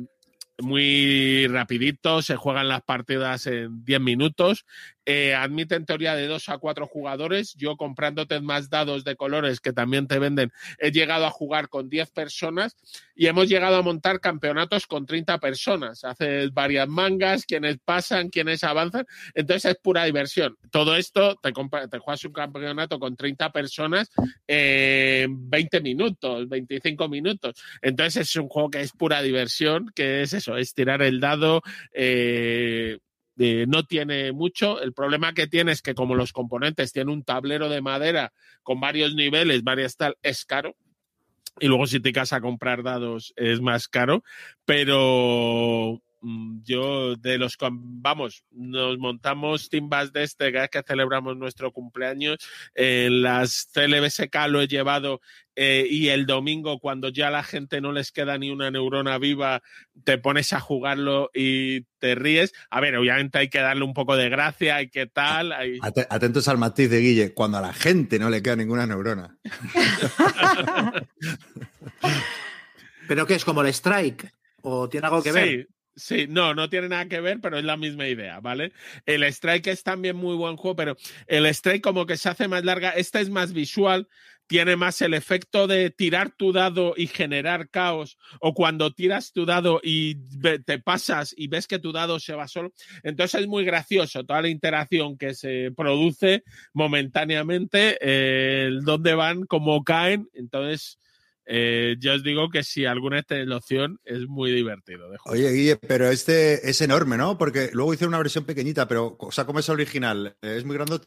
D: muy rapidito, se juegan las partidas en 10 minutos. Eh, admite en teoría de 2 a 4 jugadores. Yo comprándote más dados de colores que también te venden, he llegado a jugar con 10 personas y hemos llegado a montar campeonatos con 30 personas. Haces varias mangas, quienes pasan, quienes avanzan. Entonces es pura diversión. Todo esto, te, te juegas un campeonato con 30 personas en 20 minutos, 25 minutos. Entonces es un juego que es pura diversión, que es eso, es tirar el dado. eh, eh, no tiene mucho. El problema que tiene es que como los componentes tienen un tablero de madera con varios niveles, varias tal, es caro. Y luego si te casas a comprar dados es más caro. Pero yo de los vamos, nos montamos timbas de este cada vez que celebramos nuestro cumpleaños. En las CLBSK lo he llevado eh, y el domingo cuando ya a la gente no les queda ni una neurona viva, te pones a jugarlo y te ríes. A ver, obviamente hay que darle un poco de gracia, hay que tal. hay-
A: Atentos al matiz de Guille, cuando a la gente no le queda ninguna neurona.
C: ¿Pero qué es como el Strike? ¿O tiene algo que ver?
D: Sí, no, no tiene nada que ver, pero es la misma idea, ¿vale? El Strike es también muy buen juego, pero el Strike como que se hace más larga, esta es más visual, tiene más el efecto de tirar tu dado y generar caos, o cuando tiras tu dado y te pasas y ves que tu dado se va solo. Entonces es muy gracioso toda la interacción que se produce momentáneamente, eh, dónde van, cómo caen, entonces... eh, yo os digo que si alguna la opción, es muy divertido. de jugar.
A: Oye, Guille, pero este es enorme, ¿no? Porque luego hicieron una versión pequeñita, pero, o sea, ¿cómo es el original? ¿Es muy grande?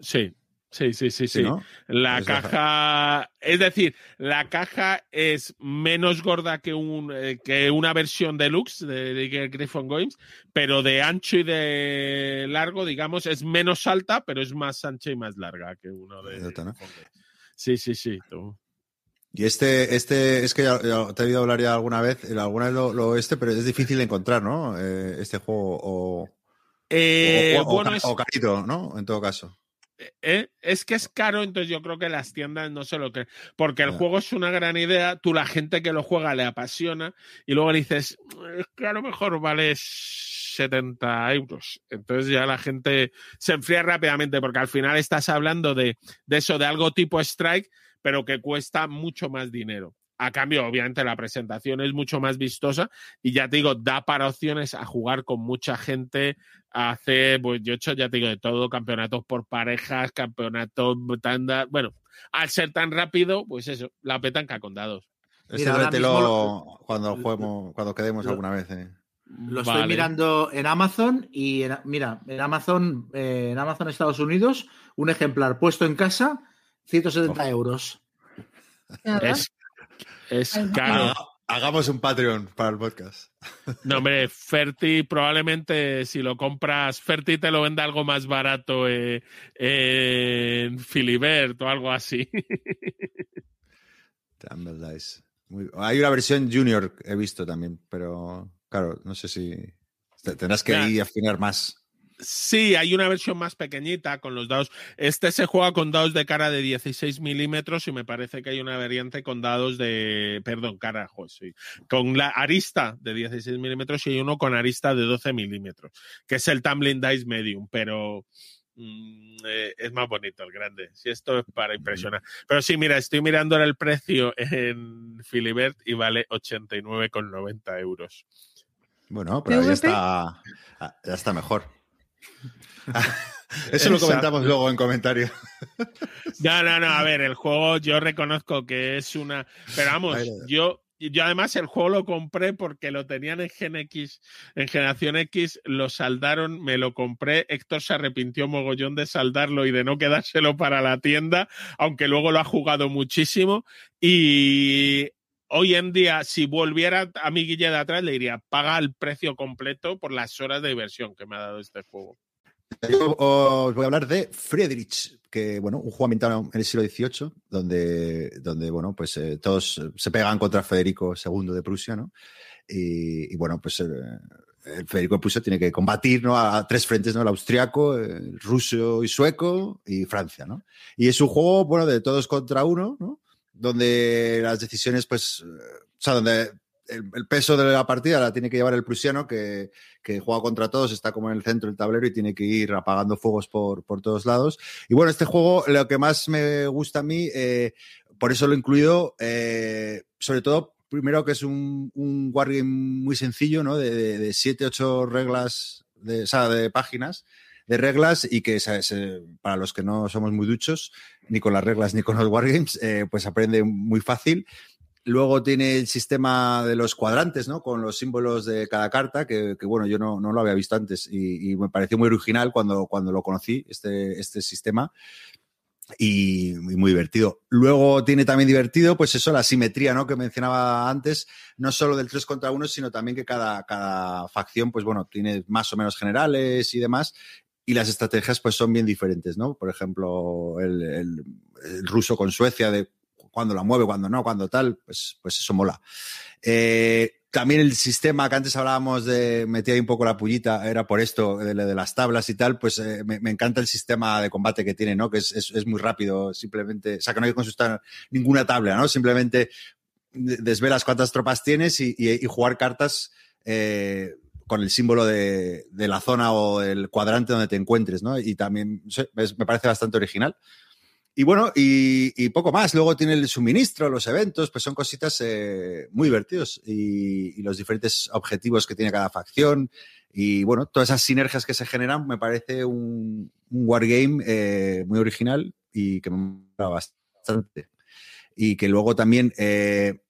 D: Sí, sí, sí, sí, sí.
A: ¿no?
D: La
A: Pues
D: caja, es decir, la caja es menos gorda que, un, eh, que una versión deluxe de, de Griffon Games, pero de ancho y de largo, digamos, es menos alta, pero es más ancha y más larga que uno de. Sí, sí, sí. tú.
A: Y este, este, es que ya, ya te he oído hablar ya alguna vez, eh, alguna vez lo, lo este, pero es difícil de encontrar, ¿no? Eh, este juego o,
D: Eh,
A: o, o- o
D: bueno,
A: ca-
D: es,
A: o carito, ¿no? En todo caso.
D: eh, es que es caro, entonces yo creo que las tiendas no se lo creen. Porque el juego es una gran idea, tú la gente que lo juega le apasiona y luego le dices, es que a lo mejor vale 70 euros. Entonces ya la gente se enfría rápidamente porque al final estás hablando de, de eso, de algo tipo strike, pero que cuesta mucho más dinero. A cambio, obviamente, la presentación es mucho más vistosa y ya te digo, da para opciones a jugar con mucha gente, a hacer, pues yo he hecho, ya te digo, de todo, campeonatos por parejas, campeonatos tanda, bueno, al ser tan rápido, pues eso, la petanca con dados.
A: Este cuando juguemos, cuando quedemos alguna vez. Eh.
C: Lo estoy mirando en Amazon y mira, en Amazon, eh, en Amazon Estados Unidos, un ejemplar puesto en casa, 170 euros.
D: Es, caro.
A: Hagamos un Patreon para el podcast.
D: No, hombre, Ferti probablemente si lo compras, Ferti te lo vende algo más barato eh, en Filibert o algo así.
A: Hay una versión junior, he visto también, pero claro, no sé si tendrás que ir a afinar más.
D: Sí, hay una versión más pequeñita con los dados. Este se juega con dados de cara de 16 milímetros y me parece que hay una variante con dados de, perdón, cara, sí, con la arista de 16 milímetros y hay uno con arista de 12 milímetros, que es el Tumbling Dice Medium, pero mm, eh, es más bonito el grande. Si esto es para impresionar. Pero sí, mira, estoy mirando ahora el precio en Filibert y vale 89,90 euros.
A: Bueno, pero ya está, ah, ya está mejor. Eso lo comentamos luego en comentarios.
D: No, no, no, a ver, el juego yo reconozco que es una... Pero vamos, yo, yo además el juego lo compré porque lo tenían en Gen X, en Generación X, lo saldaron, me lo compré, Héctor se arrepintió mogollón de saldarlo y de no quedárselo para la tienda, aunque luego lo ha jugado muchísimo y hoy en día, si volviera a mi guille de atrás, le diría, paga el precio completo por las horas de diversión que me ha dado este juego.
A: Yo os voy a hablar de Friedrich, que bueno, un juego ambientado en el siglo XVIII, donde, donde bueno, pues eh, todos se pegan contra Federico II de Prusia, ¿no? Y, bueno, pues eh, Federico de Prusia tiene que combatir ¿no? a, tres frentes, ¿no? El austriaco, el ruso y sueco y Francia, ¿no? Y es un juego, bueno, de todos contra uno, ¿no? Donde las decisiones, pues, o sea, donde el, peso de la partida la tiene que llevar el prusiano, que, juega contra todos, está como en el centro del tablero y tiene que ir apagando fuegos por, todos lados. Y bueno, este juego, lo que más me gusta a mí, eh, por eso lo he incluido, eh, sobre todo, primero que es un, un wargame muy sencillo, ¿no? De, de, siete, ocho reglas, de, o sea, de páginas de reglas y que para los que no somos muy duchos, ni con las reglas ni con los wargames, eh, pues aprende muy fácil. Luego tiene el sistema de los cuadrantes, ¿no? Con los símbolos de cada carta, que, bueno, yo no, lo había visto antes y, me pareció muy original cuando, cuando lo conocí, este, este sistema. Y, muy divertido. Luego tiene también divertido, pues eso, la simetría, ¿no? Que mencionaba antes, no solo del 3 contra 1, sino también que cada, cada facción, pues bueno, tiene más o menos generales y demás, y las estrategias pues son bien diferentes, ¿no? Por ejemplo, el, ruso con Suecia, de cuando la mueve, cuando no, cuando tal, pues, pues eso mola. Eh, también el sistema que antes hablábamos de, metía ahí un poco la pullita, era por esto, de, las tablas y tal, pues eh, me, encanta el sistema de combate que tiene, ¿no? Que es, es, muy rápido, simplemente, o sea, que no hay que consultar ninguna tabla, ¿no? Simplemente desvelas cuántas tropas tienes y, y, jugar cartas eh, con el símbolo de, la zona o el cuadrante donde te encuentres, ¿no? Y también me parece bastante original. Y bueno, y, poco más. Luego tiene el suministro, los eventos, pues son cositas eh, muy divertidos y, los diferentes objetivos que tiene cada facción. Y bueno, todas esas sinergias que se generan me parece un, wargame eh, muy original y que me gusta bastante. Y que luego también eh,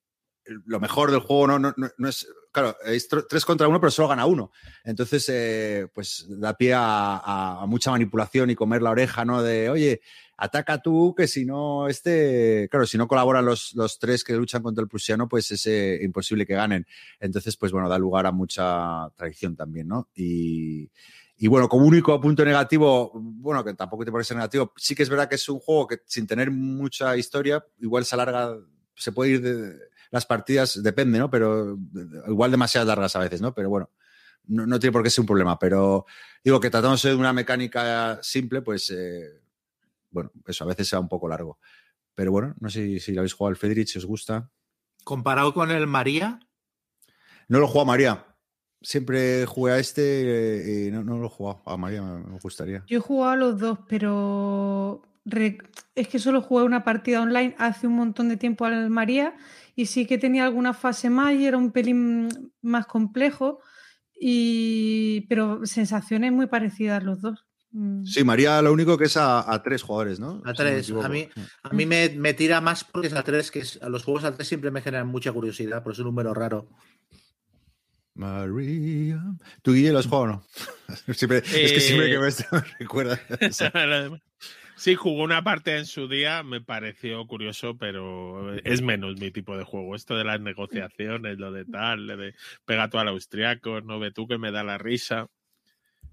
A: lo mejor del juego no, no, no, es. Claro, es tres contra uno, pero solo gana uno. Entonces, eh, pues da pie a, mucha manipulación y comer la oreja, ¿no? De, oye, ataca tú, que si no, este. Claro, si no colaboran los, los tres que luchan contra el prusiano, pues es imposible que ganen. Entonces, pues bueno, da lugar a mucha traición también, ¿no? Y. Y bueno, como único punto negativo, bueno, que tampoco te parece ser negativo, sí que es verdad que es un juego que sin tener mucha historia, igual se alarga, se puede ir de, las partidas, depende, ¿no? Pero igual demasiado largas a veces, ¿no? Pero bueno, no, tiene por qué ser un problema. Pero digo que tratándose de una mecánica simple, pues eh, bueno, eso a veces sea un poco largo. Pero bueno, no sé si, lo habéis jugado al Fedrich, si os gusta.
C: ¿Comparado con el María?
A: No lo he jugado a María. Siempre jugué a este eh, y no, lo he jugado. A María me, gustaría.
B: Yo he jugado a los dos, pero es que solo jugué una partida online hace un montón de tiempo al María y sí que tenía alguna fase más y era un pelín más complejo, y, pero sensaciones muy parecidas los dos.
A: Mm. Sí, María lo único que es a, tres jugadores, ¿no?
C: A tres. a mí, a mí me, me, tira más porque es a tres, que a los juegos a tres siempre me generan mucha curiosidad, por es un número raro.
A: María. ¿Tú, Guille, lo has jugado o no? Es que siempre que ves me recuerda.
D: Sí, jugó una parte en su día, me pareció curioso, pero es menos mi tipo de juego. Esto de las negociaciones, lo de tal, lo de pega tú al austriaco, no ve tú que me da la risa.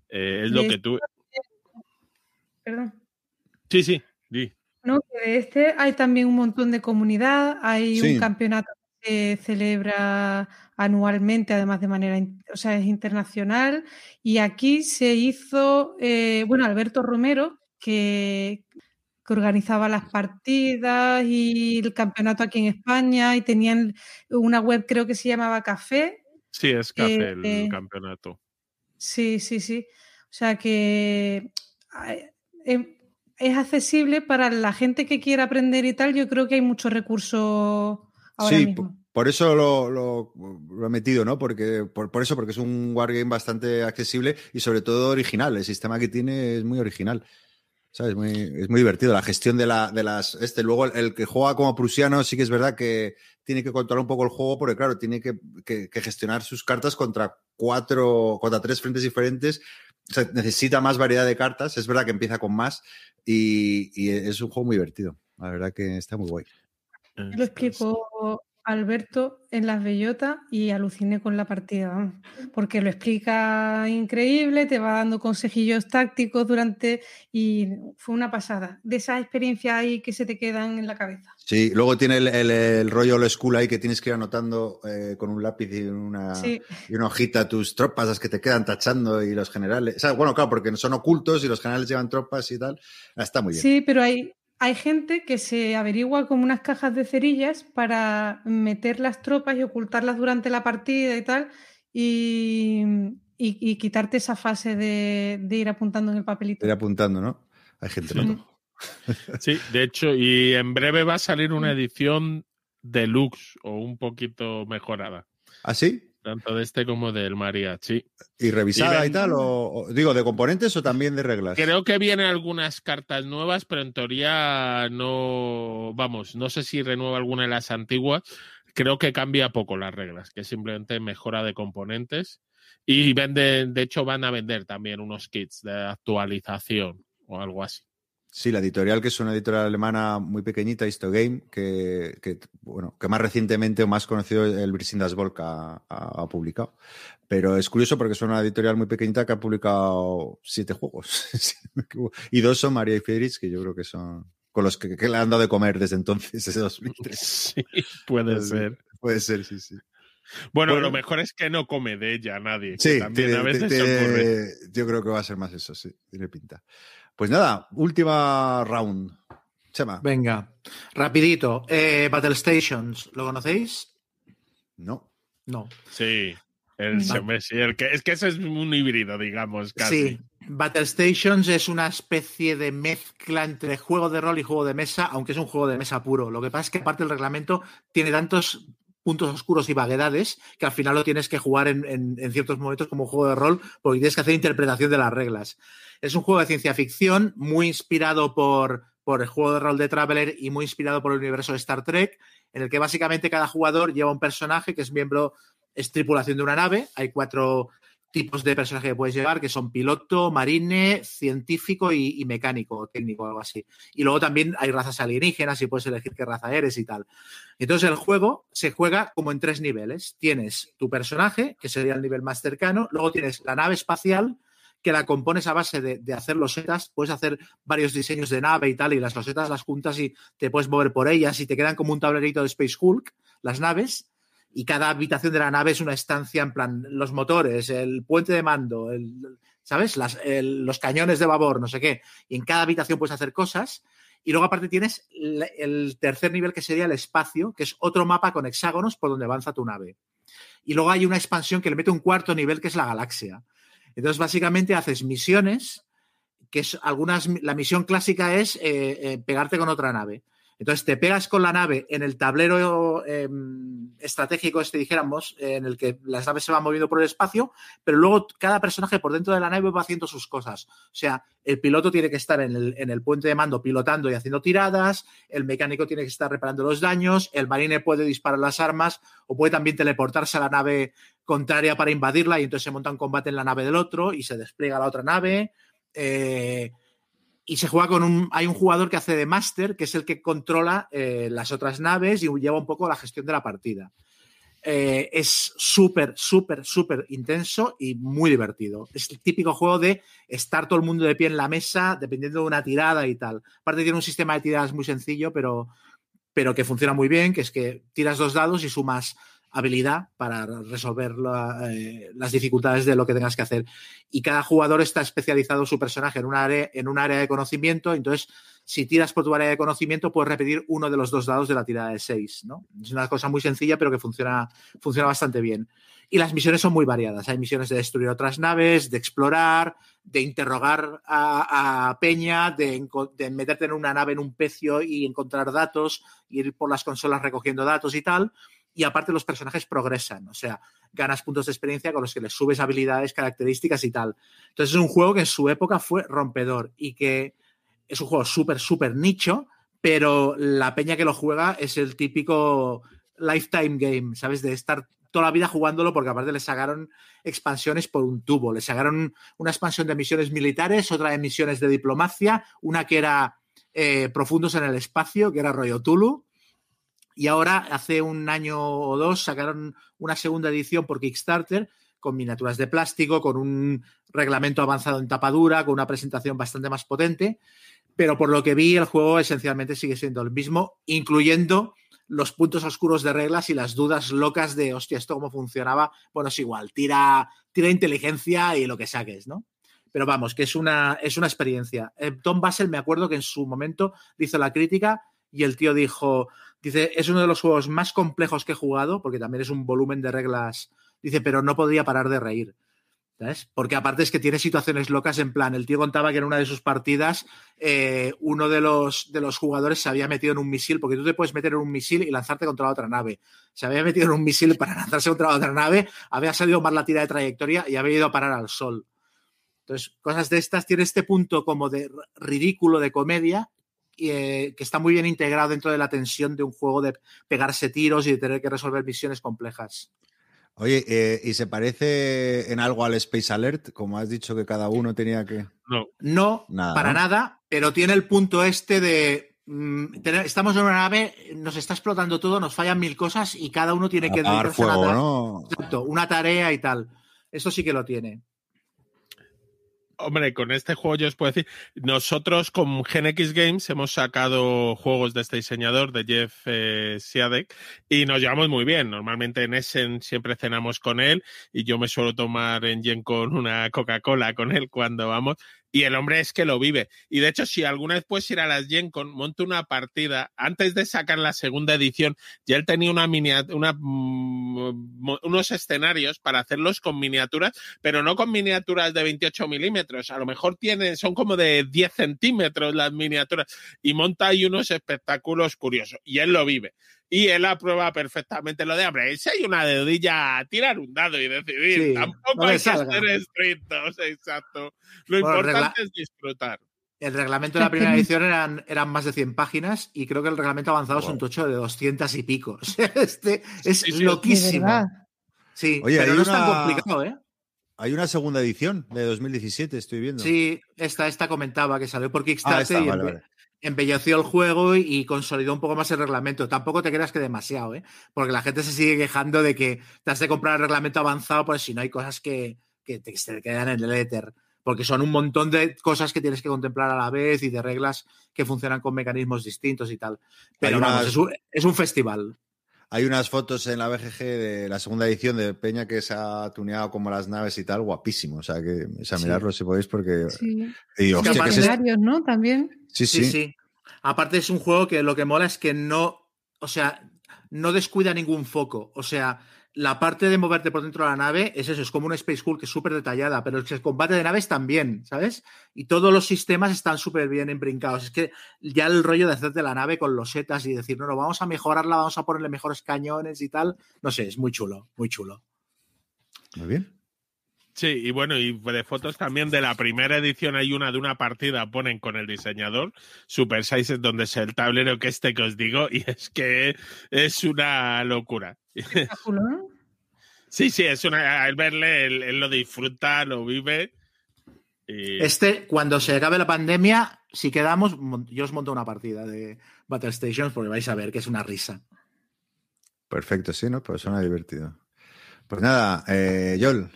D: Eh, es lo que tú.
B: Perdón.
D: Sí, sí, di.
B: No, que de este hay también un montón de comunidad, hay un campeonato que se celebra anualmente, además de manera, o sea, es internacional. Y aquí se hizo, eh, bueno, Alberto Romero, que, organizaba las partidas y el campeonato aquí en España y tenían una web creo que se llamaba Café.
D: Sí, es Café el eh, campeonato.
B: Sí, sí, sí. O sea que em, es accesible para la gente que quiera aprender y tal. Yo creo que hay muchos recursos ahora sí, mismo.
A: Por eso lo, he metido, ¿no? Porque, por, eso, porque es un wargame bastante accesible y sobre todo original. El sistema que tiene es muy original. Es muy, es muy divertido la gestión de, la, de las. Este, luego el, que juega como prusiano sí que es verdad que tiene que controlar un poco el juego, porque claro, tiene que, gestionar sus cartas contra cuatro, contra tres frentes diferentes. O sea, necesita más variedad de cartas. Es verdad que empieza con más y, y es un juego muy divertido. La verdad que está muy guay.
B: Lo explico Alberto en Las Bellotas y aluciné con la partida, porque lo explica increíble, te va dando consejillos tácticos durante y fue una pasada. De esas experiencias ahí que se te quedan en la cabeza.
A: Sí, luego tiene el, rollo old school ahí que tienes que ir anotando eh, con un lápiz y una, y una hojita tus tropas, las que te quedan tachando y los generales. bueno, claro, porque son ocultos y los generales llevan tropas y tal. Está muy bien.
B: Sí, pero hay, hay gente que se averigua como unas cajas de cerillas para meter las tropas y ocultarlas durante la partida y tal, y, quitarte esa fase de, ir apuntando en el papelito.
A: Ir apuntando, ¿no? Hay gente
D: sí. sí, de hecho, y en breve va a salir una edición deluxe o un poquito mejorada.
A: ¿Ah, sí?
D: Tanto de este como del mariachi.
A: ¿Y revisada y, tal? O, digo, de componentes o también de reglas?
D: Creo que vienen algunas cartas nuevas, pero en teoría no. Vamos, no sé si renueva alguna de las antiguas. Creo que cambia poco las reglas, que simplemente mejora de componentes. Y venden, de hecho, van a vender también unos kits de actualización o algo así.
A: Sí, la editorial, que es una editorial alemana muy pequeñita, Histogame, que, que, bueno, que más recientemente o más conocido el Brisindas Volk ha, ha, publicado. Pero es curioso porque es una editorial muy pequeñita que ha publicado siete juegos. y dos son María y Friedrich, que yo creo que son con los que, le han dado de comer desde entonces, desde 2003.
D: Sí, puede ser.
A: Puede ser, sí, sí.
D: Bueno, lo mejor es que no come de ella nadie.
A: Sí, yo creo que va a ser más eso, sí, tiene pinta. Pues nada, última round. Chema.
C: Venga, rapidito. Eh, Battle Stations, ¿lo conocéis?
A: No.
C: No.
D: Sí. El, el que, es que ese es un híbrido, digamos, casi. Sí.
C: Battle Stations es una especie de mezcla entre juego de rol y juego de mesa, aunque es un juego de mesa puro. Lo que pasa es que aparte del reglamento tiene tantos puntos oscuros y vaguedades que al final lo tienes que jugar en, en ciertos momentos como un juego de rol porque tienes que hacer interpretación de las reglas. Es un juego de ciencia ficción muy inspirado por, el juego de rol de Traveler y muy inspirado por el universo de Star Trek, en el que básicamente cada jugador lleva un personaje que es miembro, es tripulación de una nave. Hay cuatro tipos de personaje que puedes llevar, que son piloto, marine, científico y, mecánico, técnico, algo así. Y luego también hay razas alienígenas y puedes elegir qué raza eres y tal. Entonces el juego se juega como en tres niveles. Tienes tu personaje, que sería el nivel más cercano, luego tienes la nave espacial, que la compones a base de, hacer losetas, puedes hacer varios diseños de nave y tal, y las losetas las juntas y te puedes mover por ellas y te quedan como un tablerito de Space Hulk, las naves, y cada habitación de la nave es una estancia en plan los motores, el puente de mando, el, ¿sabes? los cañones de babor, no sé qué, y en cada habitación puedes hacer cosas. Y luego aparte tienes el tercer nivel que sería el espacio, que es otro mapa con hexágonos por donde avanza tu nave. Y luego hay una expansión que le mete un cuarto nivel que es la galaxia. Entonces, básicamente haces misiones que es algunas, la misión clásica es eh, eh, pegarte con otra nave. Entonces te pegas con la nave en el tablero em, estratégico, este dijéramos, en el que las naves se van moviendo por el espacio, pero luego cada personaje por dentro de la nave va haciendo sus cosas. O sea, el piloto tiene que estar en el, en el puente de mando pilotando y haciendo tiradas, el mecánico tiene que estar reparando los daños, el marine puede disparar las armas o puede también teleportarse a la nave contraria para invadirla y entonces se monta un combate en la nave del otro y se despliega la otra nave. Eh, y se juega con un. Hay un jugador que hace de máster, que es el que controla eh, las otras naves y lleva un poco la gestión de la partida. Eh, es súper, súper, súper intenso y muy divertido. Es el típico juego de estar todo el mundo de pie en la mesa, dependiendo de una tirada y tal. Aparte, tiene un sistema de tiradas muy sencillo, pero, pero que funciona muy bien, que es que tiras dos dados y sumas habilidad para resolver eh, las dificultades de lo que tengas que hacer. Y cada jugador está especializado su personaje en un área, en un área de conocimiento, entonces si tiras por tu área de conocimiento puedes repetir uno de los dos dados de la tirada de seis. ¿no? Es una cosa muy sencilla pero que funciona, funciona bastante bien. Y las misiones son muy variadas. Hay misiones de destruir otras naves, de explorar, de interrogar a, Peña, de, de, meterte en una nave en un pecio y encontrar datos, ir por las consolas recogiendo datos y tal y aparte los personajes progresan, o sea, ganas puntos de experiencia con los que les subes habilidades, características y tal. Entonces es un juego que en su época fue rompedor y que es un juego súper, súper nicho, pero la peña que lo juega es el típico lifetime game, ¿sabes? De estar toda la vida jugándolo porque aparte le sacaron expansiones por un tubo, le sacaron una expansión de misiones militares, otra de misiones de diplomacia, una que era eh, profundos en el espacio, que era rollo Tulu, y ahora, hace un año o dos, sacaron una segunda edición por Kickstarter con miniaturas de plástico, con un reglamento avanzado en tapadura, con una presentación bastante más potente. Pero por lo que vi, el juego esencialmente sigue siendo el mismo, incluyendo los puntos oscuros de reglas y las dudas locas de, hostia, ¿esto cómo funcionaba? Bueno, es igual, tira, tira inteligencia y lo que saques, ¿no? Pero vamos, que es una, es una experiencia. Eh, Tom Basel, me acuerdo que en su momento hizo la crítica y el tío dijo, dice, es uno de los juegos más complejos que he jugado, porque también es un volumen de reglas, dice, pero no podía parar de reír. ¿Sabes? Porque aparte es que tiene situaciones locas en plan, el tío contaba que en una de sus partidas eh, uno de los, de los jugadores se había metido en un misil, porque tú te puedes meter en un misil y lanzarte contra la otra nave. Se había metido en un misil para lanzarse contra la otra nave, había salido mal la tira de trayectoria y había ido a parar al sol. Entonces, cosas de estas tiene este punto como de ridículo, de comedia, eh, que está muy bien integrado dentro de la tensión de un juego de pegarse tiros y de tener que resolver misiones complejas.
A: Oye, eh, ¿y se parece en algo al Space Alert? Como has dicho que cada uno tenía que.
C: No. No, para nada, pero tiene el punto este de. Mm, estamos en una nave, nos está explotando todo, nos fallan mil cosas y cada uno tiene que
A: dar fuego,
C: una tarea y tal. Eso sí que lo tiene.
D: Hombre, con este juego yo os puedo decir, nosotros con GenX Games hemos sacado juegos de este diseñador, de Jeff eh, Siadek, y nos llevamos muy bien. Normalmente en Essen siempre cenamos con él y yo me suelo tomar en Gen con una Coca-Cola con él cuando vamos. Y el hombre es que lo vive. Y de hecho, si alguna vez puedes ir a las Gen Con, monte una partida. Antes de sacar la segunda edición, ya él tenía una una, mm, unos escenarios para hacerlos con miniaturas, pero no con miniaturas de 28 milímetros. A lo mejor tiene, son como de 10 centímetros las miniaturas. Y monta ahí unos espectáculos curiosos. Y él lo vive y él aprueba perfectamente lo de, hombre, si hay una dedilla, tirar un dado y decidir. Tampoco hay que ser estrictos, exacto. Lo importante es disfrutar.
C: El reglamento de la primera edición eran, eran más de 100 páginas y creo que el reglamento avanzado es un tocho de 200 y pico. este es loquísimo. Sí, Oye, pero no es tan complicado, ¿eh?
A: Hay una segunda edición de 2017, estoy viendo.
C: Sí, esta, esta comentaba que salió por ah, Kickstarter y embelleció el juego y consolidó un poco más el reglamento. Tampoco te creas que demasiado, ¿eh? Porque la gente se sigue quejando de que te has de comprar el reglamento avanzado, pues si no hay cosas que, te, quedan en el éter. Porque son un montón de cosas que tienes que contemplar a la vez y de reglas que funcionan con mecanismos distintos y tal. Pero es, un, festival.
A: Hay unas fotos en la BGG de la segunda edición de Peña que se ha tuneado como las naves y tal, guapísimo. O sea, que o mirarlo si podéis porque...
B: Sí. Y, ¿no? También.
A: Sí, sí,
C: Aparte es un juego que lo que mola es que no, o sea, no descuida ningún foco. O sea, la parte de moverte por dentro de la nave es eso, es como un Space Hulk que es súper detallada, pero el combate de naves también, ¿sabes? Y todos los sistemas están súper bien embrincados. Es que ya el rollo de hacerte la nave con los setas y decir, no, no, vamos a mejorarla, vamos a ponerle mejores cañones y tal, no sé, es muy chulo, muy chulo.
A: Muy bien.
D: Sí, y bueno, y de fotos también de la primera edición hay una de una partida, ponen con el diseñador Super Size, donde es el tablero que este que os digo, y es que es una locura. Sí, sí, es una. Al verle, él, lo disfruta, lo vive.
C: Este, cuando se acabe la pandemia, si quedamos, yo os monto una partida de Battle Stations porque vais a ver que es una risa.
A: Perfecto, sí, ¿no? Pues suena divertido. Pues nada, eh, Yol.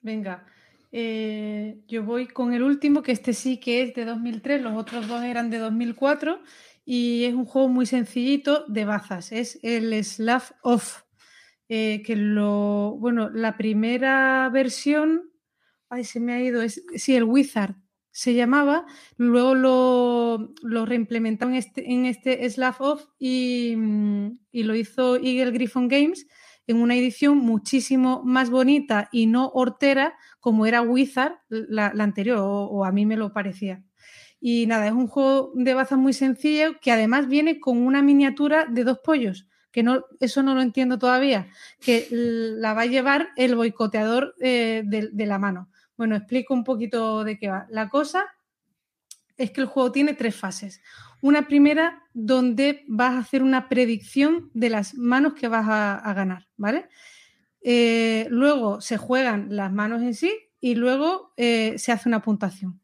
B: Venga, eh, yo voy con el último, que este sí que es de 2003, los otros dos eran de 2004 y es un juego muy sencillito de bazas, es el Slav Off, eh, que lo, bueno, la primera versión, ay, se me ha ido, es, sí, el Wizard se llamaba, luego lo, lo reimplementaron en este, en este Slav Off y, mm, y lo hizo Eagle Griffon Games en una edición muchísimo más bonita y no hortera como era Wizard, la, anterior, o, a mí me lo parecía. Y nada, es un juego de bazas muy sencillo que además viene con una miniatura de dos pollos, que no, eso no lo entiendo todavía, que la va a llevar el boicoteador eh, de, la mano. Bueno, explico un poquito de qué va. La cosa es que el juego tiene tres fases. Una primera donde vas a hacer una predicción de las manos que vas a, ganar, ¿vale? Eh, luego se juegan las manos en sí y luego eh, se hace una puntuación.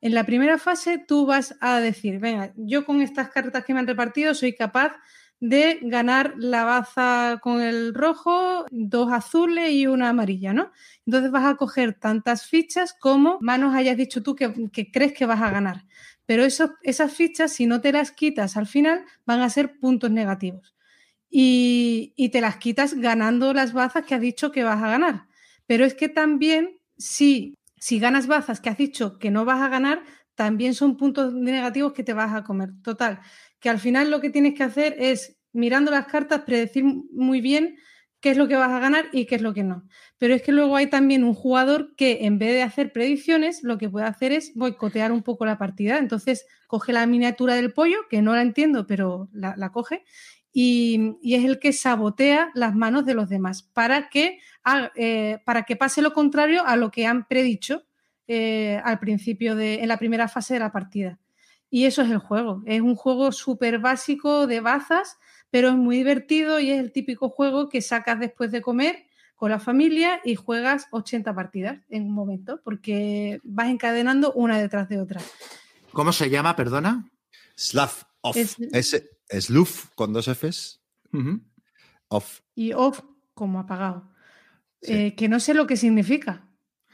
B: En la primera fase tú vas a decir, venga, yo con estas cartas que me han repartido soy capaz de ganar la baza con el rojo, dos azules y una amarilla, ¿no? Entonces vas a coger tantas fichas como manos hayas dicho tú que, crees que vas a ganar. Pero esas fichas, si no te las quitas al final, van a ser puntos negativos. Y, te las quitas ganando las bazas que has dicho que vas a ganar. Pero es que también, si, si ganas bazas que has dicho que no vas a ganar, también son puntos negativos que te vas a comer. Total, que al final lo que tienes que hacer es, mirando las cartas, predecir muy bien qué es lo que vas a ganar y qué es lo que no. Pero es que luego hay también un jugador que en vez de hacer predicciones, lo que puede hacer es boicotear un poco la partida. Entonces coge la miniatura del pollo, que no la entiendo, pero la, coge, y, es el que sabotea las manos de los demás para que, eh, para que pase lo contrario a lo que han predicho eh, al principio de, en la primera fase de la partida. Y eso es el juego. Es un juego súper básico de bazas pero es muy divertido y es el típico juego que sacas después de comer con la familia y juegas 80 partidas en un momento, porque vas encadenando una detrás de otra.
C: ¿Cómo se llama, perdona?
A: Slav off. Es, Sluf con dos Fs. Off.
B: Y off como apagado. Eh, que no sé lo que significa.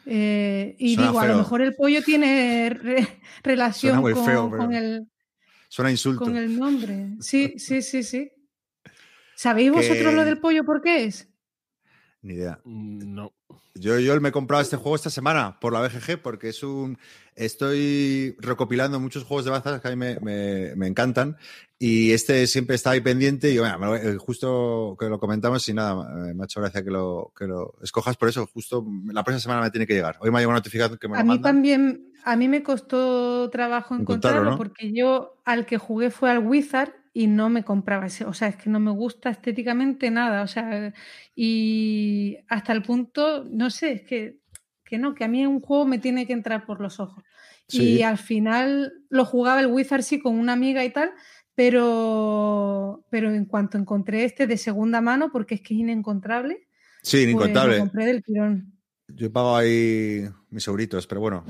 B: Eh, y digo, a lo mejor el pollo tiene relación con, el.
A: Suena insulto.
B: Con el nombre. Sí, sí, sí, sí. ¿Sabéis vosotros lo del pollo por qué es?
A: Ni idea.
D: Mm, no.
A: Yo, yo me he comprado este juego esta semana por la BGG porque es un. Estoy recopilando muchos juegos de bazas que a mí me, encantan y este siempre está ahí pendiente y bueno, eh, justo que lo comentamos y nada, me ha hecho gracia que lo, que lo escojas por eso. Justo la próxima semana me tiene que llegar. Hoy me ha llegado una notificación que me
B: A mí también, a mí me costó trabajo encontrarlo, porque yo al que jugué fue al Wizard y no me compraba ese, o sea, es que no me gusta estéticamente nada, o sea, y hasta el punto, no sé, es que, que no, que a mí un juego me tiene que entrar por los ojos. Y al final lo jugaba el Wizard sí con una amiga y tal, pero, pero en cuanto encontré este de segunda mano, porque es que es inencontrable.
A: Sí, pues inencontrable.
B: lo compré del tirón.
A: Yo pago ahí mis euritos, pero bueno.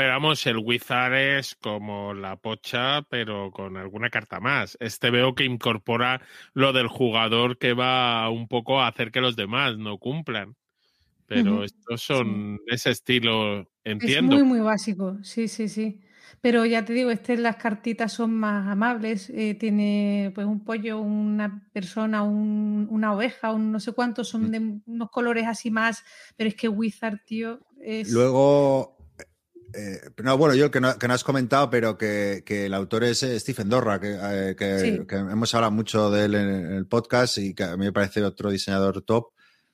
D: Pero vamos, el Wizard es como la pocha, pero con alguna carta más. Este veo que incorpora lo del jugador que va un poco a hacer que los demás no cumplan. Pero estos son ese estilo, entiendo.
B: Es muy, muy básico, sí, sí, sí. Pero ya te digo, este, las cartitas son más amables. Eh, tiene pues un pollo, una persona, una oveja, un no sé cuántos, son mm. de unos colores así más. Pero es que Wizard, tío, es.
A: Luego Eh, no, bueno, yo que no, que no has comentado, pero que, que el autor es eh, Stephen Dorra, que, eh, que,
B: Sí.
A: que hemos hablado mucho de él en, en el podcast y que a mí me parece otro diseñador top,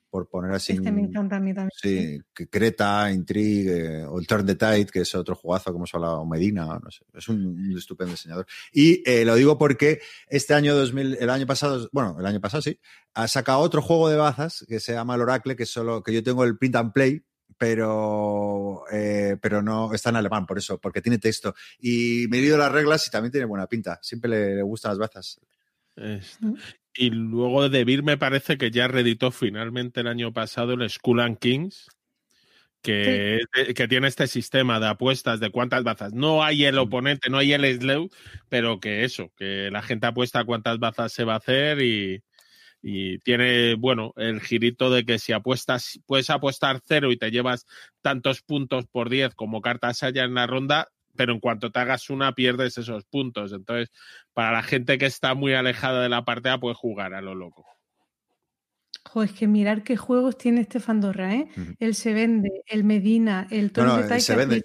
A: por poner así.
B: Este me encanta a mí también.
A: Sí, que Creta, Intrigue, o el Turn the Tide, que es otro jugazo que hemos hablado, Medina, no sé, es un, un estupendo diseñador. Y eh, lo digo porque este año 2000, el año pasado, bueno, el año pasado sí, ha sacado otro juego de bazas que se llama el Oracle, que solo, que yo tengo el print and play, pero, eh, pero no está en alemán, por eso, porque tiene texto. Y me he leído las reglas y también tiene buena pinta. Siempre le, le gustan las bazas.
D: Esto.
B: Mm.
D: Y luego de Vir me parece que ya reeditó finalmente el año pasado el Skull and Kings, que, que tiene este sistema de apuestas de cuántas bazas. No hay el oponente, no hay el slew, pero que eso, que la gente apuesta cuántas bazas se va a hacer y, y tiene, bueno, el girito de que si apuestas, puedes apostar cero y te llevas tantos puntos por 10 como cartas haya en la ronda, pero en cuanto te hagas una pierdes esos puntos. Entonces, para la gente que está muy alejada de la partida, puede jugar a lo loco.
B: Jo, es que mirar qué juegos tiene este Fandorra, ¿eh? El Se Vende, el Medina, el
A: No,
B: Torn
A: no,
B: de
A: el
B: Taika,
A: Se Vende.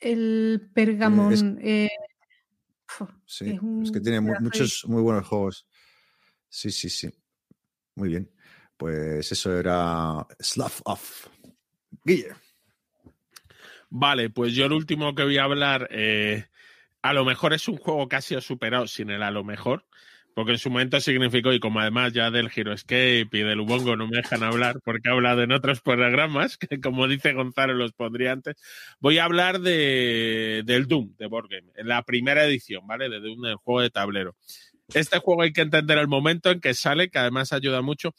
B: el Pergamon.
A: Es-
B: eh, fu,
A: Sí,
B: Es un
A: es que tiene muchos muy buenos juegos. Sí, sí, sí. Muy bien. Pues eso era Slough Off. Guille.
D: Vale, pues yo el último que voy a hablar, eh, a lo mejor es un juego que ha sido superado sin el a lo mejor, porque en su momento significó, y como además ya del Hero Escape y del Ubongo no me dejan hablar porque he hablado en otros programas, que como dice Gonzalo los pondría antes, voy a hablar de, del Doom, de Board Game, la primera edición, ¿vale? De Doom, del juego de tablero. Este juego hay que entender el momento en que sale, que además ayuda mucho.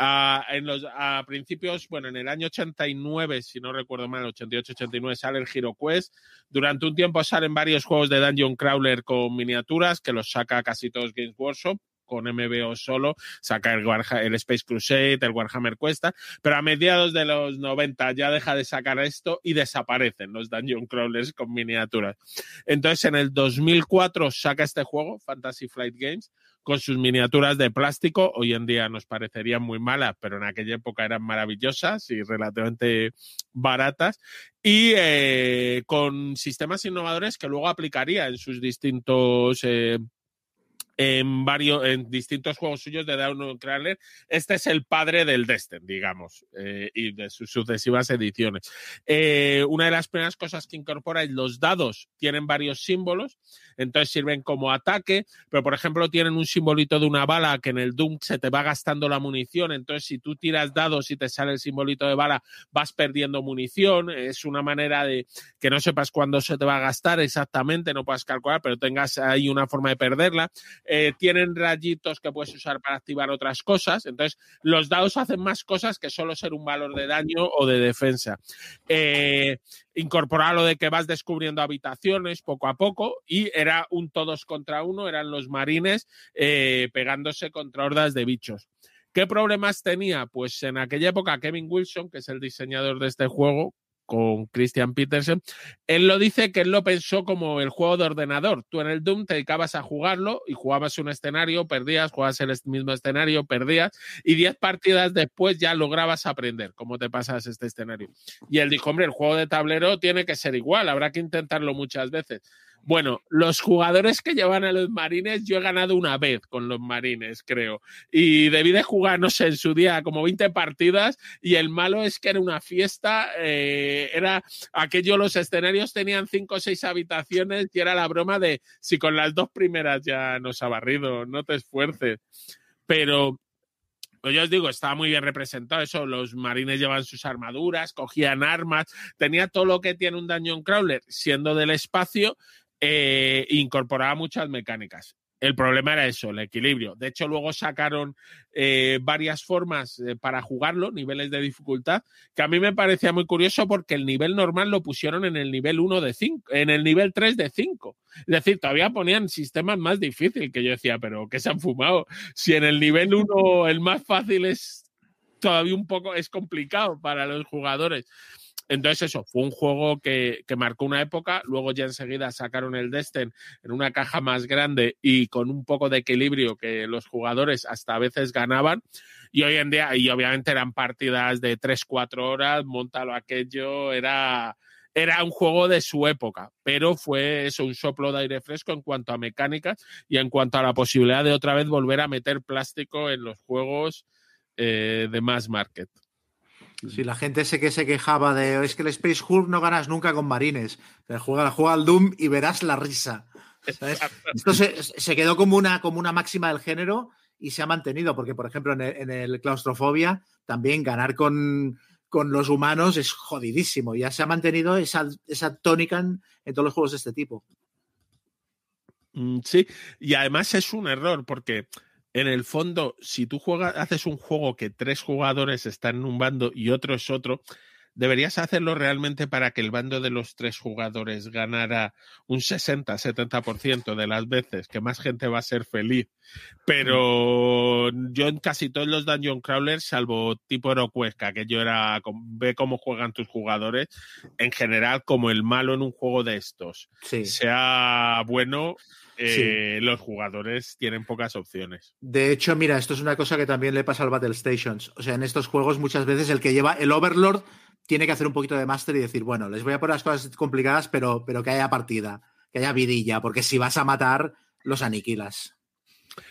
D: Ah, en los, a principios, bueno, en el año 89, si no recuerdo mal, 88-89, sale el Hero Quest. Durante un tiempo salen varios juegos de Dungeon Crawler con miniaturas, que los saca casi todos Games Workshop, con MBO solo, saca el, Warha- el Space Crusade, el Warhammer Cuesta, pero a mediados de los 90 ya deja de sacar esto y desaparecen los Dungeon Crawlers con miniaturas. Entonces, en el 2004 saca este juego, Fantasy Flight Games, con sus miniaturas de plástico. Hoy en día nos parecerían muy malas, pero en aquella época eran maravillosas y relativamente baratas. Y eh, con sistemas innovadores que luego aplicaría en sus distintos. eh, en varios en distintos juegos suyos de Down Crawler. Este es el padre del Destin, digamos, eh, y de sus sucesivas ediciones. Eh, una de las primeras cosas que incorpora es los dados tienen varios símbolos, entonces sirven como ataque, pero por ejemplo tienen un simbolito de una bala que en el Doom se te va gastando la munición, entonces si tú tiras dados y te sale el simbolito de bala, vas perdiendo munición, es una manera de que no sepas cuándo se te va a gastar exactamente, no puedas calcular, pero tengas ahí una forma de perderla. Eh, tienen rayitos que puedes usar para activar otras cosas, entonces los dados hacen más cosas que solo ser un valor de daño o de defensa. Eh, lo de que vas descubriendo habitaciones poco a poco y era un todos contra uno, eran los marines eh, pegándose contra hordas de bichos. ¿Qué problemas tenía? Pues en aquella época Kevin Wilson, que es el diseñador de este juego, con Christian Petersen, él lo dice que él lo pensó como el juego de ordenador. Tú en el Doom te dedicabas a jugarlo y jugabas un escenario, perdías, jugabas el mismo escenario, perdías, y 10 partidas después ya lograbas aprender cómo te pasas este escenario. Y él dijo, hombre, el juego de tablero tiene que ser igual, habrá que intentarlo muchas veces. Bueno, los jugadores que llevan a los marines, yo he ganado una vez con los marines, creo. Y debí de jugar, no sé, en su día como 20 partidas y el malo es que era una fiesta, eh, era aquello, los escenarios tenían cinco o seis habitaciones y era la broma de si con las dos primeras ya nos ha barrido, no te esfuerces. Pero pues yo os digo, estaba muy bien representado eso. Los marines llevan sus armaduras, cogían armas, tenía todo lo que tiene un Dungeon Crawler, siendo del espacio, eh, incorporaba muchas mecánicas. El problema era eso, el equilibrio. De hecho, luego sacaron eh, varias formas eh, para jugarlo, niveles de dificultad, que a mí me parecía muy curioso porque el nivel normal lo pusieron en el nivel 1 de 5, en el nivel 3 de 5. Es decir, todavía ponían sistemas más difíciles que yo decía, pero ¿qué se han fumado? Si en el nivel 1 el más fácil es todavía un poco, es complicado para los jugadores. Entonces eso, fue un juego que, que, marcó una época, luego ya enseguida sacaron el Destin en una caja más grande y con un poco de equilibrio que los jugadores hasta a veces ganaban y hoy en día, y obviamente eran partidas de 3-4 horas, montalo aquello, era, era un juego de su época, pero fue eso, un soplo de aire fresco en cuanto a mecánicas y en cuanto a la posibilidad de otra vez volver a meter plástico en los juegos eh, de mass market.
C: Si la gente sé que se quejaba de es que el Space Hulk no ganas nunca con marines. Juega, juega al Doom y verás la risa. Esto se, quedó como una, como una máxima del género y se ha mantenido, porque por ejemplo en el, claustrofobia también ganar con, los humanos es jodidísimo. Ya se ha mantenido esa, esa tónica en, todos los juegos de este tipo.
D: Mm, sí, y además es un error porque en el fondo, si tú juegas, haces un juego que tres jugadores están en un bando y otro es otro, deberías hacerlo realmente para que el bando de los tres jugadores ganara un 60-70% de las veces, que más gente va a ser feliz. Pero yo en casi todos los Dungeon Crawlers, salvo tipo Cuesca, que yo era, ve cómo juegan tus jugadores, en general, como el malo en un juego de estos, sea bueno, eh, los jugadores tienen pocas opciones.
C: De hecho, mira, esto es una cosa que también le pasa al Battle Stations. O sea, en estos juegos muchas veces el que lleva el Overlord tiene que hacer un poquito de máster y decir, bueno, les voy a poner las cosas complicadas, pero, pero que haya partida, que haya vidilla, porque si vas a matar, los aniquilas.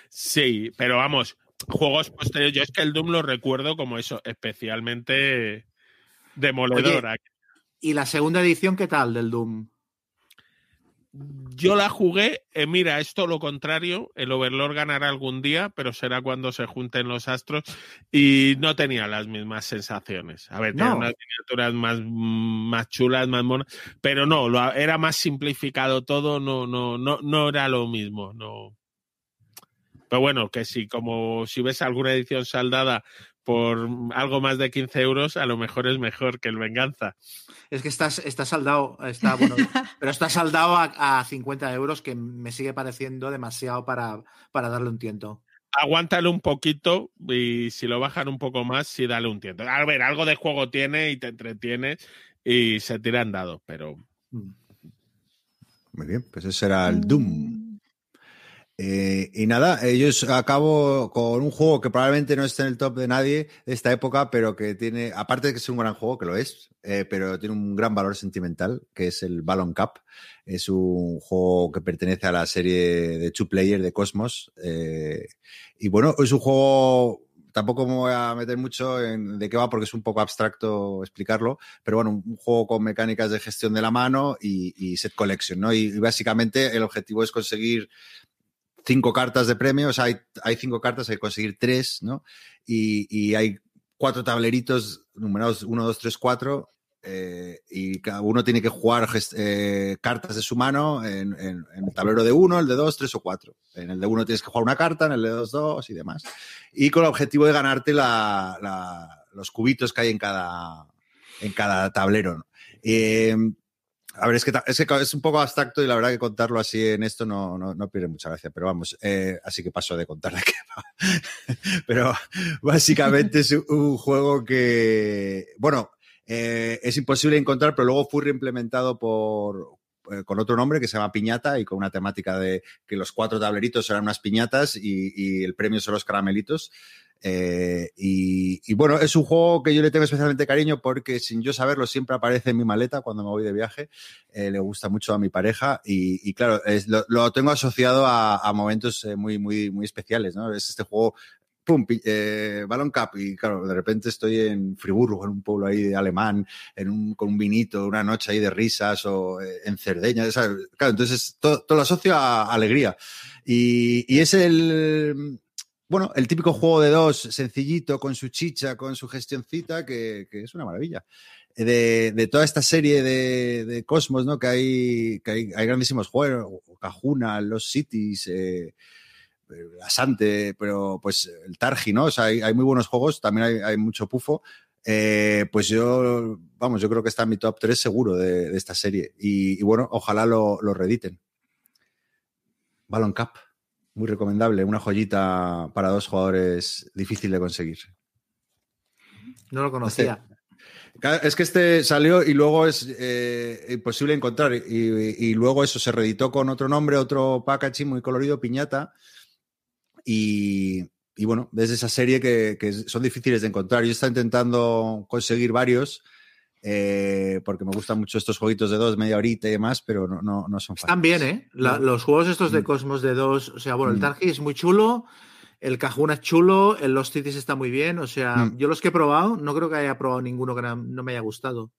D: Sí, pero vamos, juegos posteriores, yo es que el Doom lo recuerdo como eso, especialmente demoledora.
C: ¿Y la segunda edición qué tal del Doom?
D: Yo la jugué, eh, mira, esto lo contrario, el Overlord ganará algún día, pero será cuando se junten los astros y no tenía las mismas sensaciones. A ver, tenía unas miniaturas más, más chulas, más monas, pero no, lo, era más simplificado todo, no, no, no, no era lo mismo, no. Pero bueno, que si como si ves alguna edición saldada por algo más de 15 euros, a lo mejor es mejor que el Venganza.
C: Es que estás, está saldado, está, bueno, pero está saldado a, 50 euros, que me sigue pareciendo demasiado para, para darle un tiento.
D: Aguántale un poquito y si lo bajan un poco más, sí dale un tiento. A ver, algo de juego tiene y te entretiene y se tiran dados, pero.
A: Mm. Muy bien, pues ese era el Doom. Eh, y nada, ellos acabo con un juego que probablemente no esté en el top de nadie de esta época, pero que tiene, aparte de que es un gran juego, que lo es, eh, pero tiene un gran valor sentimental, que es el Ballon Cup. Es un juego que pertenece a la serie de Two Player de Cosmos. Eh, y bueno, es un juego tampoco me voy a meter mucho en de qué va porque es un poco abstracto explicarlo, pero bueno, un juego con mecánicas de gestión de la mano y, set collection, ¿no? y, básicamente el objetivo es conseguir cinco cartas de premios, hay, hay cinco cartas, hay que conseguir tres, ¿no? Y, hay cuatro tableritos numerados 1, 2, 3, 4. y cada uno tiene que jugar eh, cartas de su mano en, el tablero de uno, el de dos, tres o cuatro. En el de uno tienes que jugar una carta, en el de dos, dos y demás. Y con el objetivo de ganarte los cubitos que hay en cada, en cada tablero. ¿no? Eh, a ver, es que, es que, es un poco abstracto y la verdad que contarlo así en esto no, no, pierde mucha gracia, pero vamos, eh, así que paso de contar de qué va. pero básicamente es un juego que, bueno, eh, es imposible encontrar, pero luego fue reimplementado por, eh, con otro nombre que se llama Piñata y con una temática de que los cuatro tableritos eran unas piñatas y, y el premio son los caramelitos. Eh, y, bueno, es un juego que yo le tengo especialmente cariño porque sin yo saberlo siempre aparece en mi maleta cuando me voy de viaje. Eh, le gusta mucho a mi pareja y, claro, lo, tengo asociado a, momentos eh, muy, muy, muy especiales. ¿no? Es este juego pum, eh, Balón y claro, de repente estoy en Friburgo, en un pueblo ahí alemán, en un, con un vinito, una noche ahí de risas, o en Cerdeña, claro, entonces todo, lo asocio a, alegría. Y, y, es el, bueno, el típico juego de dos, sencillito, con su chicha, con su gestioncita, que, es una maravilla. De, de, toda esta serie de, Cosmos, ¿no? Que hay, que hay, grandísimos juegos, Cajuna, Los Cities, eh, Asante, pero pues el Targi, ¿no? O sea, hay, muy buenos juegos, también hay, mucho pufo. Eh, pues yo, vamos, yo creo que está en mi top 3 seguro de, de esta serie. Y, y, bueno, ojalá lo, lo rediten. Ballon Cup. Muy recomendable, una joyita para dos jugadores difícil de conseguir.
C: No lo conocía.
A: Este, es que este salió y luego es eh, imposible encontrar. Y, luego eso se reeditó con otro nombre, otro packaging muy colorido, piñata. Y, bueno, desde esa serie que, son difíciles de encontrar. Yo estaba intentando conseguir varios eh, porque me gustan mucho estos jueguitos de dos, media horita y demás, pero no, no, no son fáciles.
C: Están bien, ¿eh? La- los juegos estos de
A: Mm.
C: Cosmos de dos, o sea, bueno, el
A: Mm.
C: Targi es muy chulo, el Cajuna es chulo, el Lost Cities está muy bien, o sea,
A: Mm.
C: yo los que he probado, no creo que haya probado ninguno que no, me haya gustado.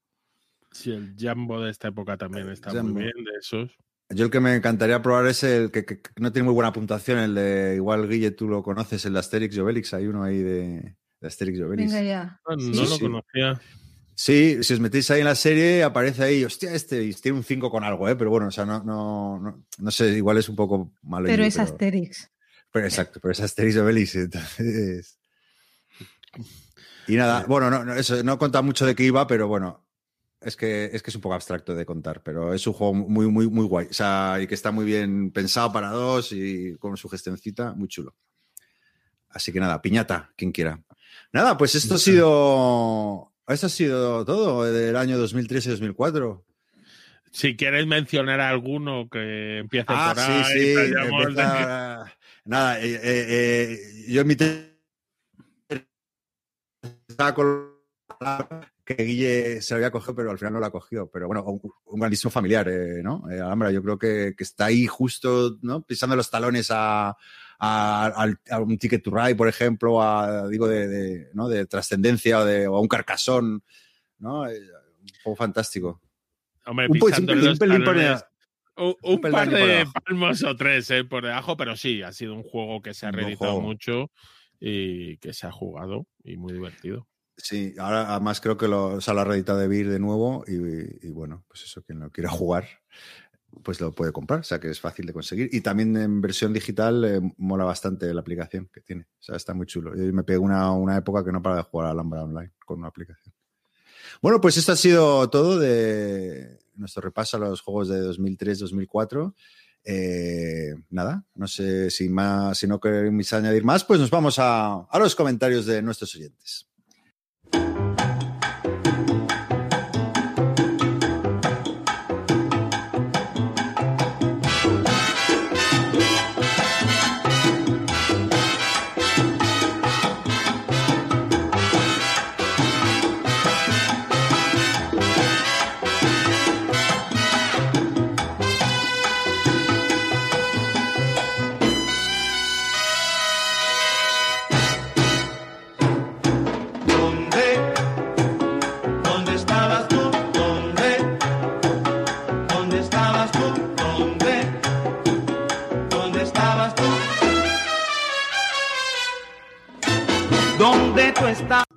D: Sí, el Jambo de esta época también está
A: Jambo.
D: muy bien, de esos.
A: Yo el que me encantaría probar es el que, que- que no tiene muy buena puntuación, el de, igual Guille, tú lo conoces, el de Asterix y Obelix, hay uno ahí de, de Asterix y Obelix.
B: Venga ya.
D: Ah,
B: Sí,
D: no lo
A: sí.
D: conocía.
A: Sí, si os metéis ahí en la serie, aparece ahí, hostia, este, y tiene un 5 con algo, ¿eh? Pero bueno, o sea, no, no, no, no sé, igual es un poco malo.
B: Pero es Asterix.
A: Pero exacto, pero es Asterix y Obelix, entonces... Y nada, bueno, no, no, eso, no cuenta mucho de qué iba, pero bueno, es que, es que es un poco abstracto de contar, pero es un juego muy, muy, muy guay. O sea, y que está muy bien pensado para dos y con su gestencita, muy chulo. Así que nada, piñata, quien quiera. Nada, pues esto ha sido. Esto ha sido todo del año 2003 y 2004.
D: Si quieres mencionar alguo que empiece
A: Ah,
D: por
A: sí,
D: ahí,
A: sí.
D: de-
A: empieza- Nada, eh, eh, eh, yo mi la- que Guille se lo había cogido, pero al final no lo ha cogido. Pero bueno, un, un grandísimo familiar, eh, ¿no? Alhambra, yo creo que, que está ahí justo, ¿no? Pisando los talones a, a- al- a un Ticket to Ride, por ejemplo, a, digo, de, de, ¿no? de trascendencia o, de, o a un carcasón, ¿no? Eh, un juego fantástico.
D: Hombre,
A: Un, un pelín,
D: los
A: pelín por
D: talones. Un, un
A: un peldaño
D: par de palmos o tres eh, por debajo, pero sí, ha sido un juego que se ha reeditado mucho y que se ha jugado y muy divertido.
A: Sí, ahora además creo que lo, se lo ha reeditado de Vir de nuevo y, y bueno, pues eso, quien lo quiera jugar, pues lo puede comprar, o sea que es fácil de conseguir. Y también en versión digital eh, mola bastante la aplicación que tiene, o sea, está muy chulo. Yo me pegué una, una época que no para de jugar a Alhambra Online con una aplicación. Bueno, pues esto ha sido todo de nuestro repaso a los juegos de 2003-2004. Eh, nada, no sé si más, si no queréis añadir más, pues nos vamos a, a los comentarios de nuestros oyentes.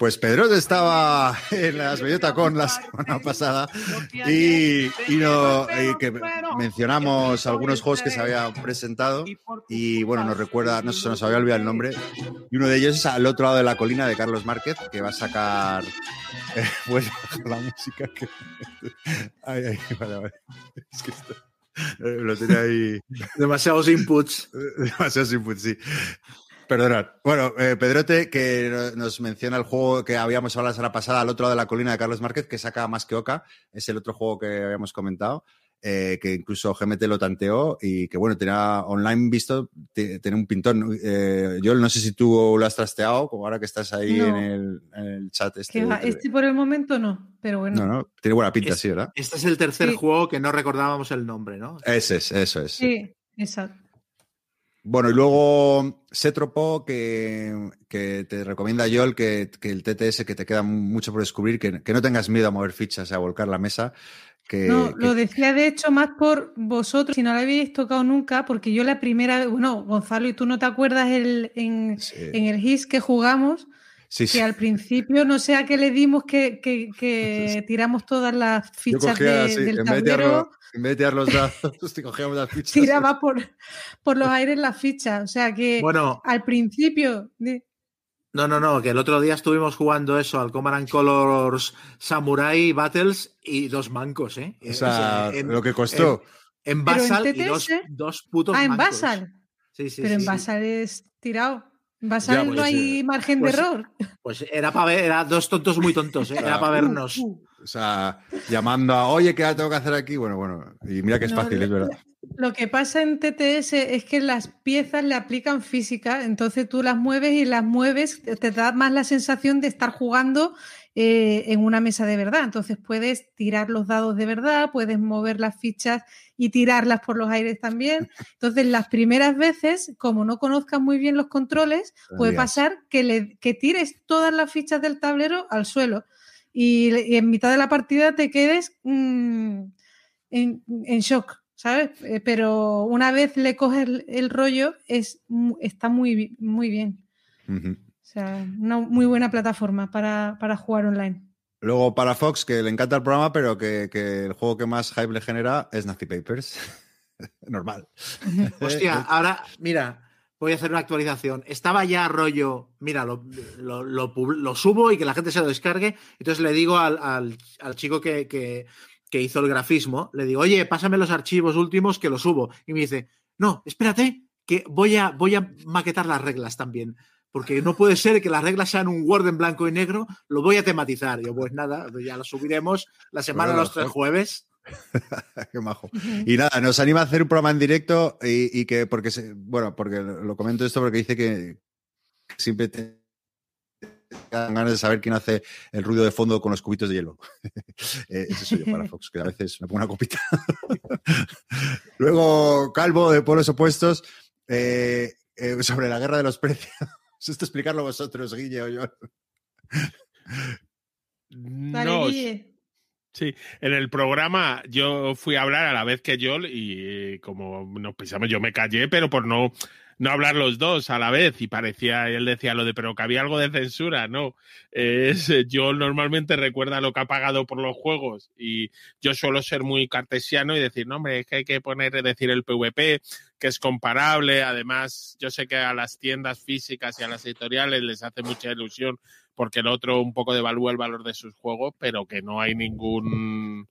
A: Pues Pedro estaba en las Bellota con la semana pasada y, y no, y que mencionamos algunos juegos que se habían presentado y bueno, nos recuerda, no sé, se nos había olvidado el nombre y uno de ellos es Al otro lado de la colina de Carlos Márquez que va a sacar eh, bueno, la música que... Ay, ay, vale, vale. Es que esto... eh, Lo tenía ahí
C: Demasiados inputs.
A: demasiados inputs, sí. Perdonad. Bueno, eh, Pedrote, que no- nos menciona el juego que habíamos hablado la semana pasada, al otro lado de la colina de Carlos Márquez, que saca más que Oca. Es el otro juego que habíamos comentado, eh, que incluso GMT lo tanteó y que, bueno, tenía online visto, tiene un pintón. Eh, yo no sé si tú lo has trasteado, como ahora que estás ahí
B: No.
A: en, el, en el chat. Este,
B: va, Este por el momento no, pero bueno.
A: No, no, tiene buena pinta,
C: Es-
A: sí, ¿verdad?
C: Este es el tercer
B: Sí.
C: juego que no recordábamos el nombre, ¿no?
A: Ese es, eso es.
B: Sí, exacto.
A: Bueno, y luego Setropo, que, que te recomienda Joel que, que el TTS que te queda mucho por descubrir, que, que no tengas miedo a mover fichas, a volcar la mesa. Que,
B: No, lo decía de hecho más por vosotros, si no lo habéis tocado nunca, porque yo la primera, bueno, Gonzalo, y tú no te acuerdas el, en,
A: sí,
B: en el GIS que jugamos,
A: sí, sí.
B: que al principio no sé a qué le dimos que, que- que tiramos todas las
A: Yo
B: fichas
A: cogía
B: de- del
A: en vez, de tirar
B: tablero,
A: los, en vez de tirar los dados, te cogíamos las fichas.
B: tiraba por, por los aires las fichas. O sea que
C: Bueno,
B: al principio, de-
C: no, no, no, que el otro día estuvimos jugando eso al Command and Colors Samurai Battles y dos mancos, ¿eh?
A: O sea,
C: en,
A: lo que costó.
C: en Basal y dos, dos putos
B: ah, en
C: mancos.
B: Basal,
C: Sí, sí,
B: pero
C: sí,
B: en
C: sí.
B: Basal es tirado. Basal
A: Ya,
B: no
A: pues,
B: hay margen
C: pues,
B: de error.
C: Pues era para ver, era dos tontos muy tontos, ¿eh? Era para vernos.
B: Uh,
A: O sea, llamando a, oye, ¿qué tengo que hacer aquí? Bueno, bueno, y mira que es
B: No,
A: fácil,
B: lo-
A: es verdad.
B: Lo que pasa en TTS es que las piezas le aplican física, entonces tú las mueves y las mueves, te da más la sensación de estar jugando eh, en una mesa de verdad. Entonces puedes tirar los dados de verdad, puedes mover las fichas y tirarlas por los aires también. Entonces las primeras veces, como no conozcas muy bien los controles, puede pasar que, le, que tires todas las fichas del tablero al suelo y, y en mitad de la partida te quedes mm, en, en shock, ¿sabes? Eh, Pero una vez le coges el, rollo, es, está muy, muy bien. Sea, una muy buena plataforma para, para jugar online.
A: Luego para Fox, que le encanta el programa, pero que, que el juego que más hype le genera es Nazi Papers. Normal.
C: Hostia,
A: Eh,
C: ahora, mira, voy a hacer una actualización. Estaba ya rollo, mira, lo, lo- lo lo subo y que la gente se lo descargue. Entonces le digo al, al- al chico que, que- que hizo el grafismo, le digo, oye, pásame los archivos últimos que los subo. Y me dice, no, espérate, que voy a, voy a maquetar las reglas también. Porque no puede ser que las reglas sean un Word en blanco y negro, lo voy a tematizar. Yo, pues nada, ya lo subiremos la semana de
A: Bueno,
C: los tres jueves.
A: Qué majo. Y nada, nos anima a hacer un programa en directo y, y que, porque, se- bueno, porque lo comento esto porque dice que siempre te dan ganas de saber quién hace el ruido de fondo con los cubitos de hielo. Eh, Ese soy yo para Fox, que a veces me pongo una copita. Luego, Calvo de Polos Opuestos, eh, eh, sobre la guerra de los precios. Esto explicarlo vosotros, Guille o yo.
D: No. Sí, en el programa yo fui a hablar a la vez que Joel y como nos pisamos, yo me callé, pero por no, no hablar los dos a la vez y parecía, él decía lo de, pero que había algo de censura, no. Es, eh, Joel normalmente recuerda lo que ha pagado por los juegos y yo suelo ser muy cartesiano y decir, no, hombre, es que hay que poner, decir, el PVP, que es comparable. Además, yo sé que a las tiendas físicas y a las editoriales les hace mucha ilusión porque el otro un poco devalúa el valor de sus juegos, pero que no hay ningún...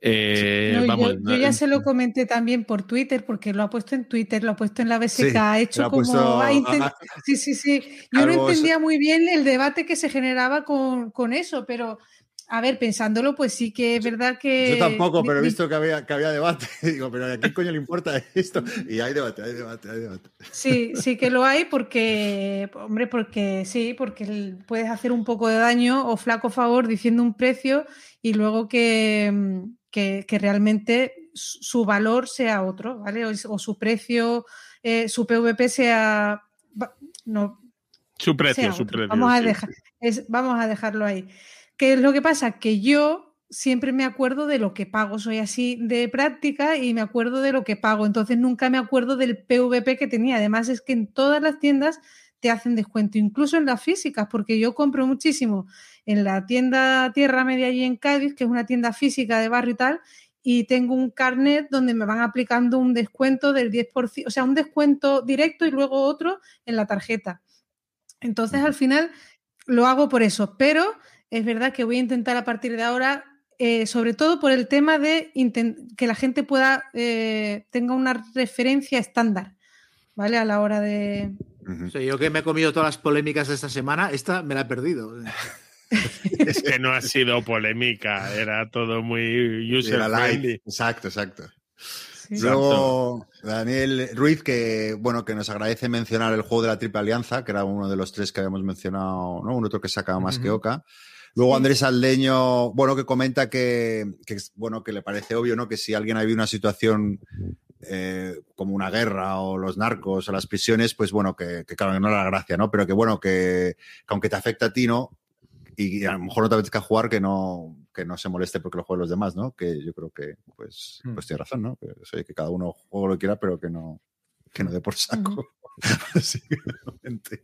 D: eh,
B: No, yo-
D: vamos,
B: yo,
D: no-
B: ya se lo comenté también por Twitter, porque lo ha puesto en Twitter, lo ha puesto en la BSK,
A: Sí,
B: ha hecho
A: ha
B: como. ha
A: a-
B: Sí, sí, sí. Yo no entendía muy bien el debate que se generaba con, con eso, pero a ver, pensándolo, pues sí que es verdad que.
A: Yo tampoco, pero he visto que había, que había debate. Digo, pero ¿a qué coño le importa esto? Y hay debate, hay debate, hay debate.
B: Sí, sí que lo hay porque, hombre, porque sí, porque puedes hacer un poco de daño o flaco favor diciendo un precio y luego que, mm, que, que realmente su valor sea otro, ¿vale? O, o su precio, eh, su PVP sea... No,
D: su precio,
B: sea
D: su precio.
B: Vamos a,
D: sí.
B: dejar, es, vamos a dejarlo ahí. ¿Qué es lo que pasa? Que yo siempre me acuerdo de lo que pago. Soy así de práctica y me acuerdo de lo que pago. Entonces nunca me acuerdo del PVP que tenía. Además es que en todas las tiendas te hacen descuento, incluso en las físicas, porque yo compro muchísimo en la tienda Tierra Media allí en Cádiz, que es una tienda física de barrio y tal, y tengo un carnet donde me van aplicando un descuento del 10%, o sea, un descuento directo y luego otro en la tarjeta. Entonces, al final, lo hago por eso, pero es verdad que voy a intentar a partir de ahora, eh, sobre todo por el tema de que la gente pueda, eh, tenga una referencia estándar, ¿vale? A la hora de...
C: Sea, yo que me he comido todas las polémicas de esta semana, esta me la he perdido.
D: Es que no ha sido polémica, era todo muy user
A: Era light.
D: friendly.
A: Exacto, exacto.
B: sí.
A: Luego, Daniel Ruiz, que bueno, que nos agradece mencionar el juego de la Triple Alianza, que era uno de los tres que habíamos mencionado, ¿no? Un otro que sacaba más que. Oca. Luego
B: Sí.
A: Andrés Aldeño, bueno, que comenta que, que, bueno, que le parece obvio, ¿no? Que si alguien ha habido una situación eh, como una guerra o los narcos o las prisiones, pues bueno, que, que claro, que no era la gracia, ¿no? Pero que bueno, que, que aunque te afecta a ti, ¿no? Y a lo mejor no te apetezca jugar, que no, que no se moleste porque lo jueguen los demás, ¿no? Que yo creo que, pues,
C: Hmm.
A: pues tiene razón, ¿no? Que, oye, que cada uno juegue lo que quiera, pero que no, que no dé por saco. Básicamente.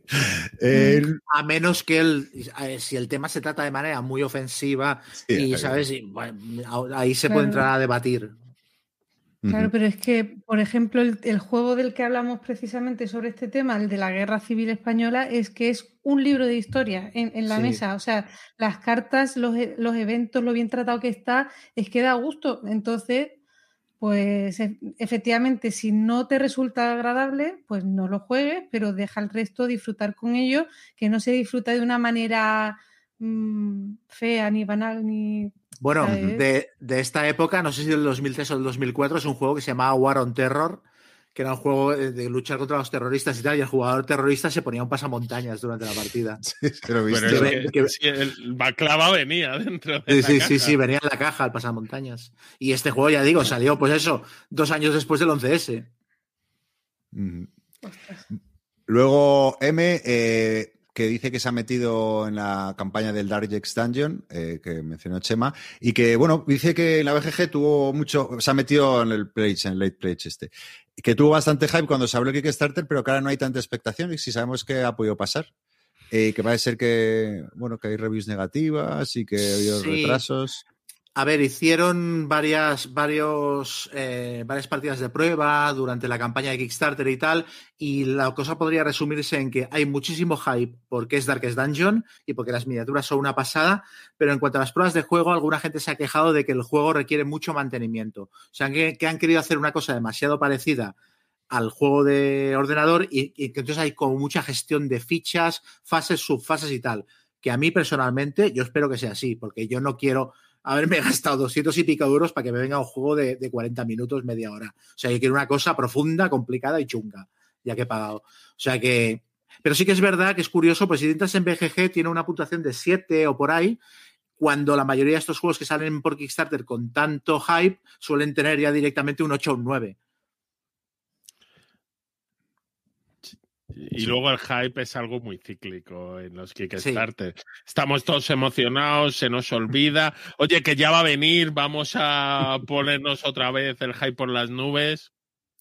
A: El-
C: A menos que el, eh, si el tema se trata de manera muy ofensiva
A: sí,
C: y, ¿sabes?
A: bien.
C: Y, bueno, ahí se
B: Claro.
C: puede entrar a debatir.
B: Claro, pero es que, por ejemplo, el, el juego del que hablamos precisamente sobre este tema, el de la Guerra Civil Española, es que es un libro de historia en, en la
C: Sí.
B: mesa. O sea, las cartas, los, los eventos, lo bien tratado que está, es que da gusto. Entonces, pues efectivamente, si no te resulta agradable, pues no lo juegues, pero deja al resto disfrutar con ello, que no se disfruta de una manera mm, fea, ni banal, ni
C: Bueno, de, de esta época, no sé si del 2003 o del 2004, es un juego que se llamaba War on Terror, que era un juego de, de luchar contra los terroristas y tal, y el jugador terrorista se ponía un pasamontañas durante la partida.
A: Sí,
D: Pero
A: visto.
D: es
C: que-
D: que, sí, el baklava venía dentro de
C: Sí,
D: la
C: sí,
D: caja.
C: sí, sí, venía en la caja el pasamontañas. Y este juego, ya digo, salió, pues eso, dos años después del 11S.
A: Ujú.
B: Ostras.
A: Luego M, eh, que dice que se ha metido en la campaña del Dark X Dungeon, eh, que mencionó Chema, y que, bueno, dice que en la BGG tuvo mucho, se ha metido en el pledge, en el late pledge este, que tuvo bastante hype cuando se habló de Kickstarter, pero que ahora no hay tanta expectación y si sabemos que ha podido pasar. Eh, que parece ser que, bueno, que hay reviews negativas y que ha habido
C: Sí.
A: retrasos.
C: A ver, hicieron varias, varios, eh, varias partidas de prueba durante la campaña de Kickstarter y tal, y la cosa podría resumirse en que hay muchísimo hype porque es Darkest Dungeon y porque las miniaturas son una pasada, pero en cuanto a las pruebas de juego, alguna gente se ha quejado de que el juego requiere mucho mantenimiento. O sea, que, han querido hacer una cosa demasiado parecida al juego de ordenador y que entonces hay como mucha gestión de fichas, fases, subfases y tal. Que a mí personalmente, yo espero que sea así, porque yo no quiero haberme gastado 200 y pico euros para que me venga un juego de, de 40 minutos, media hora. O sea, yo quiero una cosa profunda, complicada y chunga, ya que he pagado. O sea que. Pero sí que es verdad que es curioso, pues si entras en BGG tiene una puntuación de 7 o por ahí, cuando la mayoría de estos juegos que salen por Kickstarter con tanto hype suelen tener ya directamente un 8 o un 9.
D: Y luego el hype es algo muy cíclico en los Kickstarter. Estamos todos emocionados, se nos olvida. Oye, que ya va a venir, vamos a ponernos otra vez el hype por las nubes.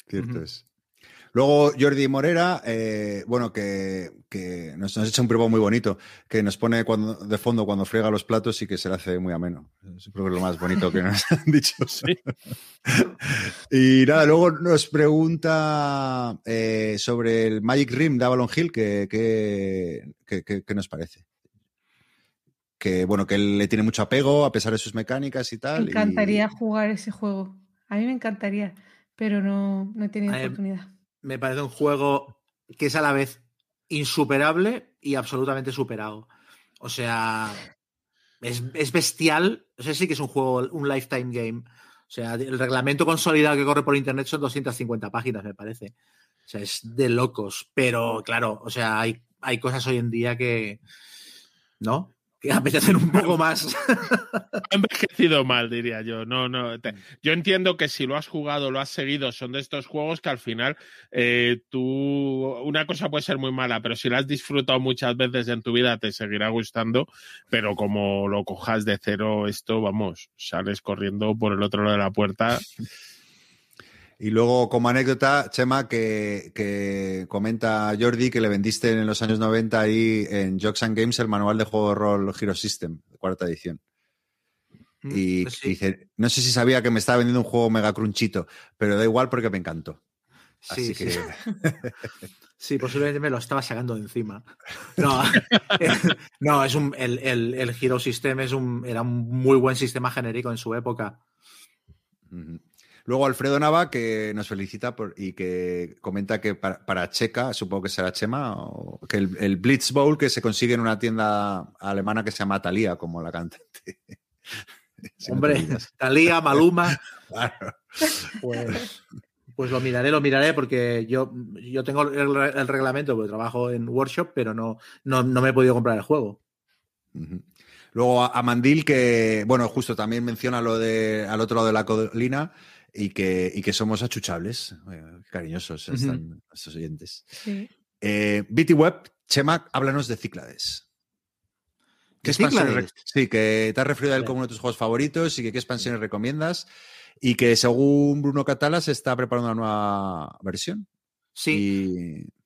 A: Cierto es. Luego Jordi Morera, eh, bueno, que, que nos, nos echa un privado muy bonito, que nos pone cuando, de fondo cuando friega los platos y que se le hace muy ameno. Eso creo que es lo más bonito que nos han dicho.
D: Sí.
A: Y nada, luego nos pregunta eh, sobre el Magic Rim de Avalon Hill, que, que, que- que- que nos parece. Que bueno, que él le tiene mucho apego a pesar de sus mecánicas y
B: Me
A: tal. y-
B: encantaría jugar ese juego. A mí me encantaría, pero no, no he tenido
C: A
B: oportunidad.
C: Me parece un juego que es a la vez insuperable y absolutamente superado. O sea, es, es bestial. O sea, sí que es un juego, un lifetime game. O sea, el reglamento consolidado que corre por internet son 250 páginas, me parece. O sea, es de locos. Pero claro, o sea, hay, hay cosas hoy en día que. ¿No? Que apetecen un poco más.
D: Ha envejecido mal, diría yo. No, no. yo entiendo que si lo has jugado, lo has seguido, son de estos juegos que al final eh, tú. Una cosa puede ser muy mala, pero si la has disfrutado muchas veces en tu vida, te seguirá gustando. Pero como lo cojas de cero, esto, vamos, sales corriendo por el otro lado de la puerta.
A: Y luego, como anécdota, Chema, que, que comenta Jordi que le vendiste en los años 90 ahí en Jokes and Games el manual de juego de rol Hero System, cuarta edición. Y
C: Pues sí.
A: dice, no sé si sabía que me estaba vendiendo un juego mega crunchito, pero da igual porque me encantó. Así
C: Sí,
A: que
C: sí. Sí, posiblemente me lo estaba sacando de encima. No, no es un, el, el, el Hero System es un, era un muy buen sistema genérico en su época.
A: Ujú. Luego Alfredo Nava, que nos felicita por- y que comenta que para, para Checa, supongo que será Chema, o que el, el Blitz Bowl que se consigue en una tienda alemana que se llama Thalía, como la cantante. Si no
C: Hombre,
A: olvidas.
C: Talía, Maluma,
A: Claro.
C: pues, pues lo miraré, lo miraré porque yo, yo tengo el, re- el reglamento porque trabajo en workshop, pero no, no, no me he podido comprar el juego.
A: Luego a, a Mandil, que, bueno, justo también menciona lo de al otro lado de la colina y que, y que somos achuchables, eh, cariñosos
C: Ujú.
A: están estos oyentes.
B: Sí.
A: Eh, BT Web, Chema, háblanos de Cíclades. ¿Qué
C: ¿De
A: expansiones Sí, que te has referido a él como uno de tus juegos favoritos y que qué expansiones recomiendas. Y que según Bruno Catala se está preparando una nueva versión.
C: Sí,
A: Y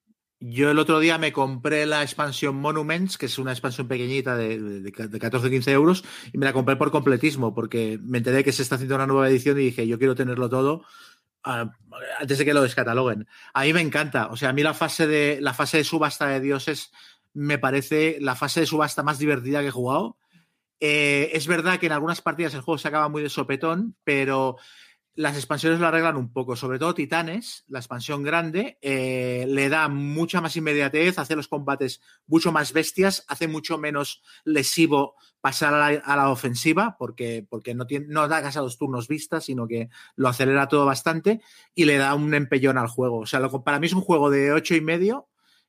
C: yo el otro día me compré la expansión Monuments, que es una expansión pequeñita de, de, de 14-15 euros, y me la compré por completismo, porque me enteré que se está haciendo una nueva edición y dije, yo quiero tenerlo todo ah, antes de que lo descataloguen. A mí me encanta, o sea, a mí la fase de, la fase de subasta de dioses me parece la fase de subasta más divertida que he jugado. Eh, es verdad que en algunas partidas el juego se acaba muy de sopetón, pero las expansiones lo arreglan un poco, sobre todo Titanes, la expansión grande, eh, le da mucha más inmediatez, hace los combates mucho más bestias, hace mucho menos lesivo pasar a la, ofensiva, porque, porque no, tiene, no da a dos turnos vistas, sino que lo acelera todo bastante y le da un empellón al juego. O sea, para mí es un juego de ocho y medio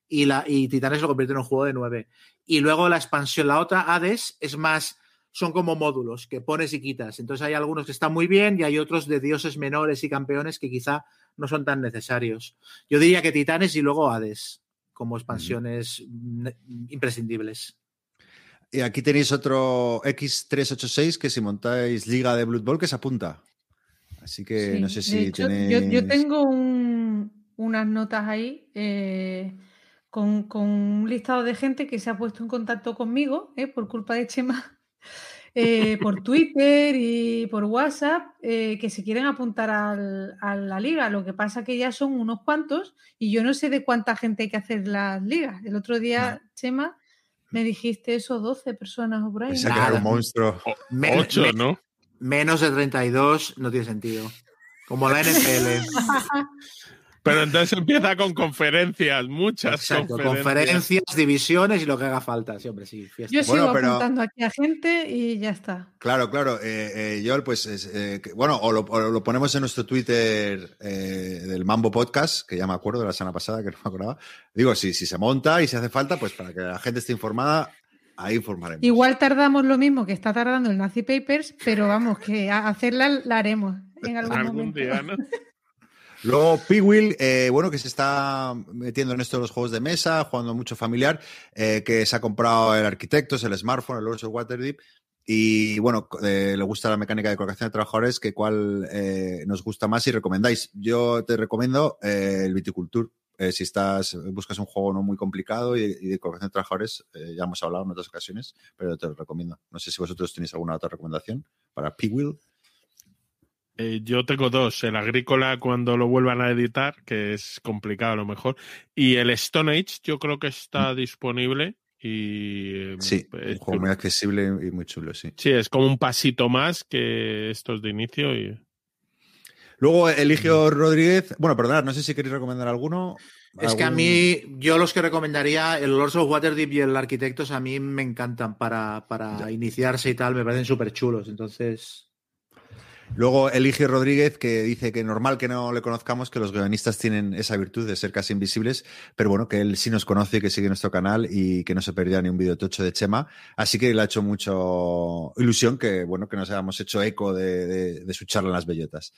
C: y, la, y Titanes lo convierte en un juego de 9. Y luego la expansión, la otra, Hades, es más, son como módulos que pones y quitas. Entonces hay algunos que están muy bien y hay otros de dioses menores y campeones que quizá no son tan necesarios. Yo diría que Titanes y luego Hades como expansiones mm, imprescindibles.
A: Y aquí tenéis otro X386 que si montáis Liga de Blood Bowl que se apunta. Así que
B: Sí,
A: no sé si
B: hecho,
A: tenéis...
B: yo, yo tengo un- unas notas ahí eh, con, con un listado de gente que se ha puesto en contacto conmigo eh, por culpa de Chema, eh, por Twitter y por WhatsApp, eh, que se quieren apuntar al- a la liga. Lo que pasa que ya son unos cuantos y yo no sé de cuánta gente hay que hacer las ligas. El otro día, Chema, me dijiste eso, 12 personas o por ahí.
A: Pensé que era un monstruo.
C: Men-
D: Ocho,
C: men-
D: ¿no?
C: Menos de 32 no tiene sentido. Como la NFL.
D: Pero entonces empieza con conferencias, muchas
C: Exacto,
D: conferencias.
C: conferencias, divisiones y lo que haga falta. Sí, hombre, sí, fiesta.
B: Yo
A: Bueno,
B: sigo
A: pero-
B: apuntando aquí a gente y ya está.
A: Claro, claro. Eh, eh, Joel, pues, es, eh, que- bueno, o lo, o lo ponemos en nuestro Twitter eh, del Mambo Podcast, que ya me acuerdo de la semana pasada, que no me acordaba. Digo, si, si se monta y si hace falta, pues para que la gente esté informada, ahí informaremos.
B: Igual tardamos lo mismo que está tardando el Nazi Papers, pero vamos, que a hacerla la haremos en algún,
D: Algún
B: momento.
D: día, ¿no?
A: Luego, Pigwill, eh, bueno, que se está metiendo en esto de los juegos de mesa, jugando mucho familiar, eh, que se ha comprado el Arquitectos, el Smartphone, el Lords of Waterdeep. Y bueno, eh, le gusta la mecánica de colocación de trabajadores, que cuál eh, nos gusta más y recomendáis. Yo te recomiendo el Viticulture. Si estás, buscas un juego no muy complicado y, de colocación de trabajadores, ya hemos hablado en otras ocasiones, pero te lo recomiendo. No sé si vosotros tenéis alguna otra recomendación para Pigwill.
D: Eh, yo tengo dos. El Agrícola cuando lo vuelvan a editar, que es complicado a lo mejor. Y el Stone Age, yo creo que está disponible. Y eh,
A: Sí,
D: es
A: un juego muy accesible y muy chulo, sí.
D: Sí, es como un pasito más que estos de inicio. Y...
A: Luego Eligio Rodríguez. Bueno, perdonad, no sé si queréis recomendar alguno.
C: Es que a
A: ¿Algún-
C: mí, yo los que recomendaría, el Lords of Waterdeep y el Arquitectos, a mí me encantan para, para iniciarse y tal, me parecen súper chulos. Entonces,
A: Luego Eligio Rodríguez, que dice que normal que no le conozcamos, que los guionistas tienen esa virtud de ser casi invisibles, pero bueno, que él sí nos conoce que sigue nuestro canal y que no se perdía ni un video tocho de Chema. Así que le ha hecho mucho ilusión que, bueno, que nos hayamos hecho eco de, de- de su charla en las bellotas.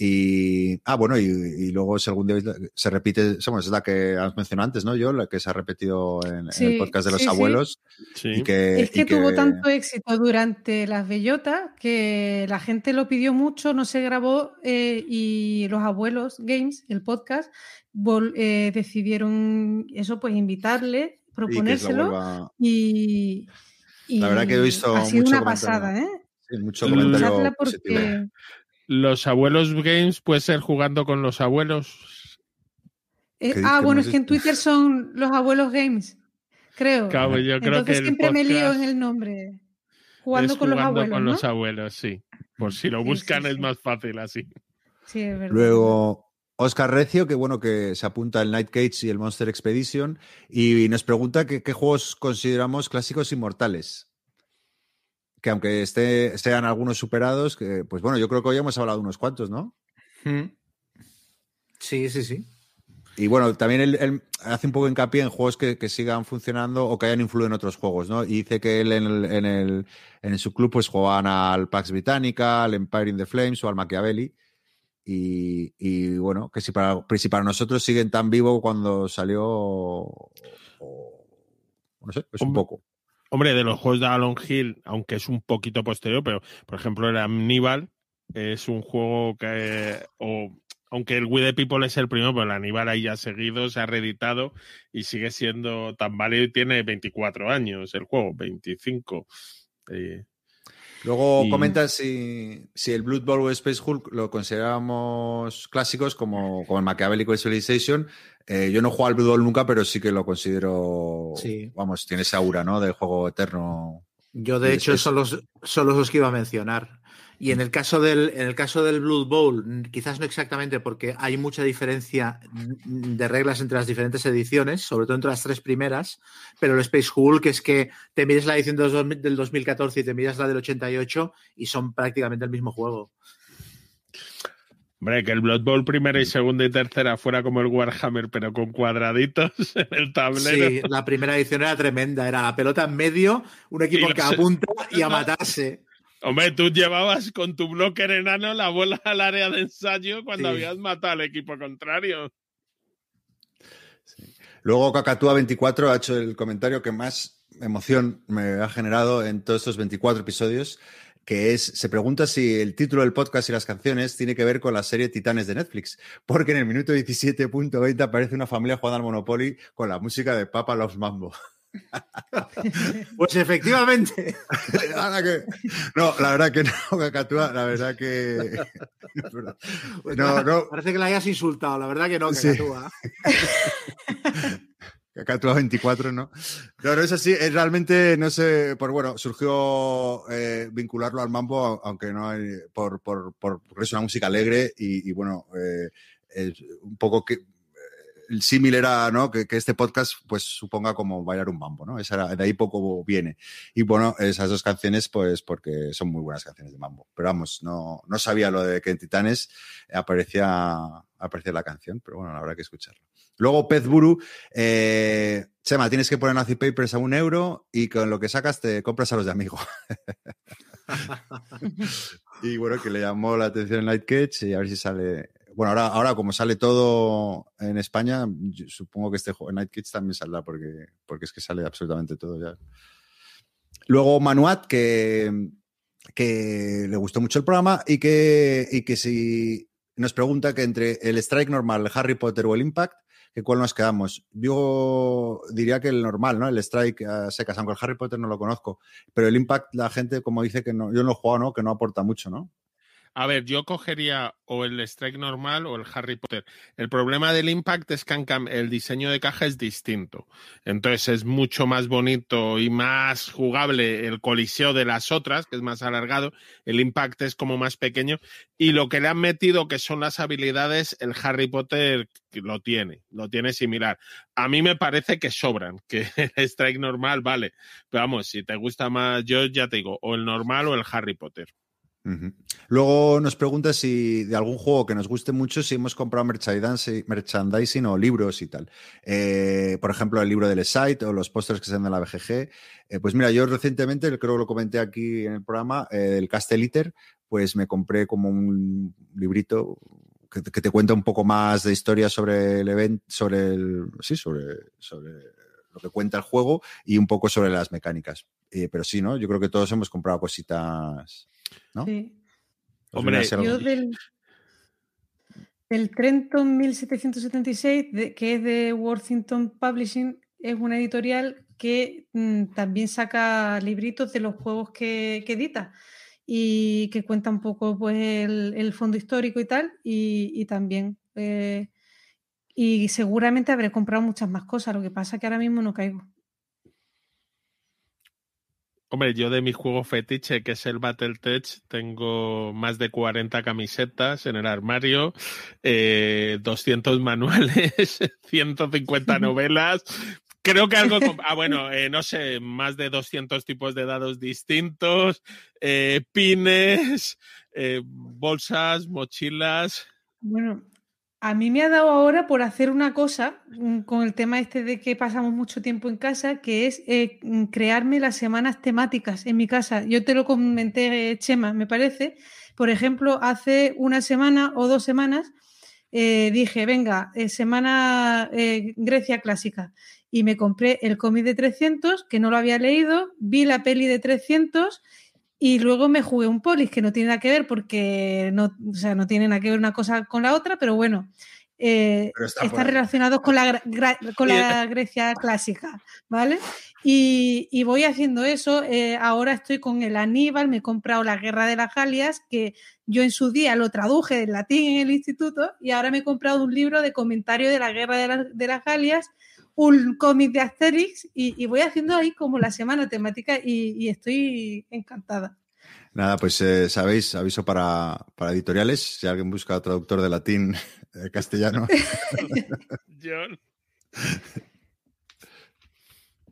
A: Y, ah, bueno, y, y luego si algún día se repite, es la que has mencionado antes, ¿no? Yo, la que se ha repetido en, en el podcast de los
B: sí,
A: abuelos.
D: Sí.
A: Y que,
B: Es que
A: y
B: tuvo tanto éxito durante las bellotas que la gente lo pidió mucho, no se grabó eh, y los abuelos Games, el podcast, vol- eh, decidieron eso, pues invitarle,
A: y
B: proponérselo
A: vuelva-
B: y, y
A: La verdad que he visto
B: ha sido
A: mucho
B: una
A: comentario.
B: pasada, ¿eh?
A: sí, mucho comentario
B: porque
D: Los abuelos games puede ser jugando con los abuelos.
B: eh,
A: ¿Qué-
B: ah, bueno, es que en? Twitter son los abuelos Games, creo.
D: Claro, yo creo que
B: Entonces siempre me lío en el nombre. Jugando
D: es
B: con los
D: jugando
B: abuelos,
D: con
B: ¿no?
D: los abuelos, sí. Por si lo
B: Sí, sí,
D: buscan es más fácil así.
B: Sí, es verdad.
A: Luego, Oscar Recio, que bueno, que se apunta el Night Cage y el Monster Expedition, y nos pregunta que, qué juegos consideramos clásicos inmortales. Que aunque esté, sean algunos superados, que, pues bueno, yo creo que hoy hemos hablado de unos cuantos, ¿no?
C: mm. sí, sí, sí.
A: Y bueno, también él, él hace un poco hincapié en juegos que, que sigan funcionando o que hayan influido en otros juegos, ¿no? Y dice que él en, el, en, el, en su club pues jugaban al Pax Britannica, al Empire in the Flames o al Machiavelli. Y, y bueno, que si para, si para nosotros siguen tan vivo cuando salió, o- no sé, pues un poco.
D: Hombre, de los juegos de Alon Hill, aunque es un poquito posterior, pero por ejemplo el Aníbal es un juego que, o, aunque el We the People es el primero, pero el Aníbal ahí ya ha seguido, se ha reeditado y sigue siendo tan válido y tiene 24 años el juego, 25. Eh,
A: Luego
D: Y-
A: comenta si, si el Blood Bowl o Space Hulk lo consideramos clásicos como, como el Machiavellic Civilization. Eh, yo no he jugado al Blood Bowl nunca, pero sí que lo considero.
C: Sí.
A: Vamos, tiene ese aura, ¿no? De juego eterno.
C: Yo, de hecho, son los, son los dos que iba a mencionar. Y en el caso del, en el caso del Blood Bowl, quizás no exactamente porque hay mucha diferencia de reglas entre las diferentes ediciones, sobre todo entre las tres primeras, pero el Space Hulk es que te mides la edición del 2014 y te miras la del 88 y son prácticamente el mismo juego.
D: Hombre, que el Blood Bowl primera y segunda y tercera fuera como el Warhammer, pero con cuadraditos en el tablero.
C: Sí, la primera edición era tremenda, era la pelota en medio, un equipo en cada punta y a matarse.
D: Hombre, tú llevabas con tu blocker enano la bola al área de ensayo cuando
C: Sí.
D: habías matado al equipo contrario.
A: Luego Cacatúa 24 ha hecho el comentario que más emoción me ha generado en todos estos 24 episodios, que es, se pregunta si el título del podcast y las canciones tiene que ver con la serie Titanes de Netflix, porque en el minuto 17.20 aparece una familia jugando al Monopoly con la música de Papa Loves Mambo.
C: Pues efectivamente.
A: Que- no, la verdad que no, Cacatúa, la verdad que... No, no,
C: Parece que la hayas insultado, la verdad que no,
A: Sí.
C: Cacatúa.
A: Cacatúa 24, ¿no? No, no es así. Es realmente, no sé, por bueno, surgió eh, vincularlo al mambo, aunque no hay, por, por, por- porque es una música alegre y, y, bueno, eh, es un poco que símil era, ¿no? Que, que este podcast, pues, suponga como bailar un mambo, ¿no? Esa era- de ahí poco viene. Y bueno, esas dos canciones, pues, porque son muy buenas canciones de mambo. Pero vamos, no, no sabía lo de que en Titanes aparecía, aparecía la canción, pero bueno, habrá que escucharlo. Luego, Pez Buru, eh, Chema, tienes que poner Nazi Papers a un euro y con lo que sacas te compras a los de amigo. y bueno, que le llamó la atención Night Catch y a ver si sale. Bueno, ahora, ahora como sale todo en España, supongo que este juego, Night Catch también saldrá porque, porque es que sale absolutamente todo ya. Luego Manuat, que, que le gustó mucho el programa y que, y que si nos pregunta que entre el Strike normal, el Harry Potter o el Impact, que cuál nos quedamos. Yo diría que el normal, ¿no? El Strike a secas, aunque el Harry Potter no lo conozco. Pero el Impact, la gente, como dice que no, yo no he jugado, ¿no? Que no aporta mucho, ¿no?
D: A ver, yo cogería o el Strike normal o el Harry Potter. El problema del Impact es que el diseño de caja es distinto. Entonces es mucho más bonito y más jugable el coliseo de las otras, que es más alargado. El Impact es como más pequeño. Y lo que le han metido, que son las habilidades, el Harry Potter lo tiene, lo tiene similar. A mí me parece que sobran, que el Strike normal vale. Pero vamos, si te gusta más, yo ya te digo, o el normal o el Harry Potter.
A: Luego nos pregunta si de algún juego que nos guste mucho, si hemos comprado merchandising, o libros y tal. Eh, por ejemplo, el libro del site o los pósters que se dan de la BGG. Eh, pues mira, yo recientemente, creo que lo comenté aquí en el programa, eh, el Casteliter, pues me compré como un librito que, te- cuenta un poco más de historia sobre el evento, sobre el, sí, sobre, sobre lo que cuenta el juego y un poco sobre las mecánicas. Pero sí, ¿no? Yo creo que todos hemos comprado cositas. ¿No?
B: Sí.
D: Hombre,
B: Yo del, del Trenton 1776, de- que es de Worthington Publishing, es una editorial que mm, también saca libritos de los juegos que, que edita y que cuenta un poco pues, el, el fondo histórico y tal, y, y también. eh, y seguramente habré comprado muchas más cosas, lo que pasa que ahora mismo no caigo.
D: Hombre, yo de mi juego fetiche, que es el Battletech, tengo más de 40 camisetas en el armario, eh, 200 manuales, 150 novelas. Creo que algo... Ah, bueno, eh, no sé, más de 200 tipos de dados distintos, eh, pines, eh, bolsas, mochilas.
B: Bueno, a mí me ha dado ahora por hacer una cosa mm, con el tema este de que pasamos mucho tiempo en casa, que es eh, mm, crearme las semanas temáticas en mi casa. Yo te lo comenté, Chema, me parece. Por ejemplo, hace una semana o dos semanas eh, dije, venga, eh, semana Grecia clásica. Y me compré el cómic de 300, que no lo había leído, vi la peli de 300 y luego me jugué un polis que no tiene nada que ver porque no, o sea, no tiene nada que ver una cosa con la otra, pero bueno, eh,
A: Pero está por
B: está
A: ahí.
B: relacionado con la, con la Grecia clásica, ¿vale? Y, y voy haciendo eso. eh, ahora estoy con el Aníbal, me he comprado la Guerra de las Galias, que yo en su día lo traduje del latín en el instituto, y ahora me he comprado un libro de comentario de la Guerra de, la- de las Galias, un cómic de Asterix, y, y voy haciendo ahí como la semana temática y, y estoy encantada.
A: Nada, pues eh, sabéis, aviso para, para editoriales, si alguien busca traductor de latín a castellano.
D: John.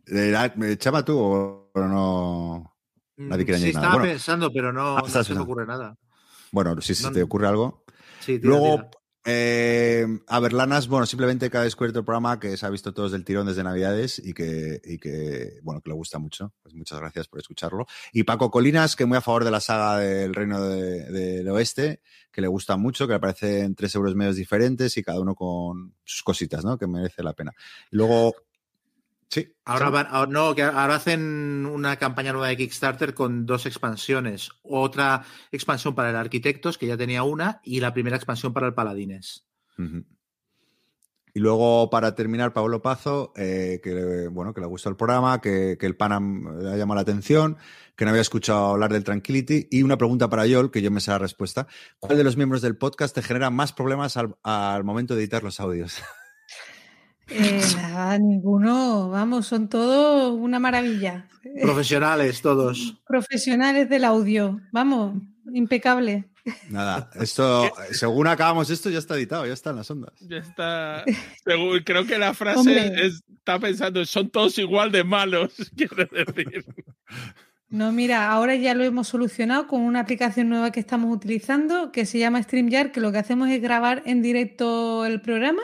A: Eh, ah, Chama tú o no? Nadie quiere
C: Mm, sí,
A: añadir nada.
C: estaba
A: Bueno.
C: pensando, pero no, no se me ocurre nada.
A: Bueno, si se
C: No,
A: te ocurre algo.
C: Sí, tira,
A: Luego,
C: tira.
A: Eh, a ver, Lanas, bueno, simplemente ha descubierto el programa que se ha visto todos del tirón desde Navidades y que, y que, bueno, que le gusta mucho. Pues muchas gracias por escucharlo. Y Paco Colinas, que muy a favor de la saga del Reino de- del Oeste, que le gusta mucho, que le parecen tres euros medios diferentes y cada uno con sus cositas, ¿no? Que merece la pena. Luego, sí.
C: Ahora, van- ahora- no, que ahora hacen una campaña nueva de Kickstarter con dos expansiones. Otra expansión para el Arquitectos, que ya tenía una, y la primera expansión para el Paladines.
A: Y luego, para terminar, Pablo Pazo, eh, que, le- bueno, que le gustó el programa, que, que el Panam le ha llamado la atención, que no había escuchado hablar del Tranquility. Y una pregunta para Yol, que yo me sé la respuesta. ¿Cuál de los miembros del podcast te genera más problemas al, al momento de editar los audios?
B: Eh, nada, ninguno, vamos, son todos una maravilla.
C: Profesionales todos.
B: Profesionales del audio, vamos, impecable.
A: Nada, esto, según acabamos esto, ya está editado, ya está en las ondas.
D: Ya está. Según- creo que la frase es- está pensando, son todos igual de malos, quiere decir.
B: No, mira, ahora ya lo hemos solucionado con una aplicación nueva que estamos utilizando que se llama StreamYard, que lo que hacemos es grabar en directo el programa,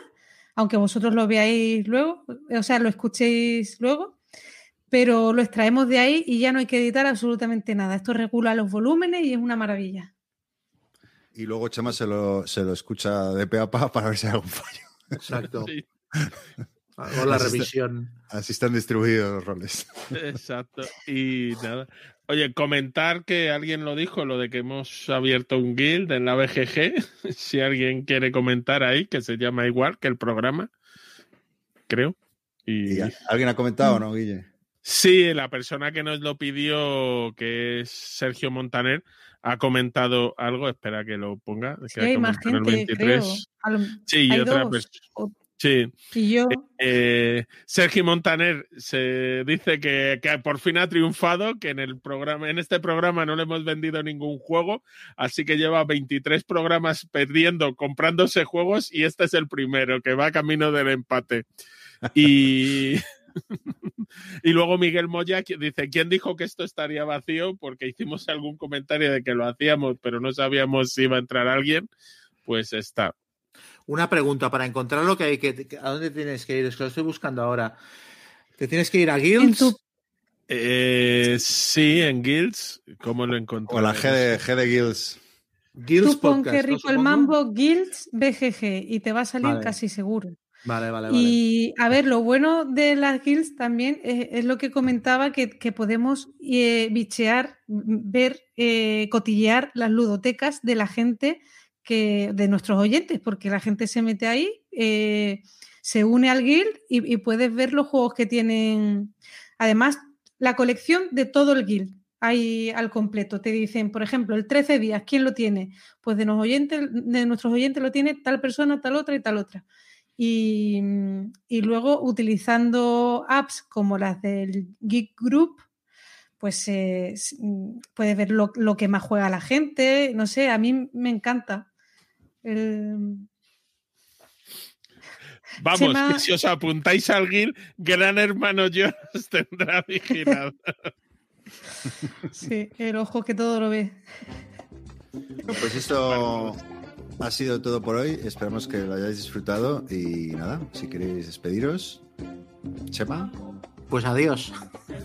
B: aunque vosotros lo veáis luego, o sea, lo escuchéis luego, pero lo extraemos de ahí y ya no hay que editar absolutamente nada. Esto regula los volúmenes y es una maravilla.
A: Y luego Chema se lo, se lo escucha de pe a pa para ver si hay algún fallo.
C: Exacto.
D: Sí,
C: Hago la
A: Así está.
C: revisión.
A: Así están distribuidos los roles.
D: exacto. Y nada. Oye, comentar que alguien lo dijo, lo de que hemos abierto un guild en la BGG. Si alguien quiere comentar ahí, que se llama igual que el programa, creo. Y,
A: ¿Y ¿Alguien ha comentado o no, Guille?
D: Sí, la persona que nos lo pidió, que es Sergio Montaner, ha comentado algo. Espera que lo ponga. que
B: Sí,
D: ha
B: hay más gente, creo.
D: 23.
B: A lo-
D: Sí, y otra
B: dos.
D: persona.
B: O-
D: Sí,
B: Y yo,
D: eh, Sergio Montaner se dice que, que por fin ha triunfado, que en el programa, en este programa no le hemos vendido ningún juego, así que lleva 23 programas perdiendo, comprándose juegos, y este es el primero, que va camino del empate. Y, y luego Miguel Moya dice, ¿quién dijo que esto estaría vacío? Porque hicimos algún comentario de que lo hacíamos, pero no sabíamos si iba a entrar alguien. Pues está.
C: Una pregunta para encontrar lo que hay que. ¿A dónde tienes que ir? Es que lo estoy buscando ahora. ¿Te tienes que ir a
B: en
C: Guilds?
B: tu
D: Eh, sí, en Guilds, ¿cómo lo encontré?
A: O la G de, G de Guilds.
C: Guilds
B: Tú pon
C: Podcast,
B: que
C: ¿no?
B: rico el mambo Guilds BGG y te va a salir
C: Vale.
B: casi seguro.
C: Vale, vale, vale.
B: Y a ver, lo bueno de las guilds también es, es lo que comentaba, que, que podemos eh, bichear, ver, eh, cotillear las ludotecas de la gente, que, de nuestros oyentes, porque la gente se mete ahí, eh, se une al guild y, puedes ver los juegos que tienen. Además, la colección de todo el guild. Ahí al completo. Te dicen, por ejemplo, el 13 días, ¿quién lo tiene? Pues de, los oyentes, de nuestros oyentes lo tiene tal persona, tal otra y tal otra. Y, y luego utilizando apps como las del Geek Group, pues eh, mm, puedes ver lo, lo que más juega la gente. No sé, a mí me encanta. El-
D: Vamos,
B: Chema-
D: que si os apuntáis al guild, Gran Hermano yo os tendrá vigilado.
B: sí, el ojo que todo lo ve.
A: Pues esto ha sido todo por hoy. Esperamos que lo hayáis disfrutado. Y nada, si queréis despediros, Chema.
C: Pues adiós.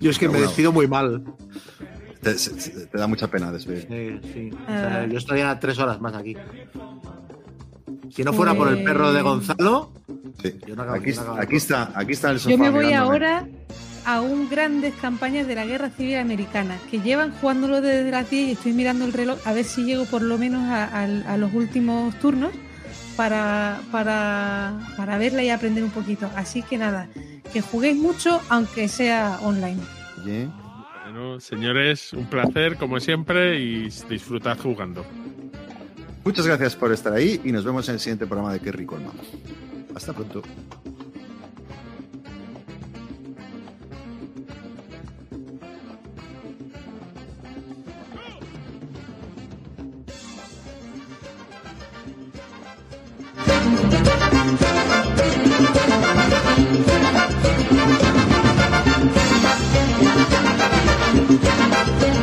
C: Yo es que me despido muy mal.
A: Te, te da mucha pena despedir.
C: Sí, sí. O
B: Ah.
C: sea, yo estaría tres horas más aquí. Si no fuera por el perro de
B: Pues-
C: Gonzalo,
A: Sí.
C: Yo no acabo-
A: Aquí,
C: yo no acabo.
A: aquí está, aquí está el sofá.
B: Yo me voy
A: mirándome.
B: ahora a un grandes campañas de la Guerra Civil Americana, que llevan jugándolo desde las 10 y estoy mirando el reloj a ver si llego por lo menos a, a- a los últimos turnos para, para, para verla y aprender un poquito. Así que nada, que juguéis mucho aunque sea online.
A: Oye,
D: bueno, señores, un placer como siempre y disfrutad jugando.
A: Muchas gracias por estar ahí y nos vemos en el siguiente programa de Qué rico. Hasta pronto.
E: Yeah.